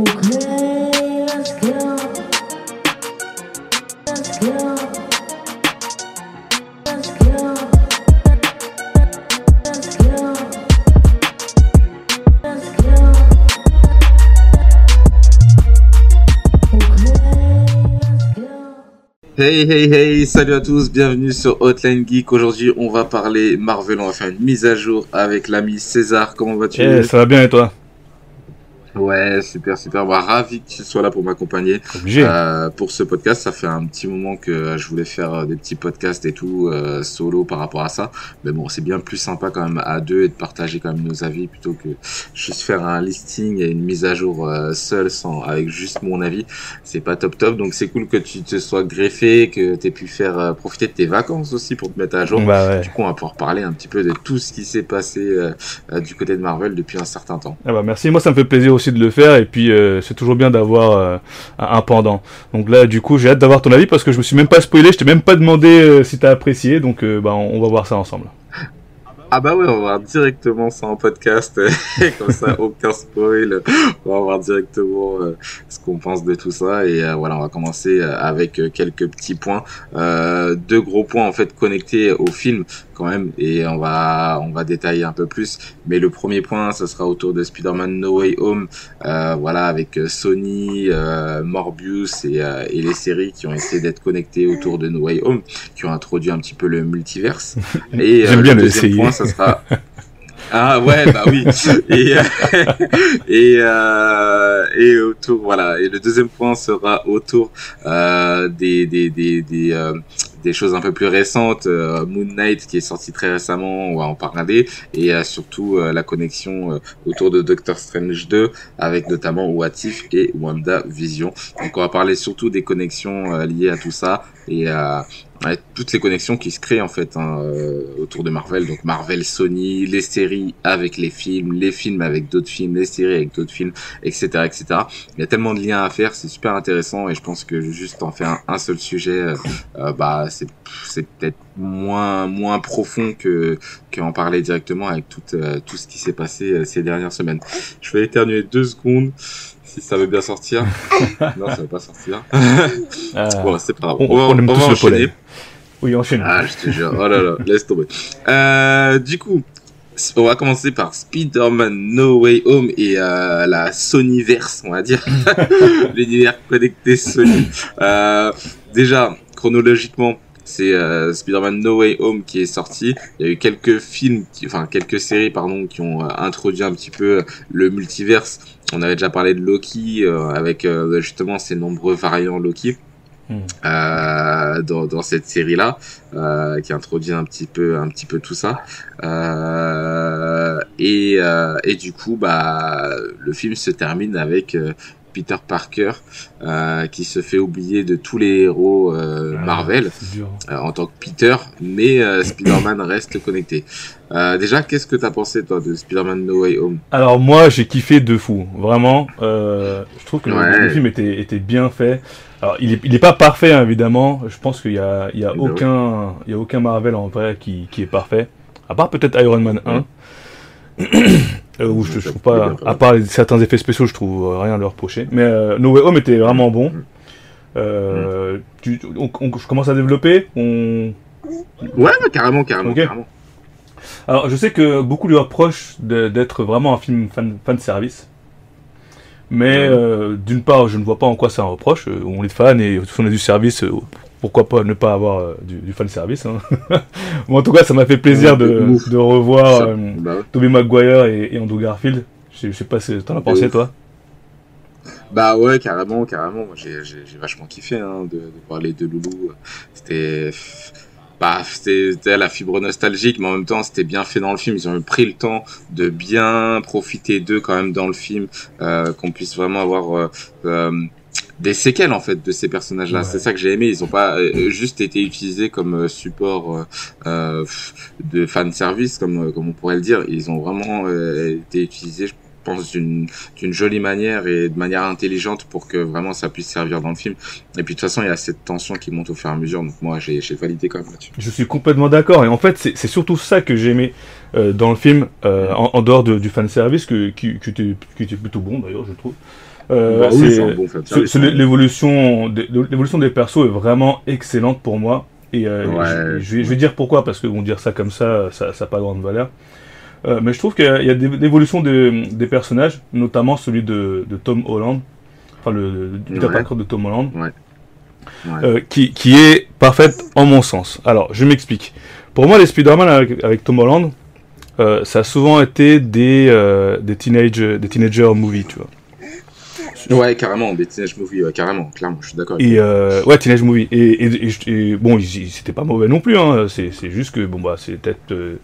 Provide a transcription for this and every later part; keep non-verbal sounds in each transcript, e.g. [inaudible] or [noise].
Hey hey hey, salut à tous, bienvenue sur Hotline Geek. Aujourd'hui, on va parler Marvel, on va faire une mise à jour avec l'ami César. Comment vas-tu? Eh, ça va bien et toi? Ouais, super, super. Bah, ravi que tu sois là pour m'accompagner Obligé. euh, pour ce podcast. Ça fait un petit moment que je voulais faire euh, des petits podcasts et tout euh, solo par rapport à ça. Mais bon, c'est bien plus sympa quand même à deux et de partager quand même nos avis plutôt que juste faire un listing et une mise à jour euh, seul sans avec juste mon avis. C'est pas top top. Donc c'est cool que tu te sois greffé, que tu aies pu faire euh, profiter de tes vacances aussi pour te mettre à jour. Bah ouais. Du coup, on va pouvoir parler un petit peu de tout ce qui s'est passé euh, euh, du côté de Marvel depuis un certain temps. Ah bah merci, moi ça me fait plaisir aussi de le faire et puis euh, c'est toujours bien d'avoir euh, un pendant. Donc là du coup j'ai hâte d'avoir ton avis parce que je me suis même pas spoilé, je t'ai même pas demandé euh, si t'as apprécié donc bah on, on va voir ça ensemble. Ah bah ouais, on va voir directement ça en podcast, [laughs] comme ça, [laughs] aucun spoil. On va voir directement ce qu'on pense de tout ça et voilà, on va commencer avec quelques petits points, deux gros points en fait connectés au film quand même et on va on va détailler un peu plus. Mais le premier point, ça sera autour de Spider-Man No Way Home, euh, voilà avec euh, Sony, euh, Morbius et, euh, et les séries qui ont essayé d'être connectées autour de No Way Home, qui ont introduit un petit peu le multiverse. [laughs] Et J'aime bien le deuxième essayer. point, ça sera. [laughs] Ah ouais, bah oui. Et euh, [laughs] et euh, et autour, voilà. Et le deuxième point sera autour euh, des des des des des choses un peu plus récentes, euh, Moon Knight qui est sorti très récemment, on va en parler, et euh, surtout euh, la connexion euh, autour de Doctor Strange 2 avec notamment What If et Wanda Vision. Donc on va parler surtout des connexions liées à tout ça et à ouais, toutes les connexions qui se créent en fait hein, euh, autour de Marvel. Donc Marvel, Sony, les séries avec les films, les films avec d'autres films, les séries avec d'autres films, etc., etc. Il y a tellement de liens à faire, c'est super intéressant et je pense que juste en faire un, seul sujet, euh, euh, bah c'est c'est peut-être moins moins profond que qu'en parler directement avec tout euh, tout ce qui s'est passé ces dernières semaines. Je vais éternuer deux secondes. Si ça veut bien sortir. [laughs] non, ça va pas sortir. Euh, [laughs] bon, c'est pas grave. on, On, va, on aime on tous va le enchaîner. Oui enchaîne. Ah, je te jure. Oh là là, laisse tomber. Euh, du coup, on va commencer par Spider-Man No Way Home et euh, la Sonyverse, on va dire. [laughs] L'univers connecté Sony. Euh, déjà, chronologiquement, c'est euh, Spider-Man No Way Home qui est sorti. Il y a eu quelques films, qui, enfin quelques séries, pardon, qui ont euh, introduit un petit peu le multiverse. On avait déjà parlé de Loki euh, avec euh, justement ces nombreux variants Loki Hmm. euh, dans, dans cette série là euh, qui introduit un petit peu un petit peu tout ça euh, et euh, et du coup bah le film se termine avec euh, Peter Parker euh, qui se fait oublier de tous les héros euh, Ah, Marvel euh, en tant que Peter mais [coughs] Spider-Man reste connecté déjà qu'est-ce que t'as pensé toi de Spider-Man No Way Home? Alors moi j'ai kiffé de fou, vraiment. Je trouve que le- Ouais. le, film était, était bien fait. Alors il est, il est pas parfait hein, évidemment. Je pense qu'il y a, il y a oui. aucun, il y a aucun Marvel en vrai qui, qui est parfait. À part peut-être Iron Man 1. euh, [coughs] où je, je trouve pas, à part les- certains effets spéciaux, je trouve euh, rien à leur reprocher. Mais euh, No Way Home était vraiment bon. Euh, tu, on, on- je commence à développer. On, ouais carrément carrément carrément Alors, je sais que beaucoup lui reprochent d'être vraiment un film fan, fan service. Mais Mhm. euh, d'une part, je ne vois pas en quoi c'est un reproche. Euh, On est fan et on a du service, euh, pourquoi pas ne pas avoir euh, du, du fan service. Hein. [laughs] En tout cas, ça m'a fait plaisir de, revoir euh, bah ouais. Tobey Maguire et, et Andrew Garfield. Je, je sais pas si t'en as pensé, ouf. toi. Bah ouais, carrément, carrément. Moi, j'ai, vachement kiffé hein, de, de voir les deux loulous. C'était, bah, c'était, la fibre nostalgique, mais en même temps, c'était bien fait dans le film. Ils ont pris le temps de bien profiter d'eux quand même dans le film, euh, qu'on puisse vraiment avoir euh, des séquelles en fait de ces personnages-là. Ouais. C'est ça que j'ai aimé. Ils ont pas euh, juste été utilisés comme euh, support euh, euh, de fan service, comme euh, comme on pourrait le dire. Ils ont vraiment euh, été utilisés pense, d'une d'une jolie manière et de manière intelligente pour que vraiment ça puisse servir dans le film. Et puis de toute façon, il y a cette tension qui monte au fur et à mesure. Donc moi, j'ai j'ai validé quand même là-dessus. Je suis complètement d'accord. Et en fait, c'est c'est surtout ça que j'ai aimé euh, dans le film, euh, en, en dehors de, du fan service, que, qui, qui, était, qui était plutôt bon d'ailleurs, je trouve. Euh, Bah oui, l'évolution des, l'évolution des persos est vraiment excellente pour moi. Et euh, Ouais. je, je vais, je vais dire pourquoi, parce que bon, dire ça comme ça, ça n'a pas grande valeur. Euh, mais je trouve qu'il y a, des, l'évolution des, des personnages, notamment celui de, de Tom Holland, enfin le, Peter Ouais. Parker de Tom Holland, Ouais. Qui, qui est parfaite en mon sens. Alors, je m'explique. Pour moi, les Spider-Man avec, avec Tom Holland, ça a souvent été des, des, teenage, des teenager movies, tu vois. Ouais, carrément, des teenage movies, ouais, carrément, clairement, je suis d'accord. Et euh, ouais, Teenage Movie. Et, et, et je- et bon, c'était pas mauvais non plus. Hein. C'est, juste que bon bah, c'est peut-être euh,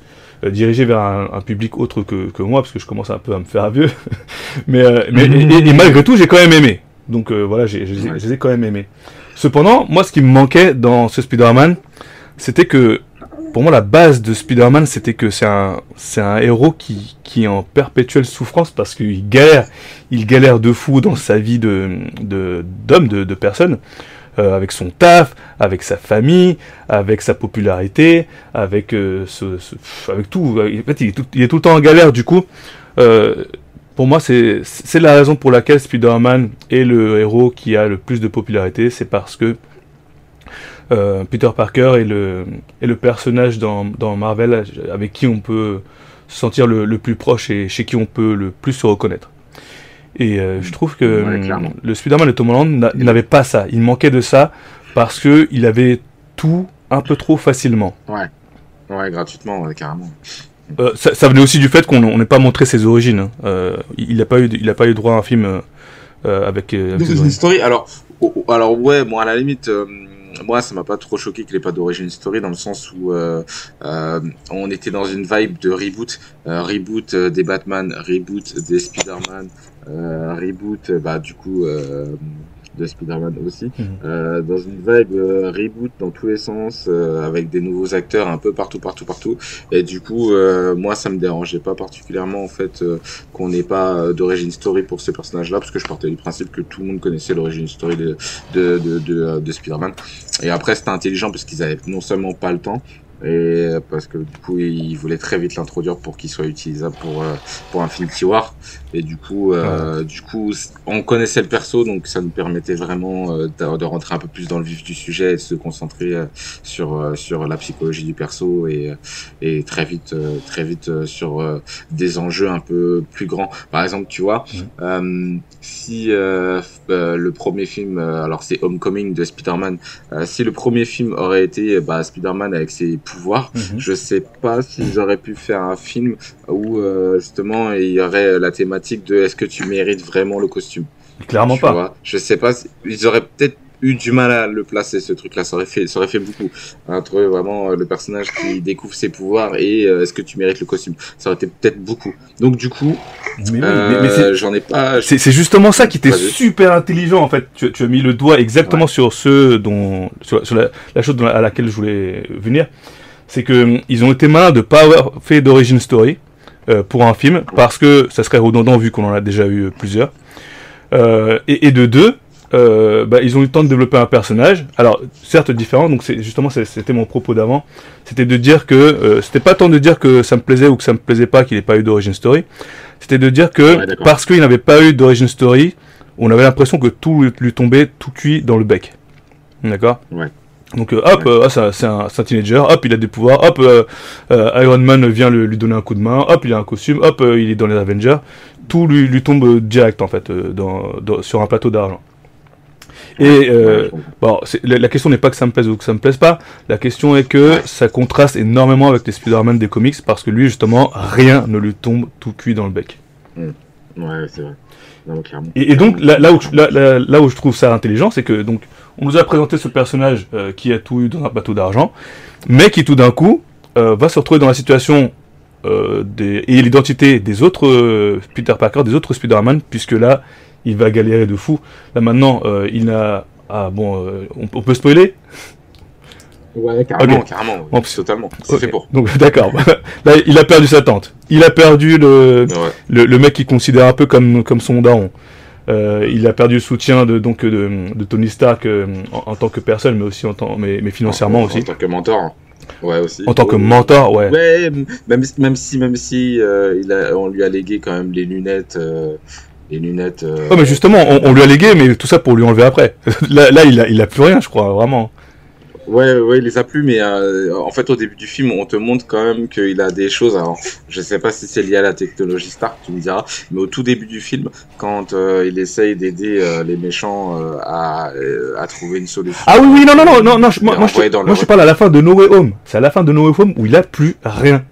euh, dirigé vers un, un public autre que, que moi, parce que je commence un peu à me faire vieux. [laughs] mais euh, mais et, malgré tout, j'ai quand même aimé. Donc voilà, j'ai, les ai quand même aimés. Cependant, moi, ce qui me manquait dans ce Spider-Man, c'était que pour moi, la base de Spider-Man, c'était que c'est un, héros qui, est en perpétuelle souffrance parce qu'il galère, il galère de fou dans sa vie d'homme, de, personne, euh, avec son taf, avec sa famille, avec sa popularité, avec, euh, tout. En fait, il est tout, le temps en galère, du coup. Euh, pour moi, c'est la raison pour laquelle Spider-Man est le héros qui a le plus de popularité, c'est parce que euh, Peter Parker est le, est le personnage dans, dans Marvel avec qui on peut se sentir le, le plus proche et chez qui on peut le plus se reconnaître. Et euh, je trouve que Ouais, hum, le Spider-Man de Tom Holland n'avait pas ça. Il manquait de ça parce que il avait tout un peu trop facilement. Ouais, gratuitement, ouais, carrément. Euh, ça, ça venait aussi du fait qu'on on n'ait pas montré ses origines. hein. Euh, il n'a pas eu, il a pas eu droit à un film euh, avec. euh, avec origines. story, alors, oh, oh, alors ouais, moi à la limite, euh, moi ça m'a pas trop choqué qu'il ait pas d'origine story dans le sens où euh, euh, on était dans une vibe de reboot, euh, reboot des Batman, reboot des Spider-Man, reboot, bah du coup de Spider-Man aussi, Mhm. euh, dans une vibe euh, reboot dans tous les sens, euh, avec des nouveaux acteurs un peu partout, partout, partout. Et du coup, euh, moi ça me dérangeait pas particulièrement en fait euh, qu'on n'ait pas euh, d'origine story pour ces personnages-là, parce que je partais du principe que tout le monde connaissait l'origine story de, de, de, de, de Spider-Man. Et après, c'était intelligent parce qu'ils avaient non seulement pas le temps, et parce que du coup, ils voulaient très vite l'introduire pour qu'il soit utilisable pour euh, pour Infinity War. Et du coup, euh, du coup, on connaissait le perso, donc ça nous permettait vraiment euh, de, de rentrer un peu plus dans le vif du sujet et de se concentrer euh, sur euh, sur la psychologie du perso et euh, et très vite euh, très vite euh, sur euh, des enjeux un peu plus grands. Par exemple, tu vois, euh, si euh, euh, le premier film, euh, alors c'est Homecoming de Spider-Man, euh, si le premier film aurait été bah, Spider-Man avec ses pouvoirs, Mhm. je sais pas s'ils auraient pu faire un film où euh, justement il y aurait la thématique de est-ce que tu mérites vraiment le costume. Clairement tu pas. vois. je sais pas, si- ils auraient peut-être eu du mal à le placer ce truc-là. Ça aurait fait, ça aurait fait beaucoup. À trouver vraiment euh, le personnage qui découvre ses pouvoirs et euh, est-ce que tu mérites le costume. Ça aurait été peut-être beaucoup. Donc du coup, Mais, oui, euh, mais- mais c'est- j'en ai pas. C'est justement ça qui était super intelligent en fait. Tu, tu as mis le doigt exactement sur ce dont sur, sur la, la chose à laquelle je voulais venir. C'est que hum, ils ont été malins de pas avoir fait d'origin story euh, pour un film parce que ça serait redondant vu qu'on en a déjà eu plusieurs. Euh, et, et de deux, euh, bah, ils ont eu le temps de développer un personnage. Alors certes différent. Donc c'est justement c'était mon propos d'avant. C'était de dire que euh, c'était pas tant de dire que ça me plaisait ou que ça me plaisait pas qu'il ait pas eu d'origin story. C'était de dire que Ouais, parce qu'il n'avait pas eu d'origin story, on avait l'impression que tout lui- lui tombait tout cuit dans le bec. D'accord? Ouais. Donc euh, hop, euh, ah, c'est un, teenager, hop, il a des pouvoirs, hop, euh, Iron Man vient le- lui donner un coup de main, hop, il a un costume, hop, il est dans les Avengers. Tout lui, lui tombe direct en fait, dans, dans- sur un plateau d'argent. Et. Bon, la, la question n'est pas que ça me plaise ou que ça me plaise pas. La question est que ça contraste énormément avec les Spider-Man des comics parce que lui, justement, rien ne lui tombe tout cuit dans le bec. ouais, c'est vrai. Et, donc, là, où je, là, où je trouve ça intelligent, c'est que donc on nous a présenté ce personnage euh, qui a tout eu dans un bateau d'argent, mais qui tout d'un coup euh, va se retrouver dans la situation euh, des, et l'identité des autres Peter Parker, des autres Spider-Man, puisque là, il va galérer de fou. Là maintenant, il n'a... Ah bon, on, on peut spoiler Ouais, carrément, carrément. totalement. C'est fait pour. Donc, [laughs] d'accord. Là, il a perdu sa tante. Il a perdu le, le, mec qu'il considère un peu comme, comme son daron. Euh, il a perdu le soutien de, donc, de, de Tony Stark euh, en, tant que personne, mais aussi en tant, mais, mais financièrement aussi. En tant que mentor. Ouais, aussi. En tant que mentor, ouais. Ouais, même, même si, même si euh, il a, on lui a légué quand même les lunettes. les lunettes. Ouais, mais justement, on, on, lui a légué, mais tout ça pour lui enlever après. [laughs] là, là, il a, il a plus rien, je crois, vraiment. Ouais, ouais, il les a plus, mais euh, en fait, au début du film, on te montre quand même qu'il a des choses. Alors, je sais pas si c'est lié à la technologie Stark, tu me diras, mais au tout début du film, quand euh, il essaye d'aider euh, les méchants à, à trouver une solution. Ah oui, oui, non, non, non, non, non je, moi, moi, je, moi je parle à la fin de No Way Home. C'est à la fin de No Way Home où il a plus rien.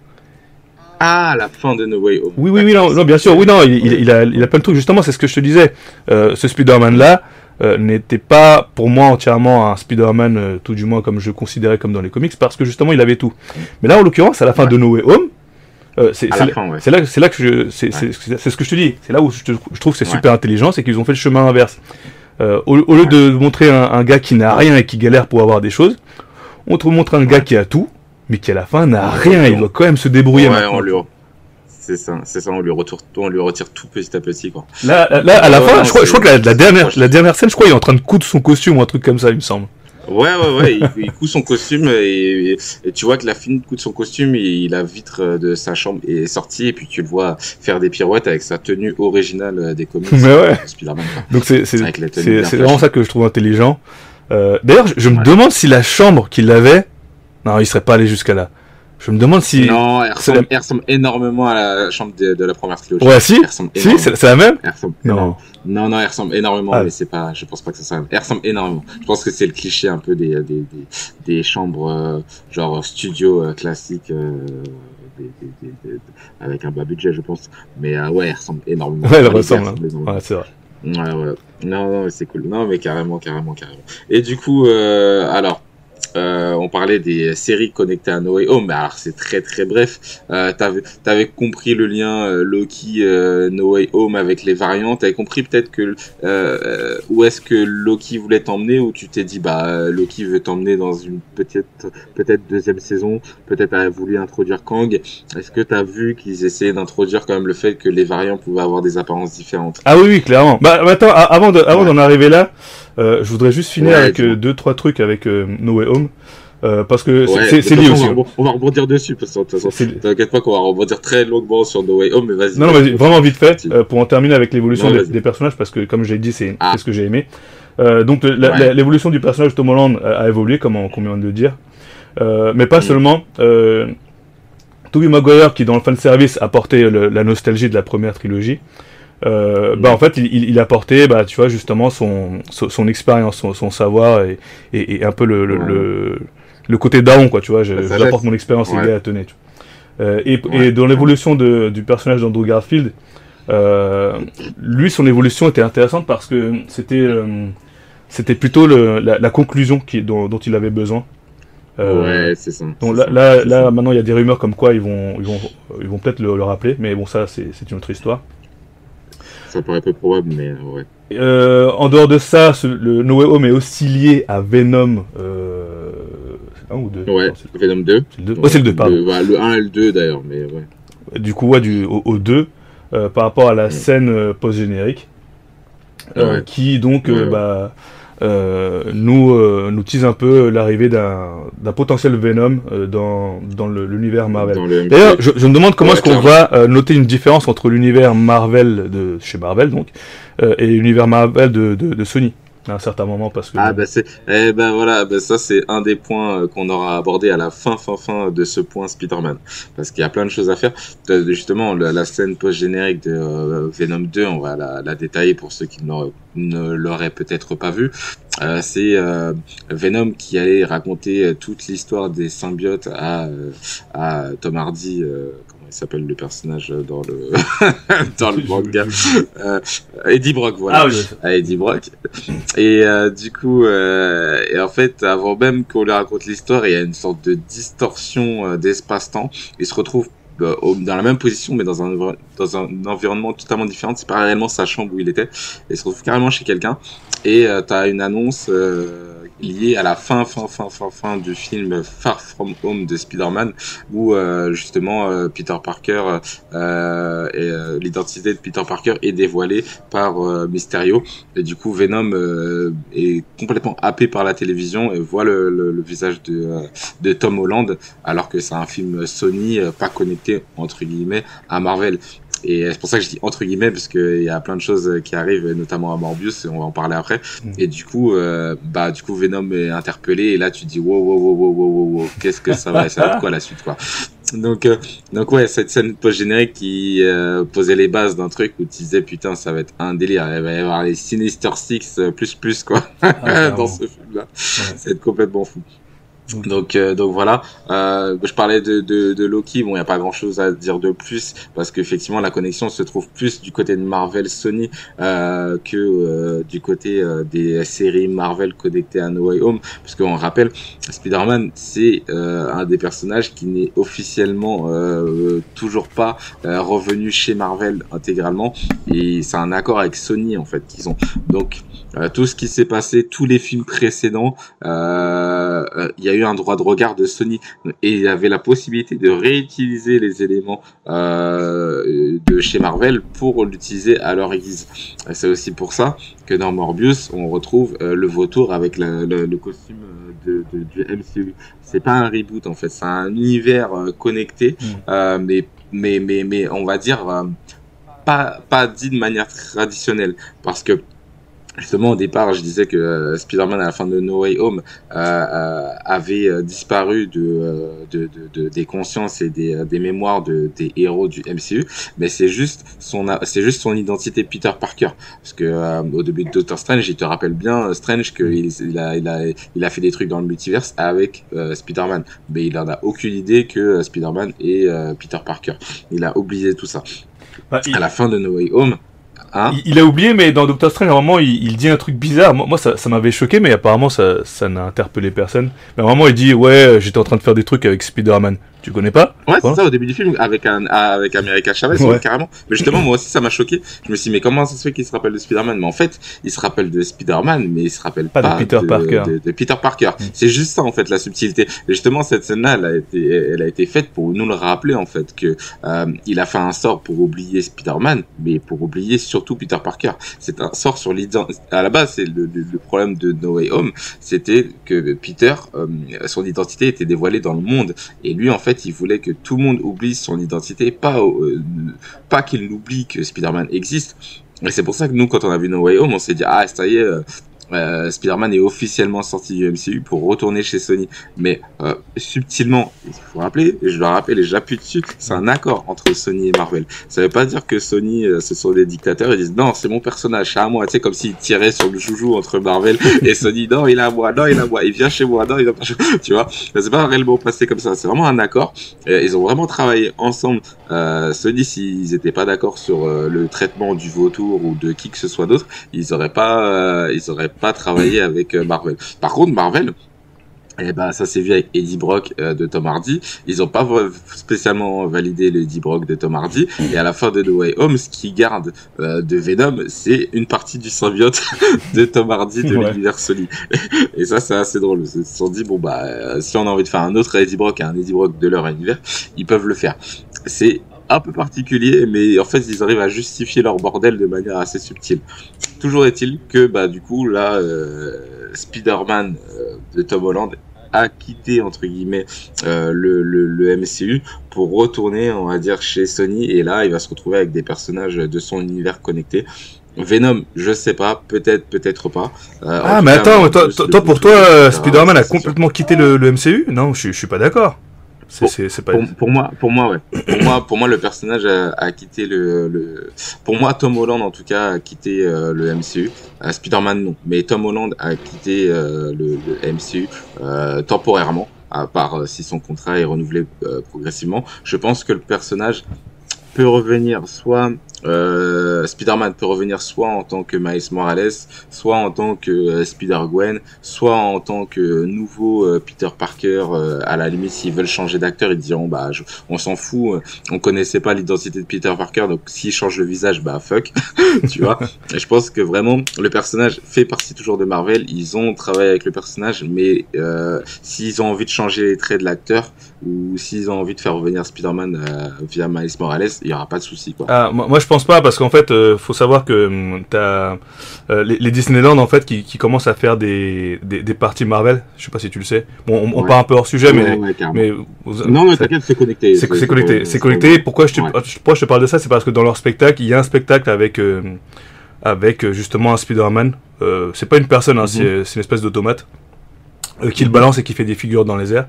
Ah, la fin de No Way Home. Oui, oui, oui, non, non bien sûr, oui, non, il, il, il, a, il a plein de trucs. Justement, c'est ce que je te disais. ce Spider-Man là euh, n'était pas pour moi entièrement un Spider-Man, euh, tout du moins comme je considérais comme dans les comics, parce que justement il avait tout. Mais là en l'occurrence, à la fin de No Way Home, euh, c'est là, là, que je, c'est ce que je te dis. C'est là où je, trouve que c'est super intelligent, c'est qu'ils ont fait le chemin inverse. Au, lieu de montrer un, gars qui n'a rien et qui galère pour avoir des choses, on te montre un gars qui a tout, mais qui à la fin n'a rien. Il doit quand même se débrouiller. On lui, c'est ça, c'est ça, on lui, retire, on lui retire tout petit à petit, quoi. Là, là à la fin, je crois, je crois que la, dernière, la dernière scène, je crois, il est en train de coudre son costume ou un truc comme ça, il me semble. Ouais, ouais, ouais, il, il coud son costume et, tu vois que la fine coud son costume et la vitre de sa chambre est sortie et puis tu le vois faire des pirouettes avec sa tenue originale des comics. Mais ouais. Donc c'est, vraiment ça que je trouve intelligent. Euh, d'ailleurs, je, me demande si la chambre qu'il avait, non, il serait pas allé jusqu'à là. Je me demande si. Non, elle ressemble, énormément à la chambre de, la première trilogie. Ouais, si. Si, c'est la même. non. Non, non, elle ressemble énormément, ah. mais c'est pas. Je pense pas que ça. Elle ressemble énormément. Je pense que c'est le cliché un peu des des des, des chambres euh, genre studio euh, classique. Euh, avec un bas budget, je pense. Mais ouais, elle ressemble énormément. Ouais, elle ressemble. Hein. Ouais, c'est vrai. Ouais, ouais. Non, non, c'est cool. Non, mais carrément, carrément, carrément. Et du coup, alors, euh, on parlait des séries connectées à No Way Home, mais alors c'est très très bref. Euh, t'avais, t'avais compris le lien euh, Loki euh, No Way Home avec les variantes. T'avais compris peut-être que euh, où est-ce que Loki voulait t'emmener, ou tu t'es dit bah Loki veut t'emmener dans une petite peut-être deuxième saison, peut-être a voulu introduire Kang. Est-ce que t'as vu qu'ils essayaient d'introduire quand même le fait que les variants pouvaient avoir des apparences différentes? Ah oui oui clairement. Bah attends avant de, avant d'en arriver là. Euh, je voudrais juste finir avec euh, deux trois trucs avec euh, No Way Home. Euh, parce que c'est lié aussi. On va, rebondir dessus, parce que de toute façon, t'inquiète pas qu'on va rebondir très longuement sur No Way Home, mais vas-y. Non, non, vas-y, vraiment vite fait, euh, pour en terminer avec l'évolution des, des, personnages, parce que comme j'ai dit, c'est ah. ce que j'ai aimé. Euh, donc l'évolution du personnage Tom Holland a, a évolué, comme on, vient de le dire. mais pas mm. seulement. Tobey Maguire, qui dans le fan service a porté la nostalgie de la première trilogie, euh, bah en fait il, il apportait bah tu vois justement son son, expérience son, son, savoir et, et, et, un peu le, le, le, côté daron quoi tu vois j'apporte mon expérience et gars tenez tu euh, et, et dans l'évolution du personnage d'Andrew Garfield euh, lui son évolution était intéressante parce que c'était euh, c'était plutôt la, la, conclusion qui, dont, dont il avait besoin. Euh, ouais, c'est ça. Donc là, là, là, maintenant, il y a des rumeurs comme quoi ils vont, ils vont, ils vont peut-être le, le, rappeler, mais bon, ça, c'est une autre histoire ça paraît peu probable, mais euh, ouais. Euh, en dehors de ça, le No Way Home est aussi lié à Venom. Euh, un ou deux? Ouais, Venom 2. C'est le 2, c'est le 2 pardon. Bah, le 1 et le 2 d'ailleurs, mais ouais. Du coup, ouais, du, au, 2, euh, par rapport à la scène post-générique, ouais. qui donc, bah, euh, nous, euh, nous tease un peu l'arrivée d'un potentiel Venom euh, dans, dans l'univers Marvel. D'ailleurs, je, je, me demande comment est-ce qu'on va euh, noter une différence entre l'univers Marvel de chez Marvel donc et l'univers Marvel de, de, de Sony à un certain moment parce que ah bah c'est eh ben voilà bah ça c'est un des points euh, qu'on aura abordé à la fin fin fin de ce point Spider-Man. Parce qu'il y a plein de choses à faire. Euh, justement la, scène post générique de euh, Venom 2 on va la, détailler pour ceux qui ne l'auraient peut-être pas vu. Euh, c'est Venom qui allait raconter toute l'histoire des symbiotes à à Tom Hardy s'appelle le personnage dans le [laughs] dans le manga. euh, Eddie Brock voilà. Ah, Eddie Brock. Et euh, du coup euh, et en fait avant même qu'on lui raconte l'histoire il y a une sorte de distorsion d'espace-temps. Il se retrouve dans la même position mais dans un dans un environnement totalement différent. C'est pas réellement sa chambre où il était. Et il se retrouve carrément chez quelqu'un. Et tu as une annonce lié à la fin, fin, fin, fin, fin du film Far From Home de Spider-Man, où euh, justement euh, Peter Parker euh, euh, l'identité de Peter Parker est dévoilée par Mysterio, et du coup Venom est complètement happé par la télévision et voit le, le, le visage de, de Tom Holland, alors que c'est un film Sony pas connecté entre guillemets à Marvel. Et c'est pour ça que je dis entre guillemets, parce qu'il y a plein de choses qui arrivent, notamment à Morbius, et on va en parler après. Mm. Et du coup, euh, bah, du coup, Venom est interpellé, et là, tu dis, wow, wow, wow, wow, wow, wow, qu'est-ce que ça va, ça va être quoi la suite, quoi. Donc, euh, donc ouais, cette scène post-générique qui euh, posait les bases d'un truc où tu disais, putain, ça va être un délire, il va y avoir les Sinister Six plus plus, quoi, ah, [laughs] dans ce film-là. Ouais. Ça va être complètement fou. Donc, euh, donc voilà. Euh, je parlais de, de, de Loki. Bon, il n'y a pas grand-chose à dire de plus parce qu'effectivement, la connexion se trouve plus du côté de Marvel Sony euh, que euh, du côté euh, des séries Marvel connectées à No Way Home. Parce qu'on rappelle, Spider-Man, c'est un des personnages qui n'est officiellement toujours pas revenu chez Marvel intégralement. Et c'est un accord avec Sony en fait qu'ils ont. Donc tout ce qui s'est passé, tous les films précédents, il y a eu un droit de regard de Sony et il avait la possibilité de réutiliser les éléments euh, de chez Marvel pour l'utiliser à leur guise. C'est aussi pour ça que dans Morbius, on retrouve euh, le vautour avec la, le, le, costume de, de, du MCU. C'est pas un reboot en fait, c'est un univers euh, connecté, mm. euh, mais, mais, mais, mais on va dire euh, pas, pas dit de manière traditionnelle parce que Justement, au départ, je disais que euh, Spider-Man à la fin de No Way Home euh, euh, avait euh, disparu de, euh, de, de, de, des consciences et des, des mémoires de, des héros du MCU, mais c'est juste son c'est juste son identité Peter Parker, parce que au début de Doctor Strange, il te rappelle bien Strange qu'il il a, il a il a fait des trucs dans le multiverse avec Spider-Man, mais il en a aucune idée que Spider-Man est Peter Parker. Il a oublié tout ça. Bah, il... À la fin de No Way Home, Hein il, a oublié, mais dans Doctor Strange, à un moment, il, dit un truc bizarre. Moi, ça m'avait choqué, mais apparemment, ça, ça n'a interpellé personne. Mais à un moment, il dit, ouais, j'étais en train de faire des trucs avec Spider-Man. Tu connais pas Ouais, c'est ça au début du film avec un avec America Chavez ouais. carrément. Mais justement moi aussi ça m'a choqué. Je me suis dit mais comment ça se fait qu'il se rappelle de Spider-Man? Mais en fait, il se rappelle de Spider-Man mais il se rappelle pas, pas de Peter de, Parker. De, de Peter Parker. Mm. C'est juste ça en fait la subtilité. Et justement cette scène là elle a été elle a été faite pour nous le rappeler en fait que euh, il a fait un sort pour oublier Spider-Man mais pour oublier surtout Peter Parker. C'est un sort sur l'identité à la base c'est le, le, le, problème de No Way Home, c'était que Peter euh, son identité était dévoilée dans le monde et lui en fait il voulait que tout le monde oublie son identité, pas euh, pas qu'il oublie que Spider-Man existe. Et c'est pour ça que nous, quand on a vu No Way Home, on s'est dit ah ça y est, euh, euh, Spider-Man est officiellement sorti du MCU pour retourner chez Sony. Mais euh, subtilement, il faut rappeler, et je le rappelle et j'appuie dessus, c'est un accord entre Sony et Marvel. Ça veut pas dire que Sony, euh, ce sont des dictateurs, ils disent non, c'est mon personnage, c'est à moi. Tu sais, comme s'ils tiraient sur le joujou entre Marvel [laughs] et Sony, non, il est à moi, non, il est à moi, il vient chez moi, non, il vient pas chez moi. [laughs] Tu vois, c'est pas réellement passé comme ça, c'est vraiment un accord. Et ils ont vraiment travaillé ensemble. Euh, Sony, s'ils étaient pas d'accord sur euh, le traitement du vautour ou de qui que ce soit d'autre, ils auraient pas, ils auraient pas travaillé avec euh, Marvel. Par contre, Marvel, et eh ben ça s'est vu avec Eddie Brock euh, de Tom Hardy. Ils ont pas spécialement validé l'Eddie Brock de Tom Hardy. Et à la fin de No Way Home, ce qui garde euh, de Venom, c'est une partie du symbiote [laughs] de Tom Hardy de ouais. l'univers Sony. [laughs] Et ça, c'est assez drôle. Ils se sont dit bon bah euh, si on a envie de faire un autre Eddie Brock et un Eddie Brock de leur univers, ils peuvent le faire. C'est un peu particulier, mais en fait ils arrivent à justifier leur bordel de manière assez subtile. Toujours est-il que bah du coup là euh, Spider-Man euh, de Tom Holland a quitté entre guillemets euh, le, le, le, MCU pour retourner on va dire chez Sony et là il va se retrouver avec des personnages de son univers connecté Venom, je sais pas, peut-être, peut-être pas. Ah, mais attends, toi, toi, pour toi, Spider-Man a complètement quitté le, le, MCU Non, je, je suis pas d'accord. C'est, pas... pour, pour, moi, pour moi, ouais. pour moi, pour moi, le personnage a, a, quitté le, le. Pour moi, Tom Holland, en tout cas, a quitté euh, le MCU. Euh, Spider-Man, non. Mais Tom Holland a quitté euh, le, le, MCU euh, temporairement, à part si son contrat est renouvelé progressivement. Je pense que le personnage peut revenir soit euh, Spider-Man peut revenir soit en tant que Miles Morales, soit en tant que euh, Spider-Gwen, soit en tant que nouveau euh, Peter Parker. Euh, à la limite, s'ils veulent changer d'acteur, ils diront bah on s'en fout, on connaissait pas l'identité de Peter Parker, donc s'ils changent le visage, bah fuck, [laughs] tu vois. Et je pense que vraiment le personnage fait partie toujours de Marvel. Ils ont travaillé avec le personnage, mais s'ils ont envie de changer les traits de l'acteur ou s'ils ont envie de faire revenir Spider-Man via Miles Morales, il y aura pas de souci quoi. Ah, moi je pense pas parce qu'en fait, euh, faut savoir que hum, t'as euh, les, les, Disneyland en fait qui, qui, commencent à faire des, des, des, parties Marvel. Je sais pas si tu le sais. Bon, on, on part un peu hors sujet, mais mais non, mais t'inquiète, c'est connecté. C'est connecté, c'est connecté. Pourquoi je te pourquoi je te parle de ça, c'est parce que dans leur spectacle, il y a un spectacle avec euh, avec justement un Spider-Man. Euh, c'est pas une personne, hein, mm-hmm. c'est une espèce d'automate qui le balance et qui fait des figures dans les airs.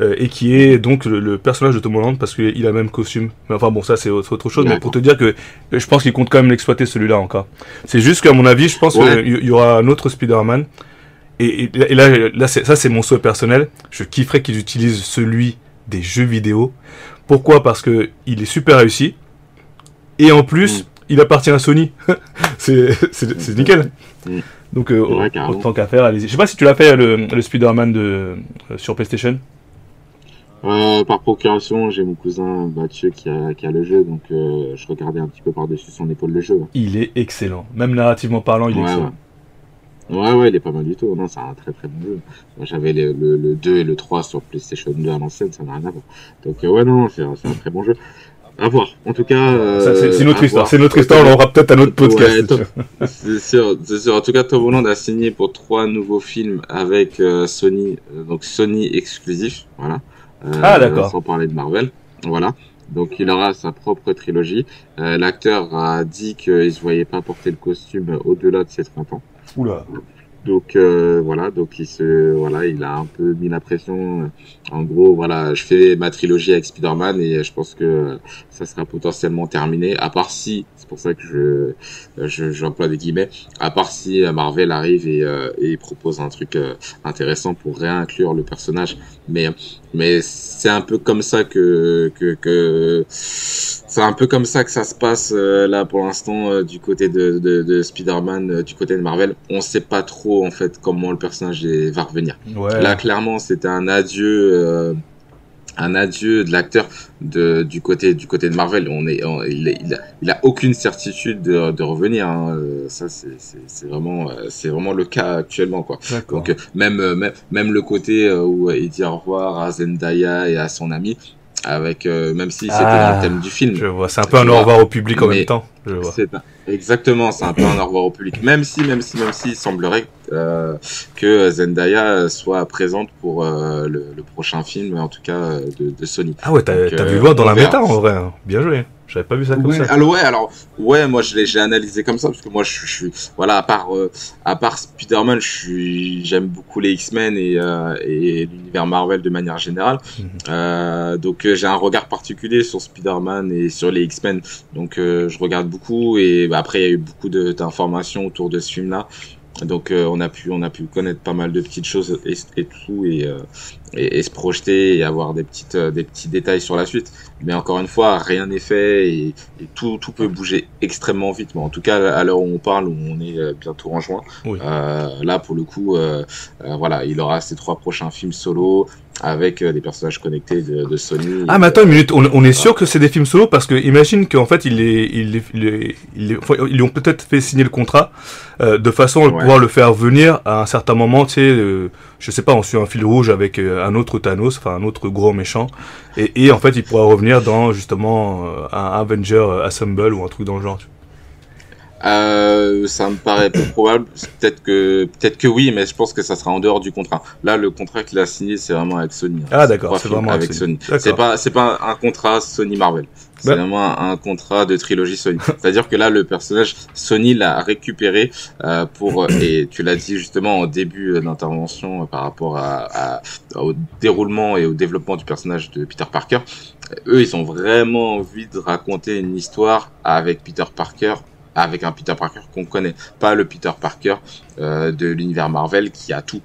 Euh, et qui est donc le, personnage de Tom Holland parce qu'il a le même costume. Mais enfin bon, ça c'est autre chose. Mais pour te dire que je pense qu'il compte quand même l'exploiter celui-là encore. C'est juste qu'à mon avis, je pense qu'il y aura un autre Spider-Man. Et, et, là, là ça c'est mon souhait personnel. Je kifferais qu'ils utilisent celui des jeux vidéo. Pourquoi? Parce que il est super réussi. Et en plus, mm. il appartient à Sony. [laughs] c'est nickel. Mm. Donc, euh, autant qu'à faire, allez-y. Je sais pas si tu l'as fait le, le Spider-Man de, euh, sur PlayStation. Euh, par procuration, j'ai mon cousin Mathieu qui a, qui a le jeu, donc euh, je regardais un petit peu par-dessus son épaule le jeu. Il est excellent. Même narrativement parlant, il est excellent. Ouais. ouais. il est pas mal du tout. Non, c'est un très très bon jeu. J'avais le, le, 2 et le 3 sur PlayStation 2 à l'ancienne, ça n'a rien à voir. Donc euh, ouais, non, c'est un, un très bon jeu. À voir. En tout cas, euh, c'est notre histoire. C'est notre histoire. On aura peut-être un autre podcast. Ouais, [laughs] c'est sûr, c'est sûr. En tout cas, Tom Holland a signé pour trois nouveaux films avec euh, Sony, donc Sony exclusif. Voilà. Euh, ah, d'accord. Sans parler de Marvel. Voilà. Donc il aura sa propre trilogie. Euh, l'acteur a dit qu'il se voyait pas porter le costume au-delà de ses 30 ans. Oula. Donc euh, voilà, donc il se voilà, il a un peu mis la pression. En gros, voilà, je fais ma trilogie avec Spider-Man et je pense que ça sera potentiellement terminé. À part si, c'est pour ça que je j'emploie des guillemets. À part si Marvel arrive et, et propose un truc intéressant pour réinclure le personnage. Mais mais c'est un peu comme ça que que, que c'est un peu comme ça que ça se passe euh, là pour l'instant euh, du côté de, de, de Spider-Man, euh, du côté de Marvel. On sait pas trop en fait comment le personnage va revenir. Là clairement c'était un adieu un adieu de l'acteur de du côté du côté de Marvel. On est, il, il, a, il, a, aucune certitude de, de revenir. Hein. Ça c'est vraiment c'est vraiment le cas actuellement quoi. Donc même même même le côté où il dit au revoir à Zendaya et à son ami, avec euh, même si c'était ah, le thème du film. Je vois, c'est un peu un au revoir au public en même temps. Je vois. exactement, c'est un peu un au revoir au public. Même si, même si, même si, il semblerait euh, que Zendaya soit présente pour euh, le, le, prochain film, en tout cas de, de Sony. Ah ouais, t'as vu voir dans la méta en vrai. Hein. Bien joué. J'avais pas vu ça comme ça. Alors ouais, alors ouais, moi je l'ai j'ai analysé comme ça parce que moi je, suis voilà à part euh, à part Spider-Man, je suis j'aime beaucoup les X-Men et euh, et l'univers Marvel de manière générale. Mhm. euh, donc euh, j'ai un regard particulier sur Spider-Man et sur les X-Men. Donc euh, je regarde beaucoup et bah, après il y a eu beaucoup d'informations autour de ce film-là. Donc on a pu on a pu connaître pas mal de petites choses et, et tout et, et, et, se projeter et avoir des petites des petits détails sur la suite. Mais encore une fois, rien n'est fait et, et, tout, tout peut bouger extrêmement vite. Mais en tout cas, à l'heure où on parle, où on est euh, bientôt en juin, oui. euh, là pour le coup, euh, euh, voilà, il aura ses trois prochains films solo avec euh, des personnages connectés de, de Sony. Ah, mais attends une minute, on, on est sûr que c'est des films solo? Parce que imagine qu'en fait ils les, ils les, ils les, ils ont peut-être fait signer le contrat euh, de façon à pouvoir le faire venir à un certain moment, tu sais, euh, je sais pas, on suit un fil rouge avec un autre Thanos, enfin un autre gros méchant, et, et en fait il pourra revenir dans justement euh, un Avenger Assemble ou un truc dans le genre. Euh, ça me paraît peu probable. Peut-être que, peut-être que oui, mais je pense que ça sera en dehors du contrat. Là, le contrat qu'il a signé, c'est vraiment avec Sony. Ah d'accord, c'est vraiment avec. Sony. C'est pas, c'est pas un contrat Sony Marvel. C'est bah. vraiment un, contrat de trilogie Sony. C'est-à-dire que là, le personnage Sony l'a récupéré euh, pour et tu l'as dit justement au début d'intervention par rapport à, à, au déroulement et au développement du personnage de Peter Parker. Eux, ils ont vraiment envie de raconter une histoire avec Peter Parker avec un Peter Parker qu'on connaît, pas le Peter Parker euh, de l'univers Marvel qui a tout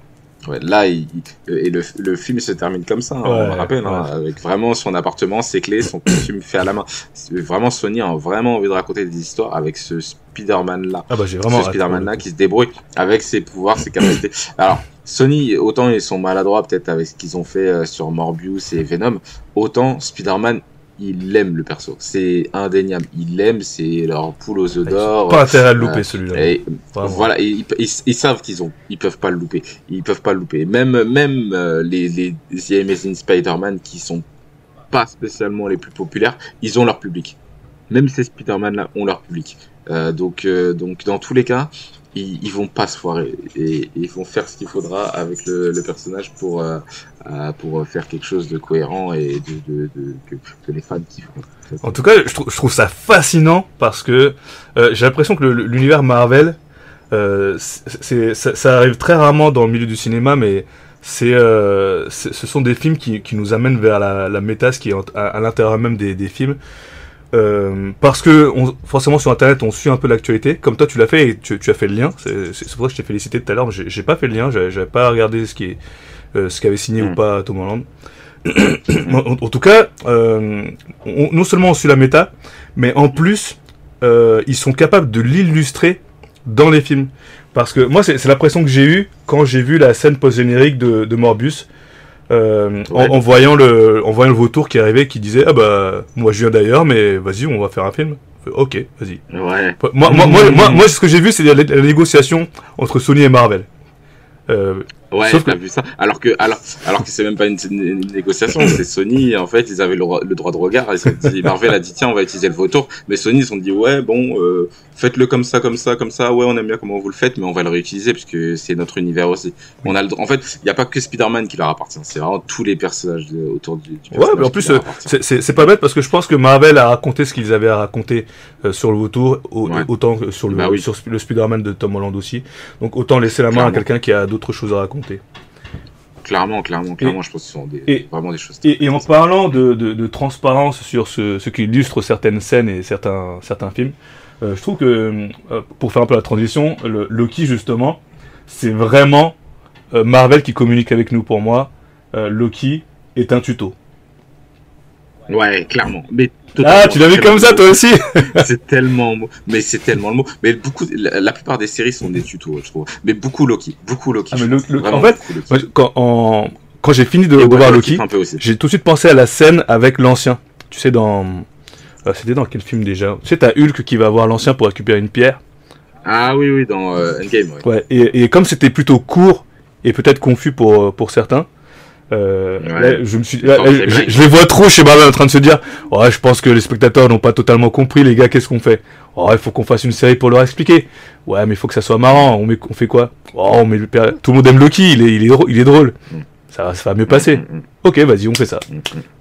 Ouais, là, il, et le, le, film se termine comme ça, hein, on me rappelle, hein, avec vraiment son appartement, ses clés, son costume fait à la main. Vraiment, Sony a vraiment envie de raconter des histoires avec ce Spider-Man là. Ah bah j'ai vraiment. Ce Spider-Man là qui se débrouille avec ses pouvoirs, ses capacités. Alors, Sony, autant ils sont maladroits peut-être avec ce qu'ils ont fait euh, sur Morbius et Venom, autant Spider-Man, il aime le perso. C'est indéniable. Il l'aime, c'est leur poule aux œufs d'or. Pas intérêt à le louper celui-là. Voilà, ils, ils, savent qu'ils ont, ils peuvent pas le louper. Ils peuvent pas le louper. Même, même euh, les, les The Amazing Spider-Man qui sont pas spécialement les plus populaires, ils ont leur public. Même ces Spider-Man là ont leur public. Euh, donc, euh, donc dans tous les cas, ils, ils, vont pas se foirer et, ils vont faire ce qu'il faudra avec le, le personnage pour euh, euh pour faire quelque chose de cohérent et de, de, de que, que, les fans kiffent. En tout cas, je, trouve, je trouve ça fascinant parce que euh, j'ai l'impression que l'univers Marvel, euh, ça, ça, arrive très rarement dans le milieu du cinéma, mais c'est ce sont des films qui, qui nous amènent vers la, la méta, ce qui est à, à l'intérieur même des, des films. Euh, parce que on, forcément sur internet on suit un peu l'actualité comme toi tu l'as fait et tu, tu, as fait le lien. C'est pour ça que je t'ai félicité tout à l'heure j'ai pas fait le lien j'avais pas regardé ce qui est euh, ce qu'avait signé ou pas Tom Holland. [coughs] En, en, tout cas euh, on, non seulement on suit la méta mais en plus ils sont capables de l'illustrer dans les films. Parce que moi c'est l'impression que j'ai eu quand j'ai vu la scène post générique de, de Morbius euh, ouais. en, en, voyant le, en voyant le vautour qui arrivait, qui disait ah bah moi je viens d'ailleurs, mais vas-y on va faire un film. Ok, vas-y. Ouais. Moi, moi, moi, moi, moi, ce que j'ai vu, c'est la, la, négociation entre Sony et Marvel. Euh, Ouais, Sauf que... vu ça. Alors que, alors, alors que c'est même pas une, une, une négociation, [coughs] c'est Sony. En fait, ils avaient le, le droit de regard. Ils dit, Marvel a dit tiens, on va utiliser le vautour. Mais Sony, ils ont dit ouais, bon, euh, faites-le comme ça, comme ça, comme ça. Ouais, on aime bien comment vous le faites, mais on va le réutiliser parce que c'est notre univers aussi. On a le, en fait, il y a pas que Spider-Man qui leur appartient. C'est vraiment tous les personnages de, autour du. du ouais, mais en plus, euh, c'est pas bête parce que je pense que Marvel a raconté ce qu'ils avaient à raconter euh, sur le vautour, au, ouais. autant que sur le, bah oui. sur le Spider-Man de Tom Holland aussi. Donc autant laisser la main Clairement. à quelqu'un qui a d'autres choses à raconter. Clairement, clairement, clairement, et, je pense que ce sont des, et, vraiment des choses. Et, et en parlant de, de, de, transparence sur ce, ce qui illustre certaines scènes et certains, certains films, euh, je trouve que, euh, pour faire un peu la transition, le, Loki, justement, c'est vraiment euh, Marvel qui communique avec nous pour moi. Loki est un tuto. Ouais, clairement. Mais ah, tu l'as vu comme ça, toi aussi [laughs] C'est tellement, mais c'est tellement le mot. Mais beaucoup, la, la, plupart des séries sont des tutos, je trouve. Mais beaucoup Loki, beaucoup Loki. Ah, mais le, le, en fait, quand, en, quand j'ai fini de, de voir Loki, j'ai tout de suite pensé à la scène avec l'ancien. Tu sais, dans, euh, c'était dans quel film déjà? Tu sais, t'as Hulk qui va voir l'ancien pour récupérer une pierre. Ah oui, oui, dans euh, Endgame. Ouais. ouais et, et comme c'était plutôt court et peut-être confus pour pour certains, euh, ouais. là, je me suis, là, je, je, les vois trop chez Marvel en train de se dire, ouais, je pense que les spectateurs n'ont pas totalement compris, les gars, qu'est-ce qu'on fait? Oh, il faut qu'on fasse une série pour leur expliquer. Ouais, mais il faut que ça soit marrant. On, met, on fait quoi? Oh, on met le tout le monde aime Loki, il est, il est, il est drôle. Mm. Ça, ça va mieux passer. Mm, mm, ok, vas-y, on fait ça.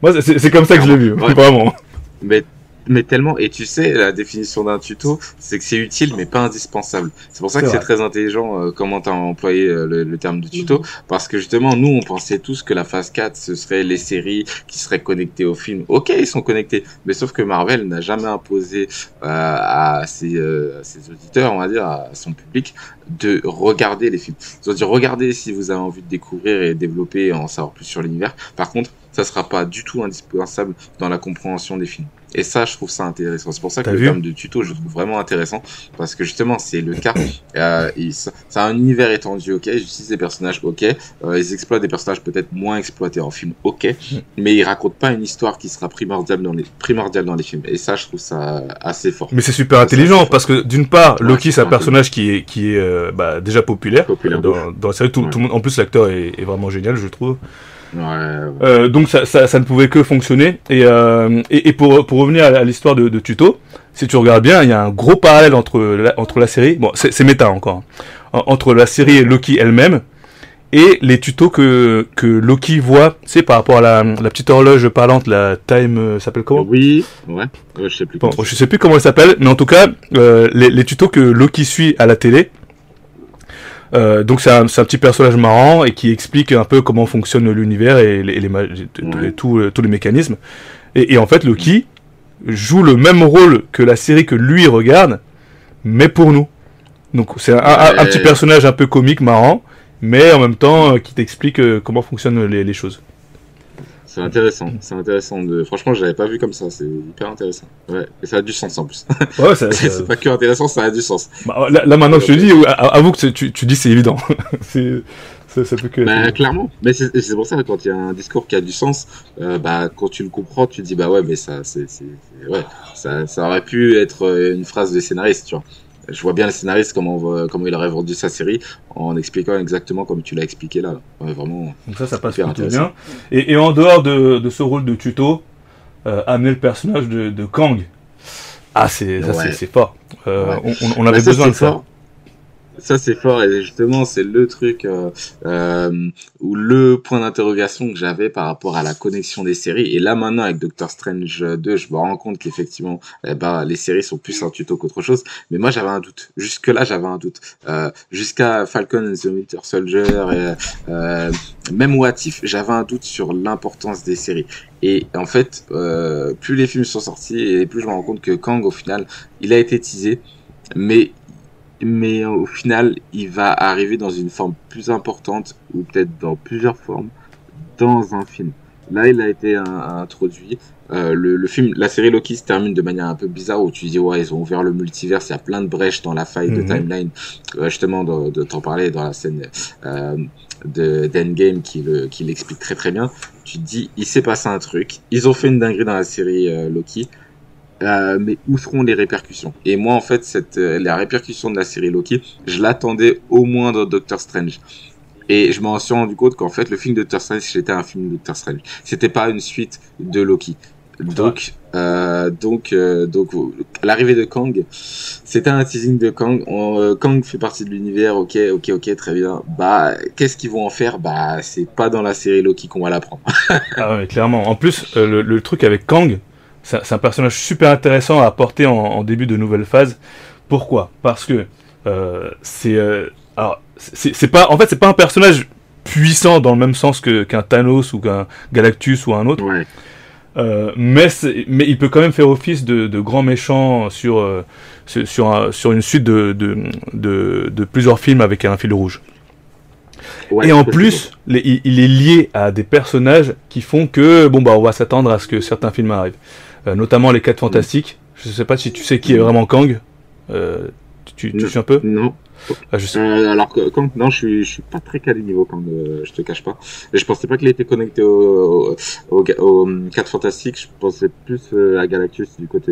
Moi, c'est comme ça que je l'ai vu, [laughs] vraiment. Mais mais tellement et tu sais la définition d'un tuto c'est que c'est utile mais pas indispensable. C'est pour ça que c'est très intelligent euh, comment t'as employé euh, le, le, terme de tuto. Mmh. parce que justement nous on pensait tous que la phase 4 ce serait les séries qui seraient connectées au film ok ils sont connectés. Mais sauf que Marvel n'a jamais imposé euh, à, ses, euh, à ses auditeurs on va dire à son public de regarder les films. Ils ont dit regardez si vous avez envie de découvrir et développer en savoir plus sur l'univers. Par contre ça sera pas du tout indispensable dans la compréhension des films. Et ça, je trouve ça intéressant. C'est pour ça que le terme de tuto, je trouve vraiment intéressant parce que justement, c'est le cas. euh, c'est un univers étendu, ok. J'utilise des personnages, ok. Euh, ils exploitent des personnages peut-être moins exploités en film, ok. Mais ils racontent pas une histoire qui sera primordiale dans les primordiale dans les films. Et ça, je trouve ça assez fort. Mais c'est super intelligent parce que d'une part, ouais, Loki, c'est un personnage qui est qui est euh, bah, déjà populaire, populaire dans, dans, la série. Tout, ouais. tout le monde, en plus, l'acteur est, est vraiment génial, je trouve. Euh, donc ça, ça, ça, ne pouvait que fonctionner. Et, euh, et, et, pour, pour revenir à, l'histoire de, de, Tuto, si tu regardes bien, il y a un gros parallèle entre la, entre la série, bon c'est méta encore, hein, entre la série et Loki elle-même et les tutos que, que Loki voit, sais, par rapport à la, la petite horloge parlante, la Time, euh, s'appelle comment? Oui, ouais, je sais plus. Bon, je sais plus comment elle s'appelle, mais en tout cas, les, les tutos que Loki suit à la télé, euh, donc c'est un, un, petit personnage marrant et qui explique un peu comment fonctionne l'univers et, les, ouais. tous, euh, tous les mécanismes. Et, et, en fait, Loki joue le même rôle que la série que lui regarde, mais pour nous. Donc c'est un, un, un, petit personnage un peu comique, marrant, mais en même temps qui t'explique comment fonctionnent les choses. C'est intéressant, c'est intéressant. De... Franchement, je l'avais pas vu comme ça, c'est hyper intéressant. Ouais, et ça a du sens en plus. [laughs] Ouais, [laughs] c'est pas que intéressant, ça a du sens. Bah, là, maintenant que je te dis, avoue que tu, tu dis c'est évident. [laughs] c'est ça, ça peut que. Bah, clairement. Mais c'est pour ça, quand il y a un discours qui a du sens, euh, bah, quand tu le comprends, tu te dis, bah ouais, mais ça, c'est, ouais, ça, ça aurait pu être euh, une phrase de scénariste, tu vois je vois bien le scénariste comment comment il aurait vendu sa série en expliquant exactement comme tu l'as expliqué là. vraiment. Donc ça, ça passe plutôt bien. Et, et, en dehors de, de, ce rôle de tuto, euh, amener le personnage de, de Kang. Ah, c'est ça, c'est fort. Euh, on, on, avait bah, besoin de ça ça c'est fort et justement c'est le truc euh, euh, ou le point d'interrogation que j'avais par rapport à la connexion des séries. Et là maintenant avec Doctor Strange 2 je me rends compte qu'effectivement eh ben, les séries sont plus un tuto qu'autre chose. Mais moi j'avais un doute. Jusque là j'avais un doute. Euh, jusqu'à Falcon and the Winter Soldier et euh, même What If j'avais un doute sur l'importance des séries. Et en fait euh, plus les films sont sortis et plus je me rends compte que Kang au final il a été teasé. Mais mais au final, il va arriver dans une forme plus importante, ou peut-être dans plusieurs formes, dans un film. Là, il a été introduit. Euh, le, film, la série Loki se termine de manière un peu bizarre où tu dis ouais ils ont ouvert le multivers, il y a plein de brèches dans la faille de mhm. timeline. Euh, justement, de, de t'en parler dans la scène euh, de d'Endgame qui qui l'explique très très bien. Tu te dis il s'est passé un truc, ils ont fait une dinguerie dans la série euh, Loki. Euh, mais où seront les répercussions? Et moi, en fait, cette, euh, la répercussion de la série Loki, je l'attendais au moins dans Doctor Strange. Et je m'en suis rendu compte qu'en fait, le film de Doctor Strange, c'était un film de Doctor Strange. C'était pas une suite de Loki. Donc, euh, donc, euh, donc, l'arrivée de Kang, c'était un teasing de Kang. Kang fait partie de l'univers, ok, ok, ok, très bien. Bah, qu'est-ce qu'ils vont en faire? Bah, c'est pas dans la série Loki qu'on va l'apprendre. [laughs] ah ouais, clairement. En plus, le, le, truc avec Kang, c'est un personnage super intéressant à apporter en, début de nouvelle phase. Pourquoi? Parce que euh, c'est euh, alors c'est pas en fait c'est pas un personnage puissant dans le même sens que qu'un Thanos ou qu'un Galactus ou un autre. Euh, mais mais il peut quand même faire office de, de grand méchant sur sur sur une suite de de, de de, plusieurs films avec un fil rouge. et en plus, il, il, est lié à des personnages qui font que bon bah on va s'attendre à ce que certains films arrivent. Euh, notamment les 4 fantastiques. Je sais pas si tu sais qui est vraiment Kang. Euh, tu, tu sais un peu Non. Ah, je sais. Euh, alors Kang, non, je suis, je suis pas très calé niveau Kang, je te cache pas. Et je pensais pas qu'il était connecté au, au, au, 4 fantastiques. Je pensais plus à Galactus du côté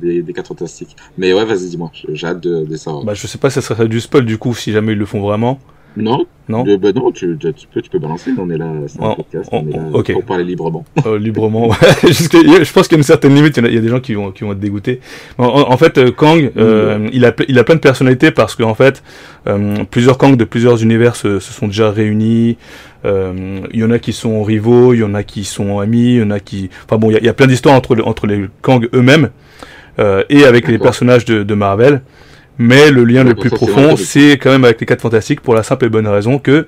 des, des 4 fantastiques. Mais ouais, vas-y, dis-moi. J'ai hâte de, de savoir. Bah, je sais pas, ça serait du spoil du coup si jamais ils le font vraiment. Non. Non. Euh, bah non, tu, tu, peux, tu peux balancer. On est là, c'est un podcast. On, est là pour parler librement. [laughs] Euh, librement. [laughs] je pense qu'il y a une certaine limite. Il y, a, des gens qui vont, qui vont être dégoûtés. En, fait, euh, Kang, euh, il a, il a plein de personnalités parce qu'en fait, plusieurs Kang de plusieurs univers se, se sont déjà réunis. Il y en a qui sont rivaux, il y en a qui sont amis, il y en a qui. Enfin bon, il y a, y a plein d'histoires entre, entre les Kang eux-mêmes et avec les personnages de, de Marvel. Mais le lien le plus profond, c'est quand même avec les 4 fantastiques pour la simple et bonne raison que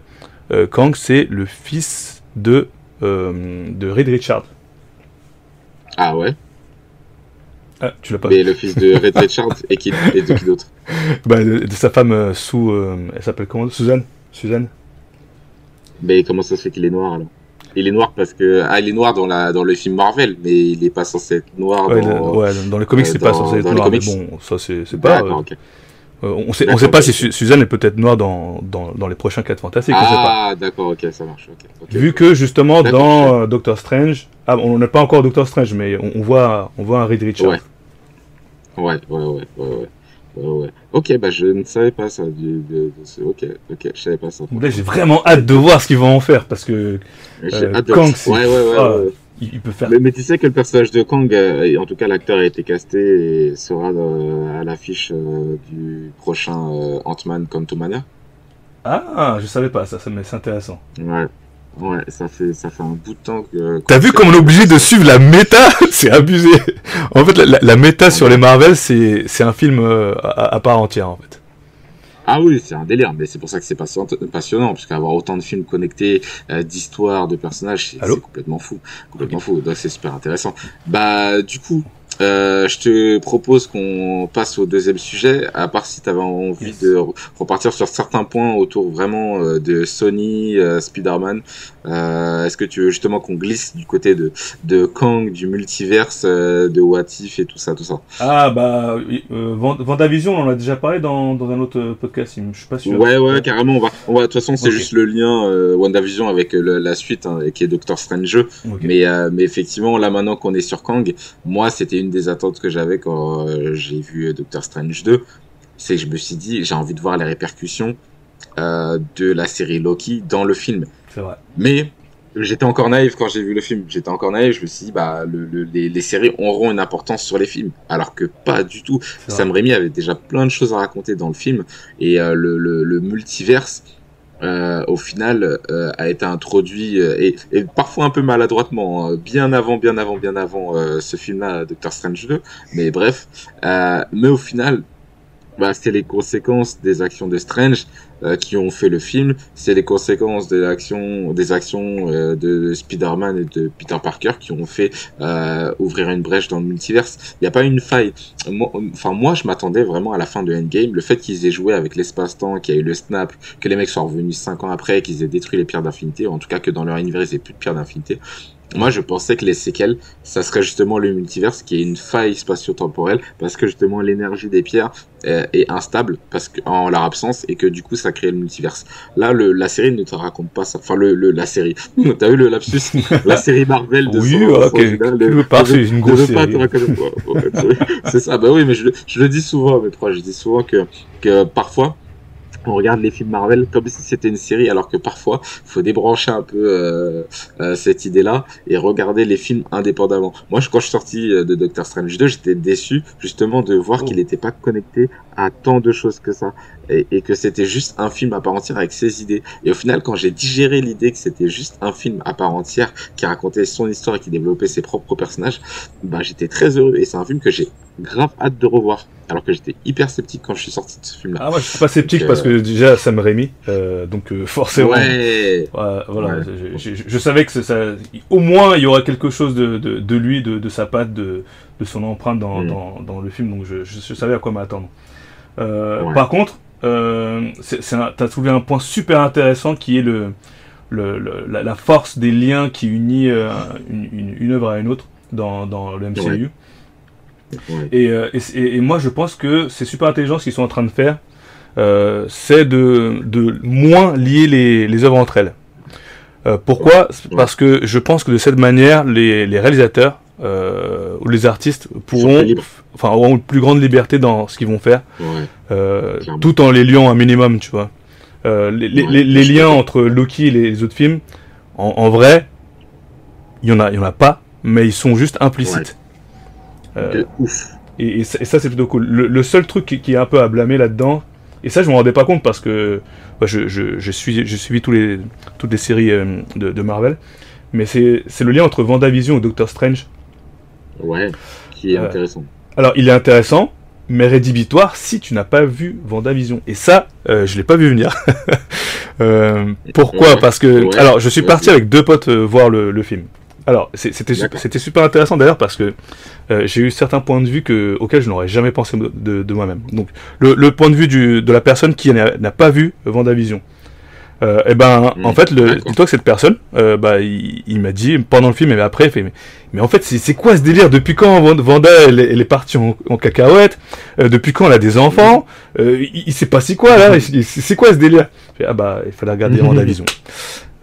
euh, Kang, c'est le fils de, euh, de Reed Richard. Ah ouais? Ah, tu l'as pas. Mais le fils de Reed [laughs] Richard et, qui, et de qui d'autre? Bah, de, sa femme euh, sous. elle s'appelle comment? Suzanne? Suzanne? Mais comment ça se fait qu'il est noir alors? Il est noir parce que ah il est noir dans la dans le film Marvel mais il est pas censé être noir ouais, dans, ouais, dans les comics c'est pas censé être noir mais bon ça c'est pas euh, euh, on sait on sait pas si Suzanne est peut-être noire dans, dans, dans les prochains 4 fantastiques ah d'accord ok ça marche vu que justement dans euh, Doctor Strange ah, on n'est pas encore Doctor Strange mais on, on, voit on voit un Reed Richards. Ouais ouais ouais ouais, ouais. Ouais, Ok, bah je ne savais pas ça. Du, de, de, ok, ok, je savais pas ça. Là, j'ai vraiment hâte de voir ce qu'ils vont en faire parce que euh, Kang, ouais, ouais, ouais, ah, il, peut faire. Mais, mais, tu sais que le personnage de Kang, euh, en tout cas l'acteur a été casté et sera à l'affiche euh, du prochain euh, Ant-Man Quantumania. Ah, je savais pas ça, ça mais c'est intéressant. Ouais. Ouais, ça fait, ça fait un bout de temps que. T'as vu comme on est obligé de suivre la méta? [laughs] C'est abusé. En fait, la, la méta sur les Marvel, c'est, un film euh, à, à, part entière, en fait. Ah oui, c'est un délire, mais c'est pour ça que c'est passionnant, parce qu'avoir autant de films connectés, euh, d'histoires, de personnages, c'est, complètement fou, complètement fou. Donc c'est super intéressant. Bah, du coup, Euh, je te propose qu'on passe au deuxième sujet, à part si tu avais envie de repartir sur certains points autour vraiment euh, de Sony, euh, Spider-Man. Euh, Est-ce que tu veux justement qu'on glisse du côté de, de Kang, du multiverse, euh, de What If et tout ça, tout ça Ah bah, euh, Vendavision, on en a déjà parlé dans, dans un autre podcast, je suis pas sûr. Ouais, ouais, carrément. On va, on va, de toute façon, c'est okay. juste le lien euh, WandaVision avec le, la suite, hein, qui est Doctor Strange. Okay. Mais, euh, mais effectivement, là maintenant qu'on est sur Kang, moi, c'était une des attentes que j'avais quand euh, j'ai vu Doctor Strange 2. C'est que je me suis dit, j'ai envie de voir les répercussions euh, de la série Loki dans le film. C'est vrai. Mais j'étais encore naïf quand j'ai vu le film. J'étais encore naïf. Je me suis dit, bah, le, le, les, les, séries auront une importance sur les films, alors que pas du tout. Sam Raimi avait déjà plein de choses à raconter dans le film et euh, le, le, multiverse. Euh, au final euh, a été introduit et, et, parfois un peu maladroitement hein, bien avant bien avant bien avant ce film là Doctor Strange 2 mais bref mais au final bah, c'est les conséquences des actions de Strange euh, qui ont fait le film, c'est les conséquences de l'action, des actions euh, de Spider-Man et de Peter Parker qui ont fait euh, ouvrir une brèche dans le multiverse. Il n'y a pas une faille. Enfin, moi, je m'attendais vraiment à la fin de Endgame, le fait qu'ils aient joué avec l'espace-temps, qu'il y a eu le snap, que les mecs soient revenus cinq ans après, qu'ils aient détruit les pierres d'infinité, en tout cas que dans leur univers, ils aient plus de pierres d'infinité. Moi, je pensais que les séquelles, ça serait justement le multiverse qui est une faille spatio-temporelle parce que justement l'énergie des pierres est, est instable parce que en leur absence et que du coup ça crée le multiverse. Là, le, la série ne te raconte pas ça. Enfin, le, le la série. [laughs] T'as vu le lapsus? La série Marvel de oui, son, ok. son, le, pas, c'est une grosse série. c'est ça. Bah oui, mais je, je le dis souvent à mes proches. Je dis souvent que que parfois on regarde les films Marvel comme si c'était une série, alors que parfois, il faut débrancher un peu euh, euh, cette idée-là et regarder les films indépendamment. Moi, je, quand je suis sorti de Doctor Strange 2, j'étais déçu justement de voir oh. qu'il n'était pas connecté à tant de choses que ça et, et que c'était juste un film à part entière avec ses idées. Et au final, quand j'ai digéré l'idée que c'était juste un film à part entière qui racontait son histoire et qui développait ses propres personnages, bah j'étais très heureux et c'est un film que j'ai grave hâte de revoir. Alors que j'étais hyper sceptique quand je suis sorti de ce film-là. Ah moi je suis pas sceptique donc, parce que déjà Sam Raimi, euh, donc euh, [laughs] forcément. Ouais. voilà. Ouais. Je, je, je, savais que ça, au moins il y aurait quelque chose de, de, de lui, de, de, sa patte, de, de son empreinte dans, mm. dans, dans, le film, donc je, je, savais à quoi m'attendre. Euh, ouais. Par contre, euh, t'as soulevé un point super intéressant qui est le, le, le la, la, force des liens qui unit euh, une, une, une, œuvre à une autre dans, dans le MCU. Et, euh, et, et, moi, je pense que c'est super intelligent ce qu'ils sont en train de faire. Euh, c'est de, de moins lier les, les œuvres entre elles. Euh, pourquoi? Parce que je pense que de cette manière, les, les réalisateurs euh, ou les artistes pourront, enfin, auront une plus grande liberté dans ce qu'ils vont faire, ouais. tout en les liant un minimum, tu vois. les, les, les liens entre Loki et les autres films, en, en vrai, il y en a, il y en a pas, mais ils sont juste implicites. Euh, ouf. Et, et, ça, c'est plutôt cool. Le, le seul truc qui, qui, est un peu à blâmer là-dedans, et ça je me rendais pas compte parce que bah, je, je, je, suis, je tous les, toutes les séries euh, de, de, Marvel, mais c'est le lien entre Vendavision et Doctor Strange. Ouais, qui est euh, intéressant. Alors il est intéressant, mais rédhibitoire si tu n'as pas vu Vendavision. Et ça, euh, je l'ai pas vu venir. [laughs] pourquoi? Parce que, ouais, alors je suis parti avec deux potes voir le, le film. Alors, c'était super intéressant d'ailleurs parce que euh, j'ai eu certains points de vue que, auxquels je n'aurais jamais pensé de, de, de moi-même. Donc, le, le, point de vue du, de la personne qui n'a pas vu Vendavision. Euh, et ben, mmh, en fait, dis-toi que cette personne, euh, bah, il, il m'a dit pendant le film et après, il fait, mais, mais en fait, c'est quoi ce délire? Depuis quand Vanda, elle, elle est partie en, en cacahuète? Euh, Depuis quand elle a des enfants? Euh, Il, il s'est passé quoi là? C'est quoi ce délire? Ah bah, il fallait regarder Vendavision.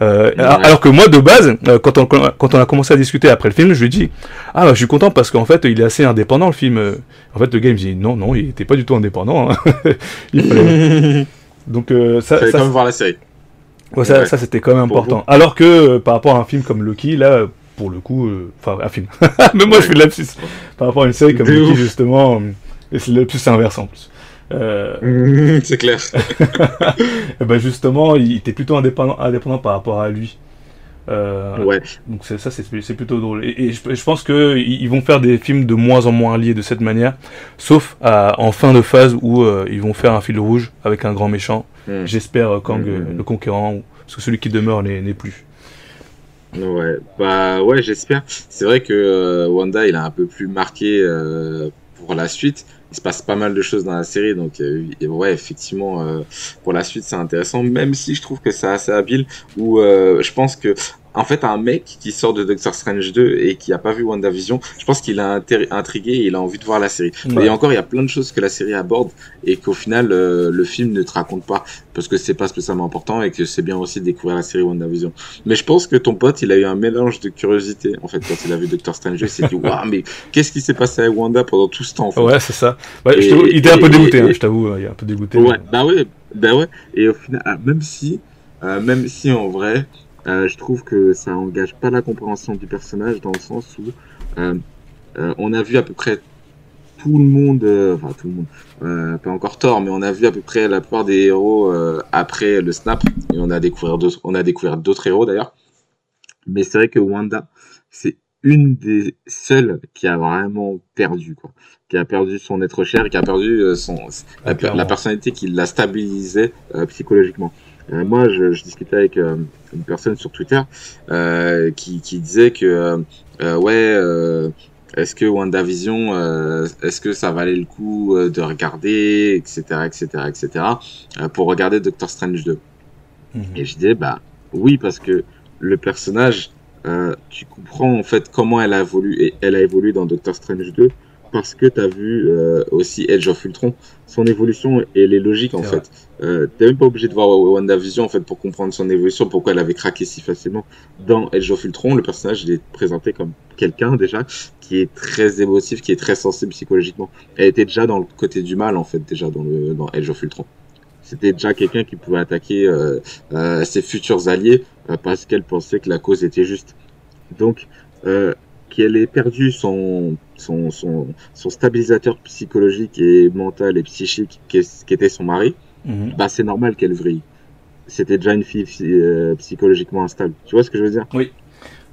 Euh, ouais. Alors que moi, de base, euh, quand on, quand on a commencé à discuter après le film, je lui dis Ah, bah, je suis content parce qu'en fait, il est assez indépendant le film. En fait, le gars, il me dit Non, non, il était pas du tout indépendant. Hein. [laughs] il fallait... [laughs] Donc, euh, ça. ça quand même voir la série. Ouais, ça, c'était quand même important. Alors que euh, par rapport à un film comme Loki, là, pour le coup, enfin, un film. [laughs] Même moi, je fais de lapsus. Par rapport à une série comme Loki, justement, c'est le plus inverse en plus. Euh... c'est clair. [laughs] et ben justement, il était plutôt indépendant, indépendant par rapport à lui. Euh, ouais. Donc ça, c'est plutôt drôle. Et, et je, je, pense que ils vont faire des films de moins en moins liés de cette manière, sauf à, en fin de phase où euh, ils vont faire un fil rouge avec un grand méchant. Mm. J'espère euh, Kang mmh. le conquérant, parce que celui qui demeure n'est plus. Ouais, bah ouais, j'espère. C'est vrai que euh, Wanda, il a un peu plus marqué euh, pour la suite. Il se passe pas mal de choses dans la série, donc euh, ouais, effectivement, pour la suite, c'est intéressant. Même si je trouve que c'est assez habile, où je pense que en fait, un mec qui sort de Doctor Strange 2 et qui a pas vu WandaVision, je pense qu'il a intrigué et il a envie de voir la série. Ouais. Et encore, il y a plein de choses que la série aborde et qu'au final, euh, le film ne te raconte pas parce que c'est pas spécialement important et que c'est bien aussi de découvrir la série WandaVision. Mais je pense que ton pote, il a eu un mélange de curiosité en fait quand il a vu Doctor Strange 2, il s'est dit [laughs] waouh, mais qu'est-ce qui s'est passé avec Wanda pendant tout ce temps en fait? Ouais, c'est ça. Ouais, et, il était un peu dégoûté, et, hein, je t'avoue, il est un peu dégoûté. Ouais, mais... bah ouais, bah ouais. Et au final, ah, même si, euh, même si en vrai. Euh, je trouve que ça engage pas la compréhension du personnage dans le sens où euh, euh, on a vu à peu près tout le monde, enfin tout le monde, pas encore tort, mais on a vu à peu près la plupart des héros après le snap et on a découvert d'autres, on a découvert d'autres héros d'ailleurs. Mais c'est vrai que Wanda, c'est une des seules qui a vraiment perdu quoi, qui a perdu son être cher, qui a perdu son la, la personnalité qui l'a stabilisé psychologiquement. Euh, moi, je, je, discutais avec euh, une personne sur Twitter euh, qui, qui, disait que ouais, est-ce que WandaVision, est-ce que ça valait le coup de regarder, etc., etc., etc., pour regarder Doctor Strange 2 mmh. Et je disais bah oui parce que le personnage, tu comprends en fait comment elle a évolué, et elle a évolué dans Doctor Strange 2 parce que tu as vu euh, aussi Edge of Ultron. Son évolution, elle est logique en fait. Euh, t'es même pas obligé de voir WandaVision en fait pour comprendre son évolution, pourquoi elle avait craqué si facilement. Dans Edge of Ultron, le personnage il est présenté comme quelqu'un déjà qui est très émotif, qui est très sensible psychologiquement. Elle était déjà dans le côté du mal en fait déjà dans le dans Edge of Ultron. C'était déjà quelqu'un qui pouvait attaquer euh, euh ses futurs alliés euh, parce qu'elle pensait que la cause était juste. Donc qu'elle ait perdu son, son, son, son, stabilisateur psychologique et mental et psychique qui, qui était son mari, mmh. bah c'est normal qu'elle vrille. C'était déjà une fille euh, psychologiquement instable. Tu vois ce que je veux dire? Oui.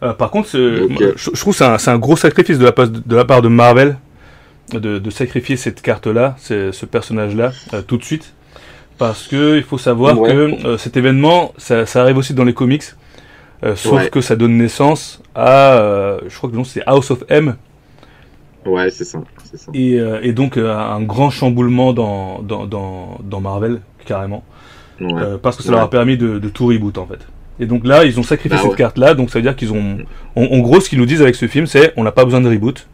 Euh, par contre, Donc, euh... je, je, trouve que c'est un, un, gros sacrifice de la, de la part de Marvel de, de sacrifier cette carte-là, ce personnage-là, tout de suite. Parce que il faut savoir ouais. que cet événement, ça, ça, arrive aussi dans les comics. Euh, sauf ouais. que ça donne naissance à, euh, je crois que le nom c'est House of M. Ouais, c'est ça, ça. Et, euh, et, donc un grand chamboulement dans, dans, dans, dans Marvel, carrément. Ouais. parce que ça leur a permis de, de, tout reboot en fait. Et donc là, ils ont sacrifié bah, cette carte-là, donc ça veut dire qu'ils ont. En, en, gros, ce qu'ils nous disent avec ce film, c'est on n'a pas besoin de reboot,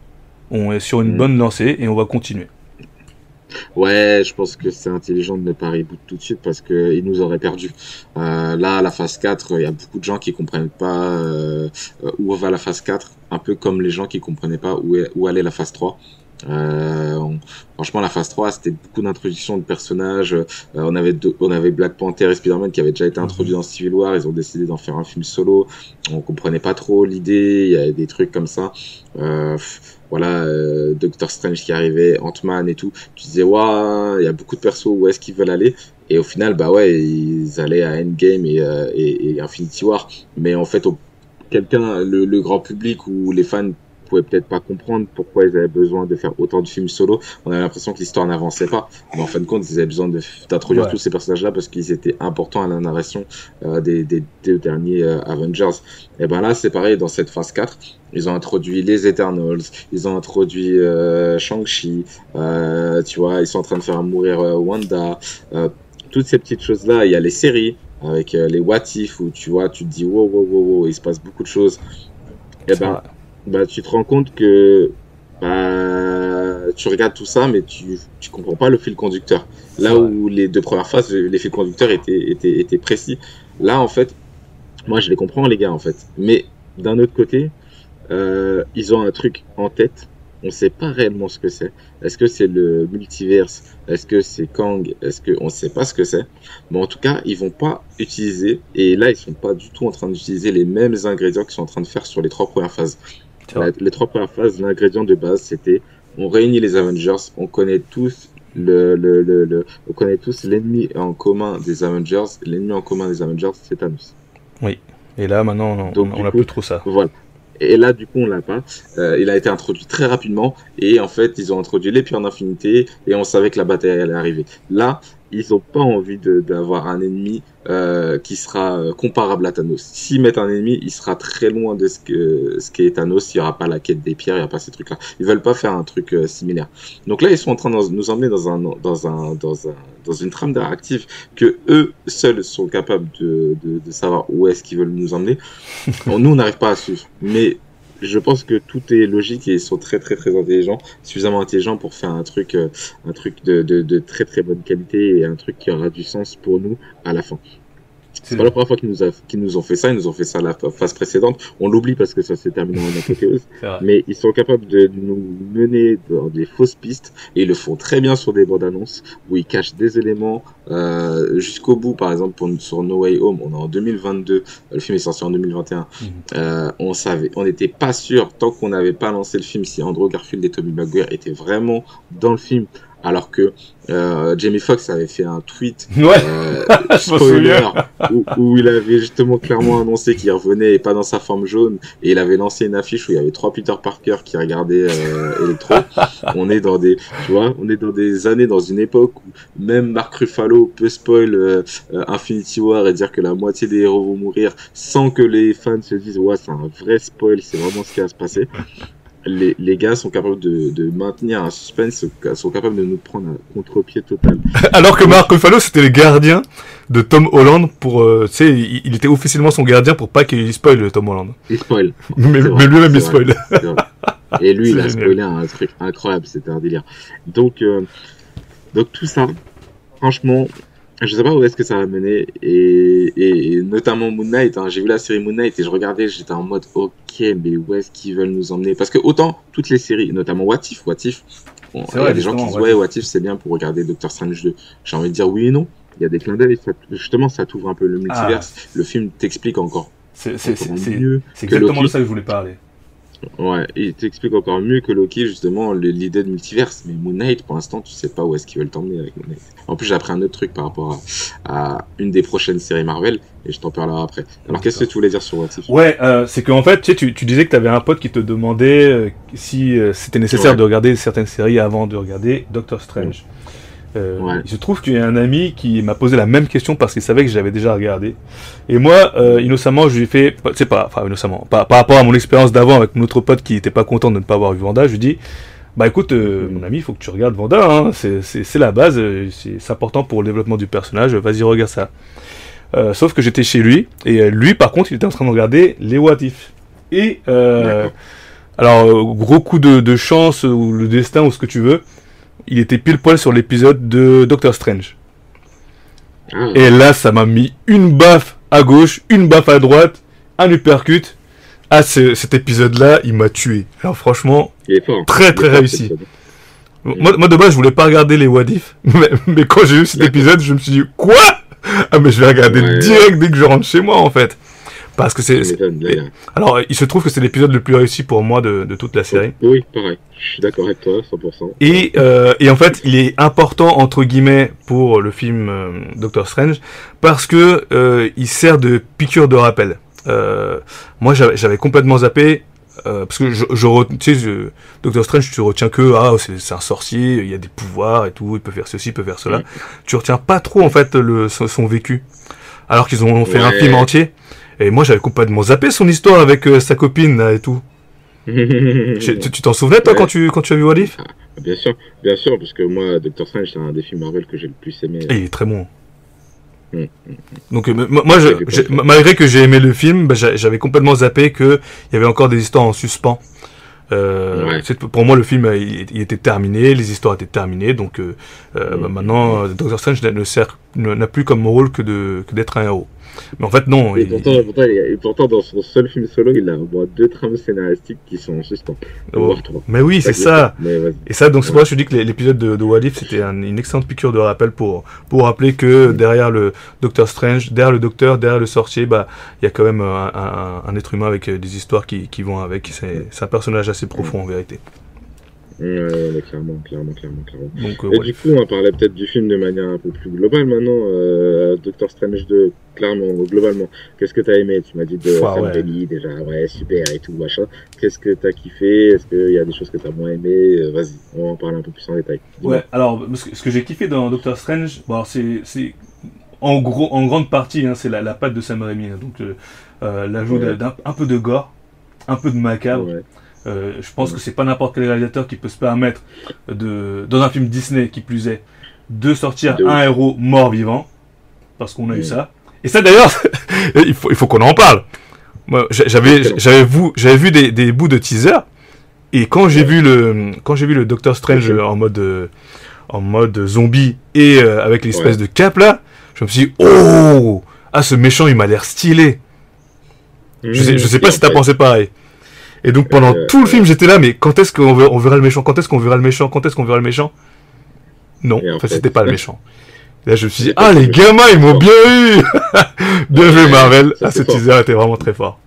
on est sur une mm. bonne lancée et on va continuer. Ouais, je pense que c'est intelligent de ne pas reboot tout de suite parce que il nous aurait perdu. Euh, là, la phase 4, il y a beaucoup de gens qui comprennent pas euh, où va la phase 4, un peu comme les gens qui comprenaient pas où, est, où allait la phase 3. Euh, franchement, la phase 3, c'était beaucoup d'introduction de personnages. Euh, on avait on avait Black Panther et Spider-Man qui avaient déjà été introduits dans Civil War. Ils ont décidé d'en faire un film solo. On comprenait pas trop l'idée. Il y avait des trucs comme ça. Euh, voilà, euh, Doctor Strange qui arrivait, Ant-Man et tout. Tu disais, waouh, il y a beaucoup de persos, où est-ce qu'ils veulent aller? Et au final, bah ouais, ils allaient à Endgame et, euh, et, et Infinity War. Mais en fait, quelqu'un, le, le, grand public ou les fans pouvaient peut-être pas comprendre pourquoi ils avaient besoin de faire autant de films solo. On avait l'impression que l'histoire n'avançait pas. Mais en fin de compte, ils avaient besoin d'introduire ouais. tous ces personnages-là parce qu'ils étaient importants à la narration euh, des, des, deux derniers euh, Avengers. Et ben là, c'est pareil, dans cette phase 4, ils ont introduit les Eternals, ils ont introduit euh, Shang-Chi, tu vois, ils sont en train de faire mourir Wanda. toutes ces petites choses-là, il y a les séries avec les What If où tu vois, tu te dis wow, wow, wow, wow, il se passe beaucoup de choses. Et ben, bah, tu te rends compte que bah, tu regardes tout ça, mais tu, tu comprends pas le fil conducteur. Là où les deux premières phases, les fils conducteurs étaient, étaient, étaient précis. Là, en fait, moi, je les comprends, les gars, en fait. Mais d'un autre côté, euh, ils ont un truc en tête. On sait pas réellement ce que c'est. Est-ce que c'est le multiverse? Est-ce que c'est Kang? Est-ce que on sait pas ce que c'est Mais en tout cas, ils vont pas utiliser. Et là, ils sont pas du tout en train d'utiliser les mêmes ingrédients qu'ils sont en train de faire sur les trois premières phases. La, les trois premières phases, l'ingrédient de base, c'était on réunit les Avengers, on connaît tous le, le, le, le on connaît tous l'ennemi en commun des Avengers. L'ennemi en commun des Avengers, c'est Thanos. Oui. Et là, maintenant, on, Donc, on, on a plus trop ça. Voilà. Et là, du coup, on l'a pas. Euh, il a été introduit très rapidement. Et en fait, ils ont introduit les pierres d'infinité. Et on savait que la bataille allait arriver. Là, ils n'ont pas envie d'avoir un ennemi euh, qui sera euh, comparable à Thanos. S'ils mettent un ennemi, il sera très loin de ce que ce qu'est Thanos. Il n'y aura pas la quête des pierres, il n'y aura pas ces trucs-là. Ils veulent pas faire un truc euh, similaire. Donc là, ils sont en train de nous emmener dans un dans un dans un dans une trame narrative que eux seuls sont capables de de, de savoir où est-ce qu'ils veulent nous emmener. [laughs] nous, on n'arrive pas à suivre. Mais je pense que tout est logique et ils sont très très très intelligents, suffisamment intelligents pour faire un truc, euh, un truc de, de, de, très très bonne qualité et un truc qui aura du sens pour nous à la fin. C'est pas la première fois qu'ils nous, a, qu'ils nous ont fait ça, ils nous ont fait ça la phase précédente. On l'oublie parce que ça s'est terminé en apothéose. mais ils sont capables de nous mener dans des fausses pistes et ils le font très bien sur des bandes annonces où ils cachent des éléments euh, jusqu'au bout. Par exemple, pour, sur No Way Home, on est en 2022, le film est sorti en 2021. Mhm. Euh, on savait, on n'était pas sûr tant qu'on n'avait pas lancé le film si Andrew Garfield et Tobey Maguire étaient vraiment dans le film alors que euh, Jamie Foxx avait fait un tweet [laughs] euh, [laughs] spoiler où, il avait justement clairement annoncé qu'il revenait et pas dans sa forme jaune. Et il avait lancé une affiche où il y avait trois Peter Parker qui regardaient euh, Electro. [laughs] on est dans des, tu vois, on est dans des années, dans une époque où même Mark Ruffalo peut spoil euh, Infinity War et dire que la moitié des héros vont mourir sans que les fans se disent ouais c'est un vrai spoil, c'est vraiment ce qui va se passer les, les, gars sont capables de, de, maintenir un suspense, sont capables de nous prendre un contre-pied total. [laughs] Alors que Mark Ruffalo, c'était le gardien de Tom Holland pour, euh, tu sais, il, était officiellement son gardien pour pas qu'il spoil Tom Holland. Il spoil. [laughs] mais, lui-même il spoil. Et lui, [laughs] il a spoilé un truc incroyable, c'était un délire. Donc, euh, donc tout ça, franchement, je sais pas où est-ce que ça va mener et, et, notamment Moon Knight hein. j'ai vu la série Moon Knight et je regardais j'étais en mode ok mais où est-ce qu'ils veulent nous emmener? Parce que autant toutes les séries notamment What If What If bon, il y a des gens qui disent ouais What If c'est bien pour regarder Doctor Strange 2 j'ai envie de dire oui et non. Il y a des clins d'œil justement ça t'ouvre un peu le multiverse. Ah. le film t'explique encore c'est exactement de ça que je voulais parler Ouais, il t'explique encore mieux que Loki, justement, l'idée de multiverse. Mais Moon Knight, pour l'instant, tu sais pas où est-ce qu'ils veulent t'emmener avec Moon Knight. En plus, j'ai appris un autre truc par rapport à, une des prochaines séries Marvel, et je t'en parlerai après. Alors, qu'est-ce que tu voulais dire sur What If? Ouais, euh, c'est qu'en fait, tu, sais, tu, tu disais que tu avais un pote qui te demandait euh, si euh, c'était nécessaire de regarder certaines séries avant de regarder Doctor Strange. Euh, Il se trouve qu'il y a un ami qui m'a posé la même question parce qu'il savait que j'avais déjà regardé. Et moi, euh, innocemment, je lui ai fait, c'est pas, enfin innocemment, par, par rapport à mon expérience d'avant avec mon autre pote qui était pas content de ne pas avoir vu Vanda, je lui dis, bah écoute, euh, mon ami, il faut que tu regardes Vanda, hein, c'est la base, euh, c'est important pour le développement du personnage, vas-y regarde ça. Sauf que j'étais chez lui, et lui par contre, il était en train de regarder les What If. Et alors, gros coup de, de chance, ou le destin, ou ce que tu veux, il était pile poil sur l'épisode de Doctor Strange. Ah. Et là, ça m'a mis une baffe à gauche, une baffe à droite, un uppercut. Ah, cet épisode-là, il m'a tué. Alors franchement, très très réussi. Moi, moi, de base, je voulais pas regarder les What If, [laughs] mais, quand j'ai vu cet épisode, je me suis dit, quoi? Ah, mais je vais regarder direct dès que je rentre chez moi, en fait. Parce que c'est. Alors, il se trouve que c'est l'épisode le plus réussi pour moi de, de toute la série. Oui, pareil. Je suis d'accord avec toi, 100%. Et, euh, et en fait, il est important, entre guillemets, pour le film euh, Doctor Strange, parce que euh, il sert de piqûre de rappel. Euh, moi, j'avais complètement zappé. Euh, parce que je, je tu sais, Doctor Strange, tu retiens que ah c'est un sorcier, il y a des pouvoirs et tout, il peut faire ceci, il peut faire cela. Tu retiens pas trop en fait le son, vécu. Alors qu'ils ont fait un film entier. Et moi, j'avais complètement zappé son histoire avec euh, sa copine là, et tout. [laughs] tu t'en souvenais toi quand tu quand tu as vu Walif? Bien sûr, bien sûr, parce que moi, Doctor Strange, c'est un des films Marvel que j'ai le plus aimé. Et il est très bon. Mm, mm, mm. Donc euh, moi, je, malgré que j'ai aimé le film, bah, j'avais complètement zappé qu'il y avait encore des histoires en suspens. Euh, Pour moi, le film il, était terminé, les histoires étaient terminées, donc euh, bah, maintenant, Doctor Strange n'a plus comme rôle que d'être un héros. Mais en fait, non. Et, pourtant, pourtant, pourtant, dans son seul film solo, il a au moins deux trames scénaristiques qui sont en suspens. Oh. Mais oui, c'est ça. Et ça, donc c'est pour ça que je dis que l'épisode de, de Walif, c'était une excellente piqûre de rappel pour, pour rappeler que derrière le Docteur Strange, derrière le Docteur, derrière le sorcier, bah, il y a quand même un, un, être humain avec des histoires qui, qui vont avec. C'est un personnage assez profond en vérité. Ouais, clairement, clairement, clairement, clairement. Donc, euh, et du coup, on va parler peut-être du film de manière un peu plus globale maintenant. Euh, Doctor Strange 2, clairement, globalement, qu'est-ce que t'as aimé? Tu m'as dit de Sam ouais. déjà, ouais, super et tout, machin. Qu'est-ce que t'as kiffé? Est-ce qu'il y a des choses que t'as moins aimé? Euh, Vas-y, on va en parler un peu plus en détail. Ouais, alors, ce que j'ai kiffé dans Doctor Strange, bon, c'est en gros, en grande partie, hein, c'est la, la patte de Sam Raimi. Hein, donc, l'ajout d'un un peu de gore, un peu de macabre. Euh, je pense que c'est pas n'importe quel réalisateur qui peut se permettre de, dans un film Disney qui plus est, de sortir un héros mort vivant, parce qu'on a eu ça. Et ça d'ailleurs, [laughs] il faut, il faut qu'on en parle. J'avais, j'avais vu, j'avais vu des, des, bouts de teaser, et quand j'ai vu le, quand j'ai vu le Doctor Strange en mode, en mode zombie et euh, avec l'espèce de cap là, je me suis dit, oh, ah ce méchant il m'a l'air stylé. Je sais, je sais pas si t'as pensé pareil. Et donc pendant euh, tout le film, j'étais là, mais quand est-ce qu'on verra le méchant? Quand est-ce qu'on verra le méchant? Quand est-ce qu'on verra le méchant? Non, en fait, c'était pas le méchant. là, je me suis dit, ah, les gamins, ils m'ont bien eu! [laughs] Bien joué, Marvel. Ah, ce teaser était vraiment très fort.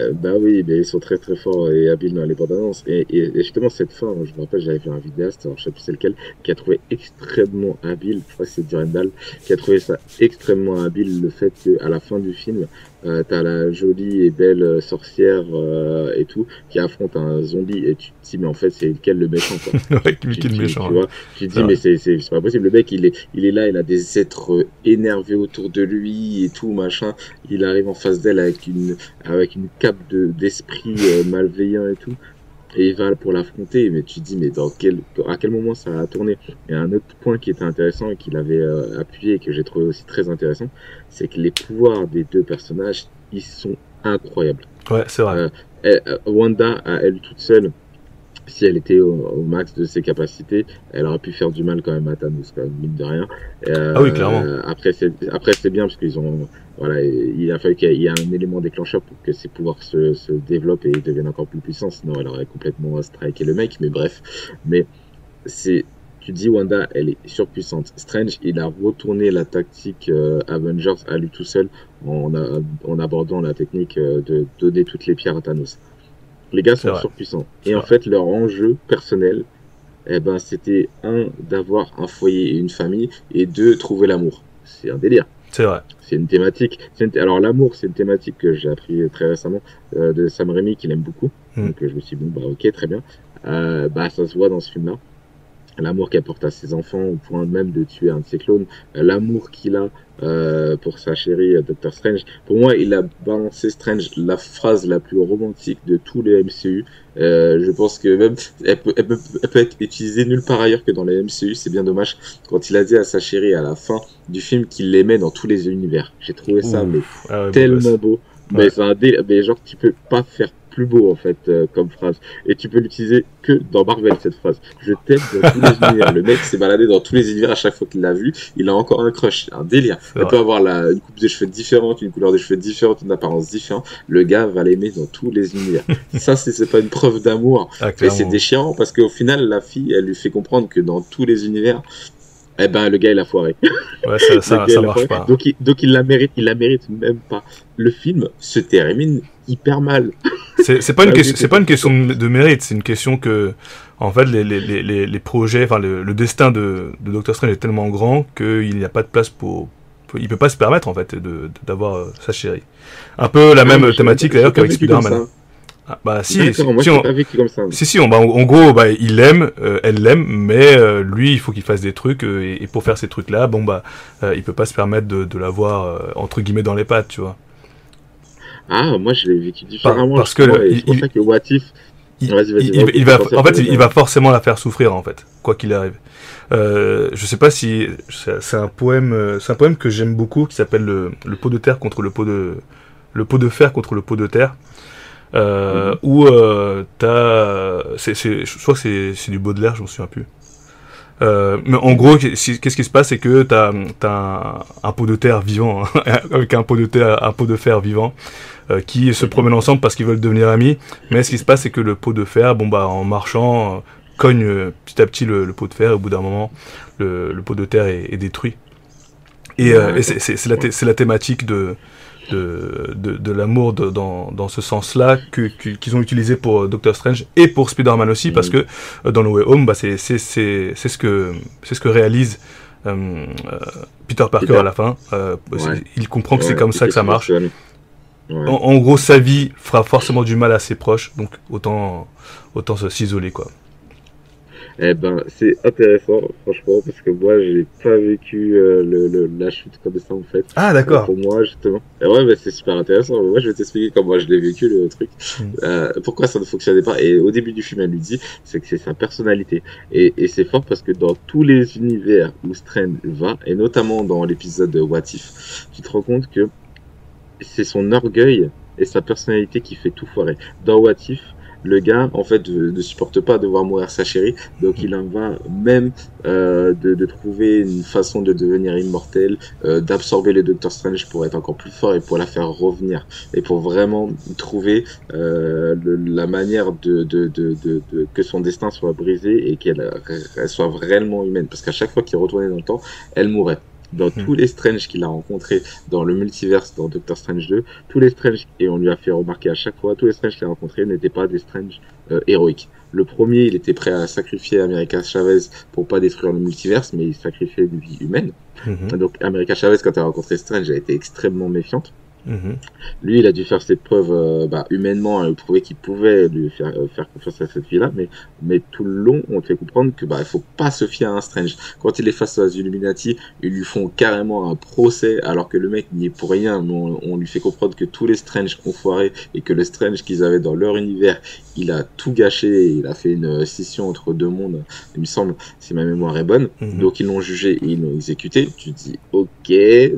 Euh, bah oui, mais ils sont très très forts et habiles dans les bandes annonces. Et, et, justement, cette fin, je me rappelle, j'avais vu un vidéaste, alors je sais plus c'est lequel, qui a trouvé extrêmement habile, je crois que c'est Durandal, qui a trouvé ça extrêmement habile, le fait qu'à la fin du film, euh, t'as la jolie et belle euh, sorcière euh, et tout qui affronte un zombie et tu te dis mais en fait c'est lequel le méchant quoi. [laughs] ouais, tu, méchant. Tu, vois, tu te dis mais c'est c'est pas possible le mec il est il est là il a des êtres énervés autour de lui et tout machin il arrive en face d'elle avec une avec une cape de d'esprit malveillant et tout et il va pour l'affronter, mais tu te dis, mais dans quel, à quel moment ça a tourné? Et un autre point qui était intéressant et qu'il avait euh, appuyé et que j'ai trouvé aussi très intéressant, c'est que les pouvoirs des deux personnages, ils sont incroyables. Ouais, c'est vrai. Euh, euh, Wanda, à elle toute seule, si elle était au, max de ses capacités, elle aurait pu faire du mal quand même à Thanos, quand même, mine de rien. Euh, ah oui, clairement. Après, c'est, après, c'est bien parce qu'ils ont, voilà, il a fallu qu'il y ait un élément déclencheur pour que ses pouvoirs se, se développent et deviennent encore plus puissants. Sinon, elle aurait complètement striké le mec. Mais bref, mais c'est, tu dis Wanda, elle est surpuissante. Strange, il a retourné la tactique euh, Avengers à lui tout seul en, en abordant la technique euh, de donner toutes les pierres à Thanos. Les gars sont surpuissants. Et en fait, leur enjeu personnel, eh ben, c'était un, d'avoir un foyer et une famille, et deux, trouver l'amour. C'est un délire. C'est vrai. C'est une thématique. Alors, l'amour, c'est une thématique que j'ai appris très récemment euh, de Sam Raimi, qu'il aime beaucoup. Hmm. Donc, je me suis dit, bon, bah, ok, très bien. Euh, bah, ça se voit dans ce film-là l'amour qu'elle porte à ses enfants au point même de tuer un de ses clones, euh, l'amour qu'il a euh, pour sa chérie euh, Doctor Strange. Pour moi, il a balancé Strange la phrase la plus romantique de tous les MCU. Euh, je pense que même elle peut, elle, peut, être utilisée nulle part ailleurs que dans les MCU. C'est bien dommage quand il a dit à sa chérie à la fin du film qu'il l'aimait dans tous les univers. J'ai trouvé ça mais ah tellement beau. Mais, un mais genre tu peux pas faire plus beau en fait euh, comme phrase. Et tu peux l'utiliser que dans Marvel cette phrase. Je t'aime dans tous les univers. Le mec s'est baladé dans tous les univers à chaque fois qu'il l'a vu. Il a encore un crush, un délire. Il peut avoir la, une coupe de cheveux différente, une couleur de cheveux différente, une apparence différente. Le gars va l'aimer dans tous les univers. [laughs] Ça c'est pas une preuve d'amour. Ah, et c'est déchirant parce qu'au final la fille elle lui fait comprendre que dans tous les univers eh ben le gars il a foiré. Ouais, ça, [laughs] ça, ça marche pas. Donc il, donc il la mérite, il la mérite même pas. Le film se termine hyper mal. C'est pas une question, c'est pas une question de mérite, c'est une question que, en fait, les, les, les, les projets, enfin le, le, destin de, de Doctor Strange est tellement grand qu'il n'y a pas de place pour, il peut pas se permettre en fait de d'avoir euh, sa chérie. Un peu la même thématique d'ailleurs qu'avec Spider-Man. Ah, bah si, si, moi, si, on, pas vécu comme ça, si, si, on, bah, en, gros, bah, il l'aime, euh, elle l'aime, mais euh, lui, il faut qu'il fasse des trucs, et, et, pour faire ces trucs-là, bon bah, il peut pas se permettre de, de l'avoir entre guillemets dans les pattes, tu vois. Ah, moi je l'ai vécu différemment. Parce que pour ça que What If, il, il, il, va, en fait, il va forcément la faire souffrir, en fait, quoi qu'il arrive. Euh, je sais pas si c'est un poème, c'est un poème que j'aime beaucoup qui s'appelle le, le, pot de terre contre le pot de le pot de fer contre le pot de terre euh, où euh, t'as, je crois que c'est, c'est du Baudelaire, je m'en souviens plus. Euh, mais en gros, qu'est-ce qui se passe, c'est que t'as as un, pot de terre vivant, hein, [laughs] avec un pot de terre, un pot de fer vivant, euh, qui se promènent ensemble parce qu'ils veulent devenir amis. Mais ce qui se passe, c'est que le pot de fer, bon bah, en marchant, euh, cogne petit à petit le, pot de fer. Et au bout d'un moment, le, pot de terre est, détruit. Et, c'est la, la, thématique de, de, de, l'amour dans, dans ce sens-là qu'ils ont utilisé pour Doctor Strange et pour Spider-Man aussi, parce mm. que euh, dans No Way Home, bah, c'est ce, que, ce que réalise euh, Peter Parker à la fin. Il comprend que c'est comme ça que ça marche. En, gros, sa vie fera forcément du mal à ses proches, donc autant, autant s'isoler, quoi. Eh ben, c'est intéressant, franchement, parce que moi, j'ai pas vécu euh, le, la chute comme ça, en fait. Ah, d'accord. Pour moi, justement. Et ouais, mais c'est super intéressant. Moi, je vais t'expliquer comment moi je l'ai vécu, le truc. Hmm. Euh, pourquoi ça ne fonctionnait pas. Et au début du film, elle lui dit, c'est que c'est sa personnalité. Et, et c'est fort parce que dans tous les univers où Strange va, et notamment dans l'épisode de What If, tu te rends compte que c'est son orgueil et sa personnalité qui fait tout foirer. Dans What If, le gars en fait ne supporte pas de voir mourir sa chérie, donc il en va même euh, de, de, trouver une façon de devenir immortel, euh, d'absorber le Doctor Strange pour être encore plus fort et pour la faire revenir. Et pour vraiment trouver euh, la manière de, de, de, que son destin soit brisé et qu'elle soit réellement humaine, parce qu'à chaque fois qu'il retournait dans le temps, elle mourait dans hmm. tous les Strange qu'il a rencontrés dans le multiverse, dans Doctor Strange 2, tous les Strange, et on lui a fait remarquer à chaque fois, tous les Strange qu'il a rencontrés n'étaient pas des Strange euh, héroïques. Le premier, il était prêt à sacrifier America Chavez pour pas détruire le multiverse, mais il sacrifiait une vie humaine. Hmm. Donc America Chavez, quand elle a rencontré Strange, a été extrêmement méfiante. Mhm. Lui, il a dû faire ses preuves euh, bah, humainement et prouver qu'il pouvait lui faire, euh, faire confiance à cette fille-là, mais, mais tout le long, on te fait comprendre que bah, il faut pas se fier à un Strange. Quand il est face aux Illuminati, ils lui font carrément un procès alors que le mec n'y est pour rien. On, on, lui fait comprendre que tous les Strange ont foiré et que le Strange qu'ils avaient dans leur univers, il a tout gâché. Il a fait une scission entre deux mondes, il me semble, si ma mémoire est bonne. Mhm. Donc ils l'ont jugé et ils l'ont exécuté. Tu dis ok.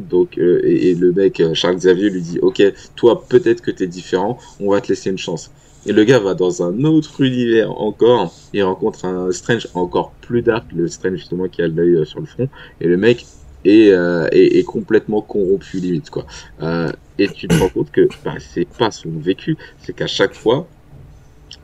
Donc euh, et, et, le mec Charles Xavier dit ok toi peut-être que t'es différent on va te laisser une chance. Et le gars va dans un autre univers encore et rencontre un Strange encore plus dark le Strange justement qui a l'œil euh, sur le front. Et le mec est, euh, est, complètement corrompu limite quoi. Euh, et tu te rends compte que bah, c'est pas son vécu c'est qu'à chaque fois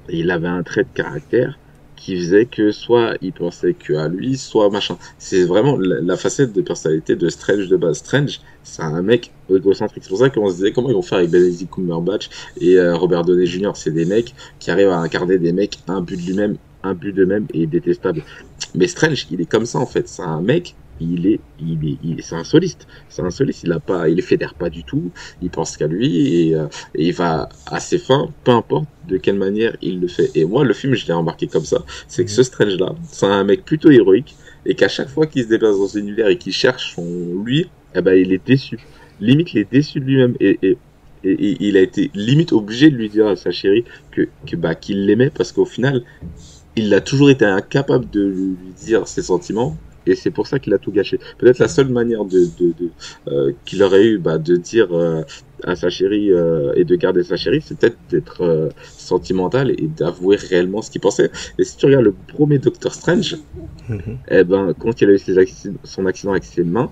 il avait un trait de caractère qui faisait que soit il pensait que à lui, soit machin. C'est vraiment la, facette de personnalité de Strange de base. Strange, c'est un mec égocentrique. C'est pour ça qu'on se disait comment ils vont faire avec Benedict Cumberbatch et euh, Robert Downey Jr. C'est des mecs qui arrivent à incarner des mecs un but de lui-même, un but de même et détestable. Mais Strange, il est comme ça en fait. C'est un mec il est, il est, il c'est un soliste. C'est un soliste. Il a pas, il fédère pas du tout. Il pense qu'à lui et, euh, il va à ses fins, peu importe de quelle manière il le fait. Et moi, le film, je l'ai embarqué comme ça. C'est que ce Strange-là, c'est un mec plutôt héroïque et qu'à chaque fois qu'il se déplace dans un univers et qu'il cherche son lui, eh ben, il est déçu. Limite, il est déçu de lui-même et, et, et, il a été limite obligé de lui dire à sa chérie que, que bah, qu'il l'aimait parce qu'au final, il a toujours été incapable de lui dire ses sentiments et c'est pour ça qu'il a tout gâché. Peut-être la seule manière de, de, de euh, qu'il aurait eu bah, de dire euh, à sa chérie euh, et de garder sa chérie, c'est peut-être d'être sentimental et d'avouer réellement ce qu'il pensait. Et si tu regardes le premier Doctor Strange, mm-hmm. eh ben quand il a eu ses son accident avec ses mains,